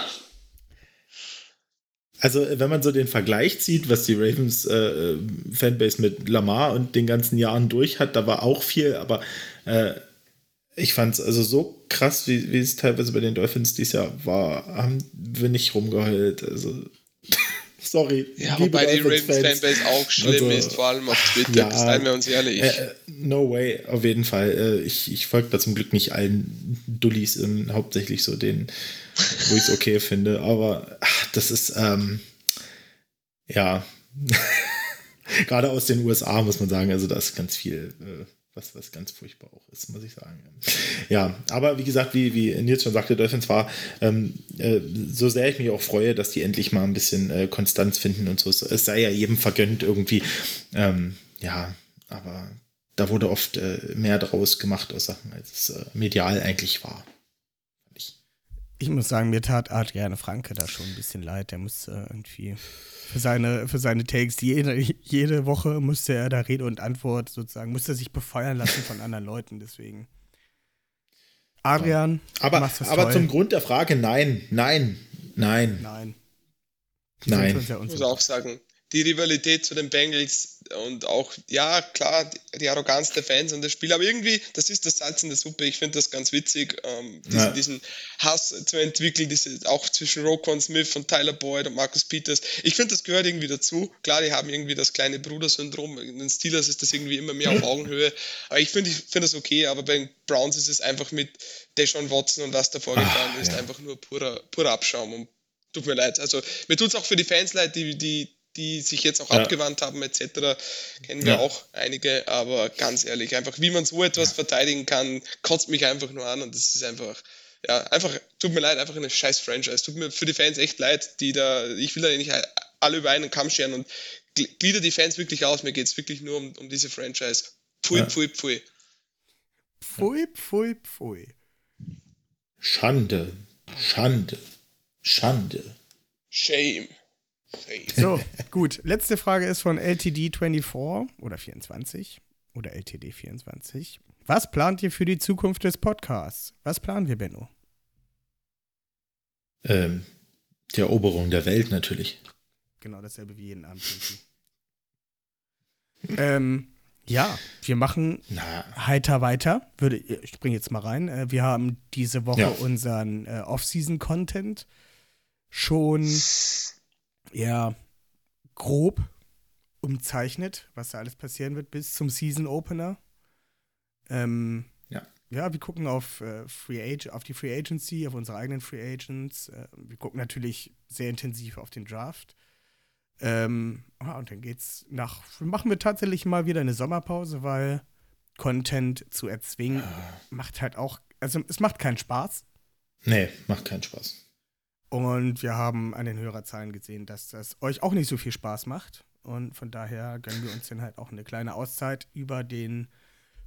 Also, wenn man so den Vergleich zieht, was die Ravens äh, Fanbase mit Lamar und den ganzen Jahren durch hat, da war auch viel, aber äh, ich fand es also so krass, wie, wie es teilweise bei den Dolphins dieses Jahr war, haben wir nicht rumgeheult. Also, sorry. Ja, wobei die. Ravens-Fanbase auch schlimm Also, ist, vor allem auf Twitter. ja, seien wir uns ehrlich. Äh, no way, auf jeden Fall. Äh, ich ich folge da zum Glück nicht allen Dullis, ähm, hauptsächlich so den, wo ich es okay finde. Aber ach, das ist, ähm, ja, gerade aus den USA muss man sagen, also da ist ganz viel, äh, was, was ganz furchtbar auch ist, muss ich sagen. Ja, aber wie gesagt, wie, wie Nils schon sagte, Dolphins war, ähm, äh, so sehr ich mich auch freue, dass die endlich mal ein bisschen äh, Konstanz finden und so. Es, sei ja jedem vergönnt irgendwie. Ähm, ja, aber da wurde oft äh, mehr draus gemacht aus Sachen, als es äh, medial eigentlich war. Ich muss sagen, mir tat Adriane Franke da schon ein bisschen leid. Der muss äh, irgendwie für seine, für seine Takes, jede, jede Woche musste er da Rede und Antwort sozusagen, musste er sich befeuern lassen von anderen Leuten. Deswegen. Adrian, du Aber, aber toll. zum Grund der Frage, nein, nein, nein, Nein. Nein. Ich muss auch sagen, die Rivalität zu den Bengals und auch, ja, klar, die, Arroganz der Fans und das Spiel, aber irgendwie, das ist das Salz in der Suppe. Ich finde das ganz witzig, ähm, diesen, Ja. diesen Hass zu entwickeln, diese, auch zwischen Rokon Smith und Tyler Boyd und Marcus Peters. Ich finde, das gehört irgendwie dazu. Klar, die haben irgendwie das kleine Bruder-Syndrom. In den Steelers ist das irgendwie immer mehr auf Augenhöhe. Aber ich finde ich finde das okay, aber bei den Browns ist es einfach mit Deshaun Watson und was da vorgefallen Ah, ist, ja. einfach nur purer, purer Abschaum. Und tut mir leid. Also mir tut es auch für die Fans leid, die, die, die sich jetzt auch Ja. abgewandt haben, etc. Kennen wir Ja. auch einige, aber ganz ehrlich, einfach wie man so etwas verteidigen kann, kotzt mich einfach nur an und das ist einfach, ja, einfach, tut mir leid, einfach eine scheiß Franchise. Tut mir für die Fans echt leid, die da, ich will da nicht alle über einen Kamm scheren und gl- glieder die Fans wirklich aus. Mir geht es wirklich nur um, um diese Franchise. Pfui, Ja. pfui, pfui. Pfui, pfui, pfui. Schande, Schande, Schande. Shame. So, gut. Letzte Frage ist von LTD24 oder 24 oder LTD24. Was plant ihr für die Zukunft des Podcasts? Was planen wir, Benno? Ähm, die Eroberung der Welt natürlich. Genau dasselbe wie jeden Abend. ähm, ja, wir machen Na, heiter weiter. Würde, ich springe jetzt mal rein. Äh, Wir haben diese Woche Ja. unseren äh, Off-Season-Content schon ja grob umzeichnet, was da alles passieren wird bis zum Season-Opener. Ähm, Ja. Ja, wir gucken auf, äh, Free Ag auf die Free Agency, auf unsere eigenen Free Agents. Äh, wir gucken natürlich sehr intensiv auf den Draft. Ähm, ah, und dann geht's nach. Machen wir tatsächlich mal wieder eine Sommerpause, weil Content zu erzwingen macht halt auch. Also, es macht keinen Spaß. nee, macht keinen Spaß. Und wir haben an den Hörerzahlen gesehen, dass das euch auch nicht so viel Spaß macht. Und von daher gönnen wir uns dann halt auch eine kleine Auszeit über den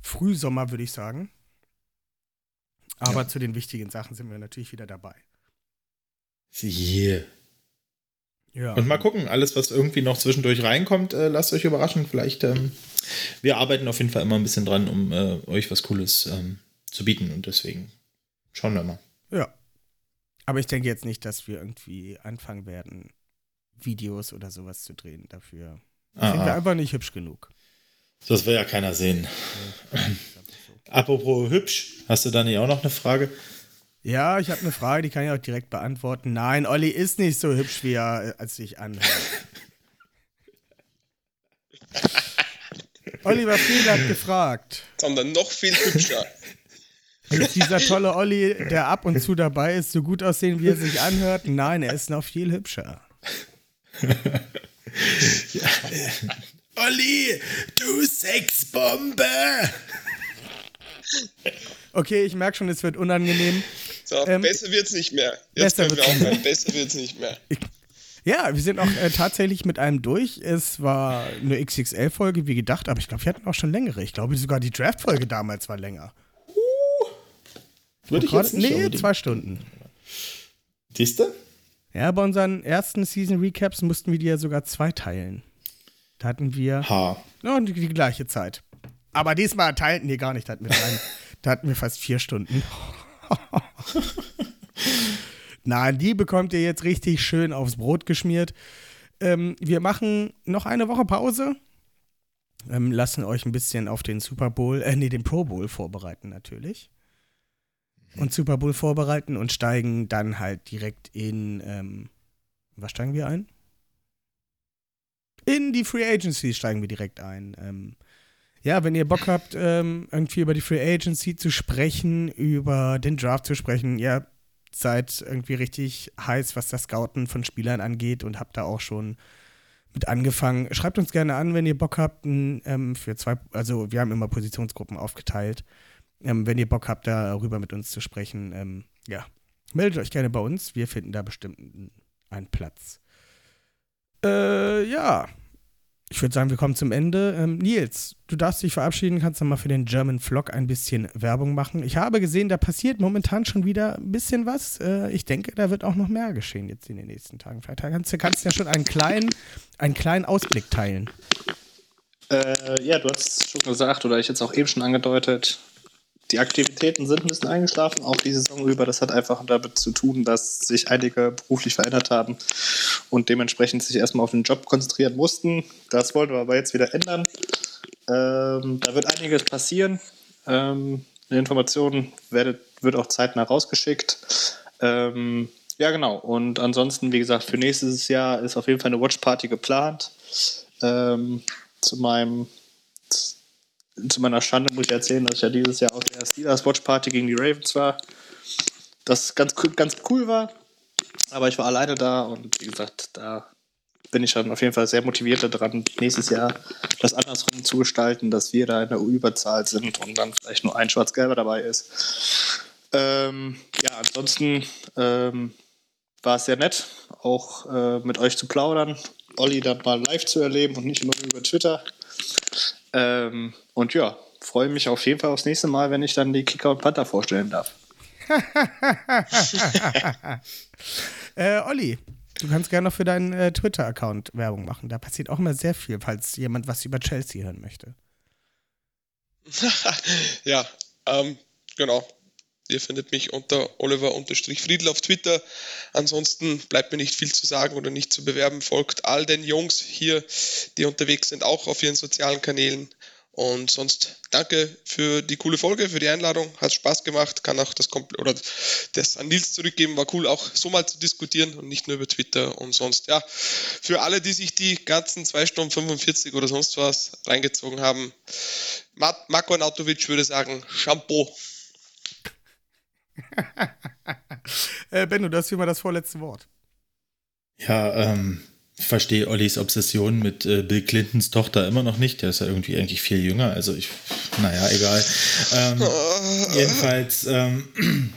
Frühsommer, würde ich sagen. Aber Ja. zu den wichtigen Sachen sind wir natürlich wieder dabei. Yeah. Ja. Und mal gucken, alles, was irgendwie noch zwischendurch reinkommt, äh, lasst euch überraschen. Vielleicht, ähm, wir arbeiten auf jeden Fall immer ein bisschen dran, um äh, euch was Cooles ähm, zu bieten. Und deswegen schauen wir mal. Ja. Aber ich denke jetzt nicht, dass wir irgendwie anfangen werden, Videos oder sowas zu drehen. Dafür sind wir ah. einfach nicht hübsch genug. Das will ja keiner sehen. Apropos hübsch, hast du da nicht auch noch eine Frage? Ja, ich habe eine Frage, die kann ich auch direkt beantworten. Nein, Olli ist nicht so hübsch, wie er äh, als sich anhört. Oliver Friede hat gefragt, Sondern noch viel hübscher. ist dieser tolle Olli, der ab und zu dabei ist, so gut aussehen, wie er sich anhört? Nein, er ist noch viel hübscher. Olli, du Sexbombe! Okay, ich merke schon, es wird unangenehm. So, Ähm, besser wird's nicht mehr. Jetzt besser können wir wird's aufhören. Besser wird's nicht mehr. Ja, wir sind auch äh, tatsächlich mit einem durch. Es war eine XXL-Folge, wie gedacht, aber ich glaube, wir hatten auch schon längere. Ich glaube, sogar die Draft-Folge damals war länger. Würde ich Gerade- jetzt nicht nee, unbedingt- zwei Stunden. Siehste? Ja, bei unseren ersten Season-Recaps mussten wir die ja sogar zweiteilen. Da hatten wir Ha. ja, die, die gleiche Zeit. Aber diesmal teilten wir gar nicht. Da hatten wir, drei, da hatten wir fast vier Stunden. Nein, die bekommt ihr jetzt richtig schön aufs Brot geschmiert. Ähm, wir machen noch eine Woche Pause. Ähm, lassen euch ein bisschen auf den Super Bowl, äh, nee, den Pro Bowl vorbereiten natürlich. Und Super Bowl vorbereiten und steigen dann halt direkt in, ähm, was steigen wir ein? In die Free Agency steigen wir direkt ein. Ähm, ja, wenn ihr Bock habt, ähm, irgendwie über die Free Agency zu sprechen, über den Draft zu sprechen, ihr seid irgendwie richtig heiß, was das Scouten von Spielern angeht und habt da auch schon mit angefangen. Schreibt uns gerne an, wenn ihr Bock habt, ähm, für zwei, also wir haben immer Positionsgruppen aufgeteilt. Ähm, wenn ihr Bock habt, darüber mit uns zu sprechen, ähm, ja, meldet euch gerne bei uns. Wir finden da bestimmt einen Platz. Äh, ja. Ich würde sagen, wir kommen zum Ende. Ähm, Nils, du darfst dich verabschieden, kannst dann mal für den German Vlog ein bisschen Werbung machen. Ich habe gesehen, da passiert momentan schon wieder ein bisschen was. Äh, ich denke, da wird auch noch mehr geschehen jetzt in den nächsten Tagen. Vielleicht kannst du kannst ja schon einen kleinen, einen kleinen Ausblick teilen. Äh, ja, du hast es schon gesagt, oder ich jetzt auch eben schon angedeutet, die Aktivitäten sind ein bisschen eingeschlafen, auch die Saison über. Das hat einfach damit zu tun, dass sich einige beruflich verändert haben und dementsprechend sich erstmal auf den Job konzentrieren mussten. Das wollen wir aber jetzt wieder ändern. Ähm, da wird einiges passieren. Ähm, eine Information werdet, wird auch zeitnah rausgeschickt. Ähm, ja, genau. Und ansonsten, wie gesagt, für nächstes Jahr ist auf jeden Fall eine Watchparty geplant. Ähm, zu meinem zu meiner Schande muss ich erzählen, dass ich ja dieses Jahr auf der Steelers Watch Party gegen die Ravens war. Das ganz, cool- ganz cool war. Aber ich war alleine da und wie gesagt, da bin ich dann auf jeden Fall sehr motiviert daran, nächstes Jahr das andersrum zu gestalten, dass wir da in der Überzahl sind und dann vielleicht nur ein Schwarz-Gelber dabei ist. Ähm, ja, ansonsten ähm, war es sehr nett, auch äh, mit euch zu plaudern, Olli dann mal live zu erleben und nicht immer nur über Twitter. Ähm, und ja, freue mich auf jeden Fall aufs nächste Mal, wenn ich dann die Kicker und Panther vorstellen darf. Äh, Olli, Du kannst gerne noch für deinen äh, Twitter-Account Werbung machen. Da passiert auch immer sehr viel, falls jemand was über Chelsea hören möchte. ja, ähm, genau. Ihr findet mich unter Oliver-Friedl auf Twitter. Ansonsten bleibt mir nicht viel zu sagen oder nicht zu bewerben. Folgt all den Jungs hier, die unterwegs sind, auch auf ihren sozialen Kanälen. Und sonst danke für die coole Folge, für die Einladung. Hat Spaß gemacht. Kann auch das komplett oder das an Nils zurückgeben. War cool, auch so mal zu diskutieren und nicht nur über Twitter. Und sonst, ja, für alle, die sich die ganzen 2 Stunden 45 oder sonst was reingezogen haben, Marco Nautovic würde sagen, Shampoo. äh, Benno, das ist immer das vorletzte Wort. Ja, ähm, verstehe Ollis Obsession mit äh, Bill Clintons Tochter immer noch nicht. Der ist ja irgendwie eigentlich viel jünger. Also ich, naja, egal. Ähm, jedenfalls, ähm,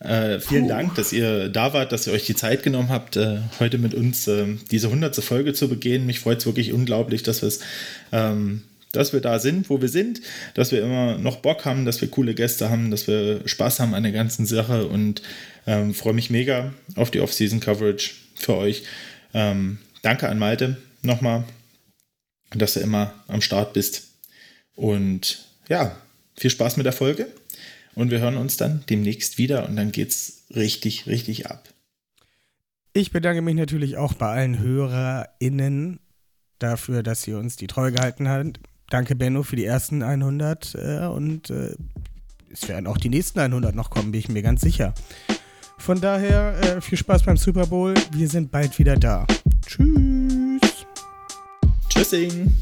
äh, vielen Dank, dass ihr da wart, dass ihr euch die Zeit genommen habt, äh, heute mit uns äh, diese hundertste Folge zu begehen. Mich freut es wirklich unglaublich, dass wir es ähm, dass wir da sind, wo wir sind, dass wir immer noch Bock haben, dass wir coole Gäste haben, dass wir Spaß haben an der ganzen Sache und ähm, freue mich mega auf die Off-Season-Coverage für euch. Ähm, danke an Malte nochmal, dass du immer am Start bist. Und ja, viel Spaß mit der Folge. Und wir hören uns dann demnächst wieder und dann geht's richtig, richtig ab. Ich bedanke mich natürlich auch bei allen HörerInnen dafür, dass ihr uns die Treue gehalten habt. Danke, Benno, für die ersten 100 äh, und äh, es werden auch die nächsten 100 noch kommen, bin ich mir ganz sicher. Von daher äh, viel Spaß beim Super Bowl. Wir sind bald wieder da. Tschüss. Tschüssing.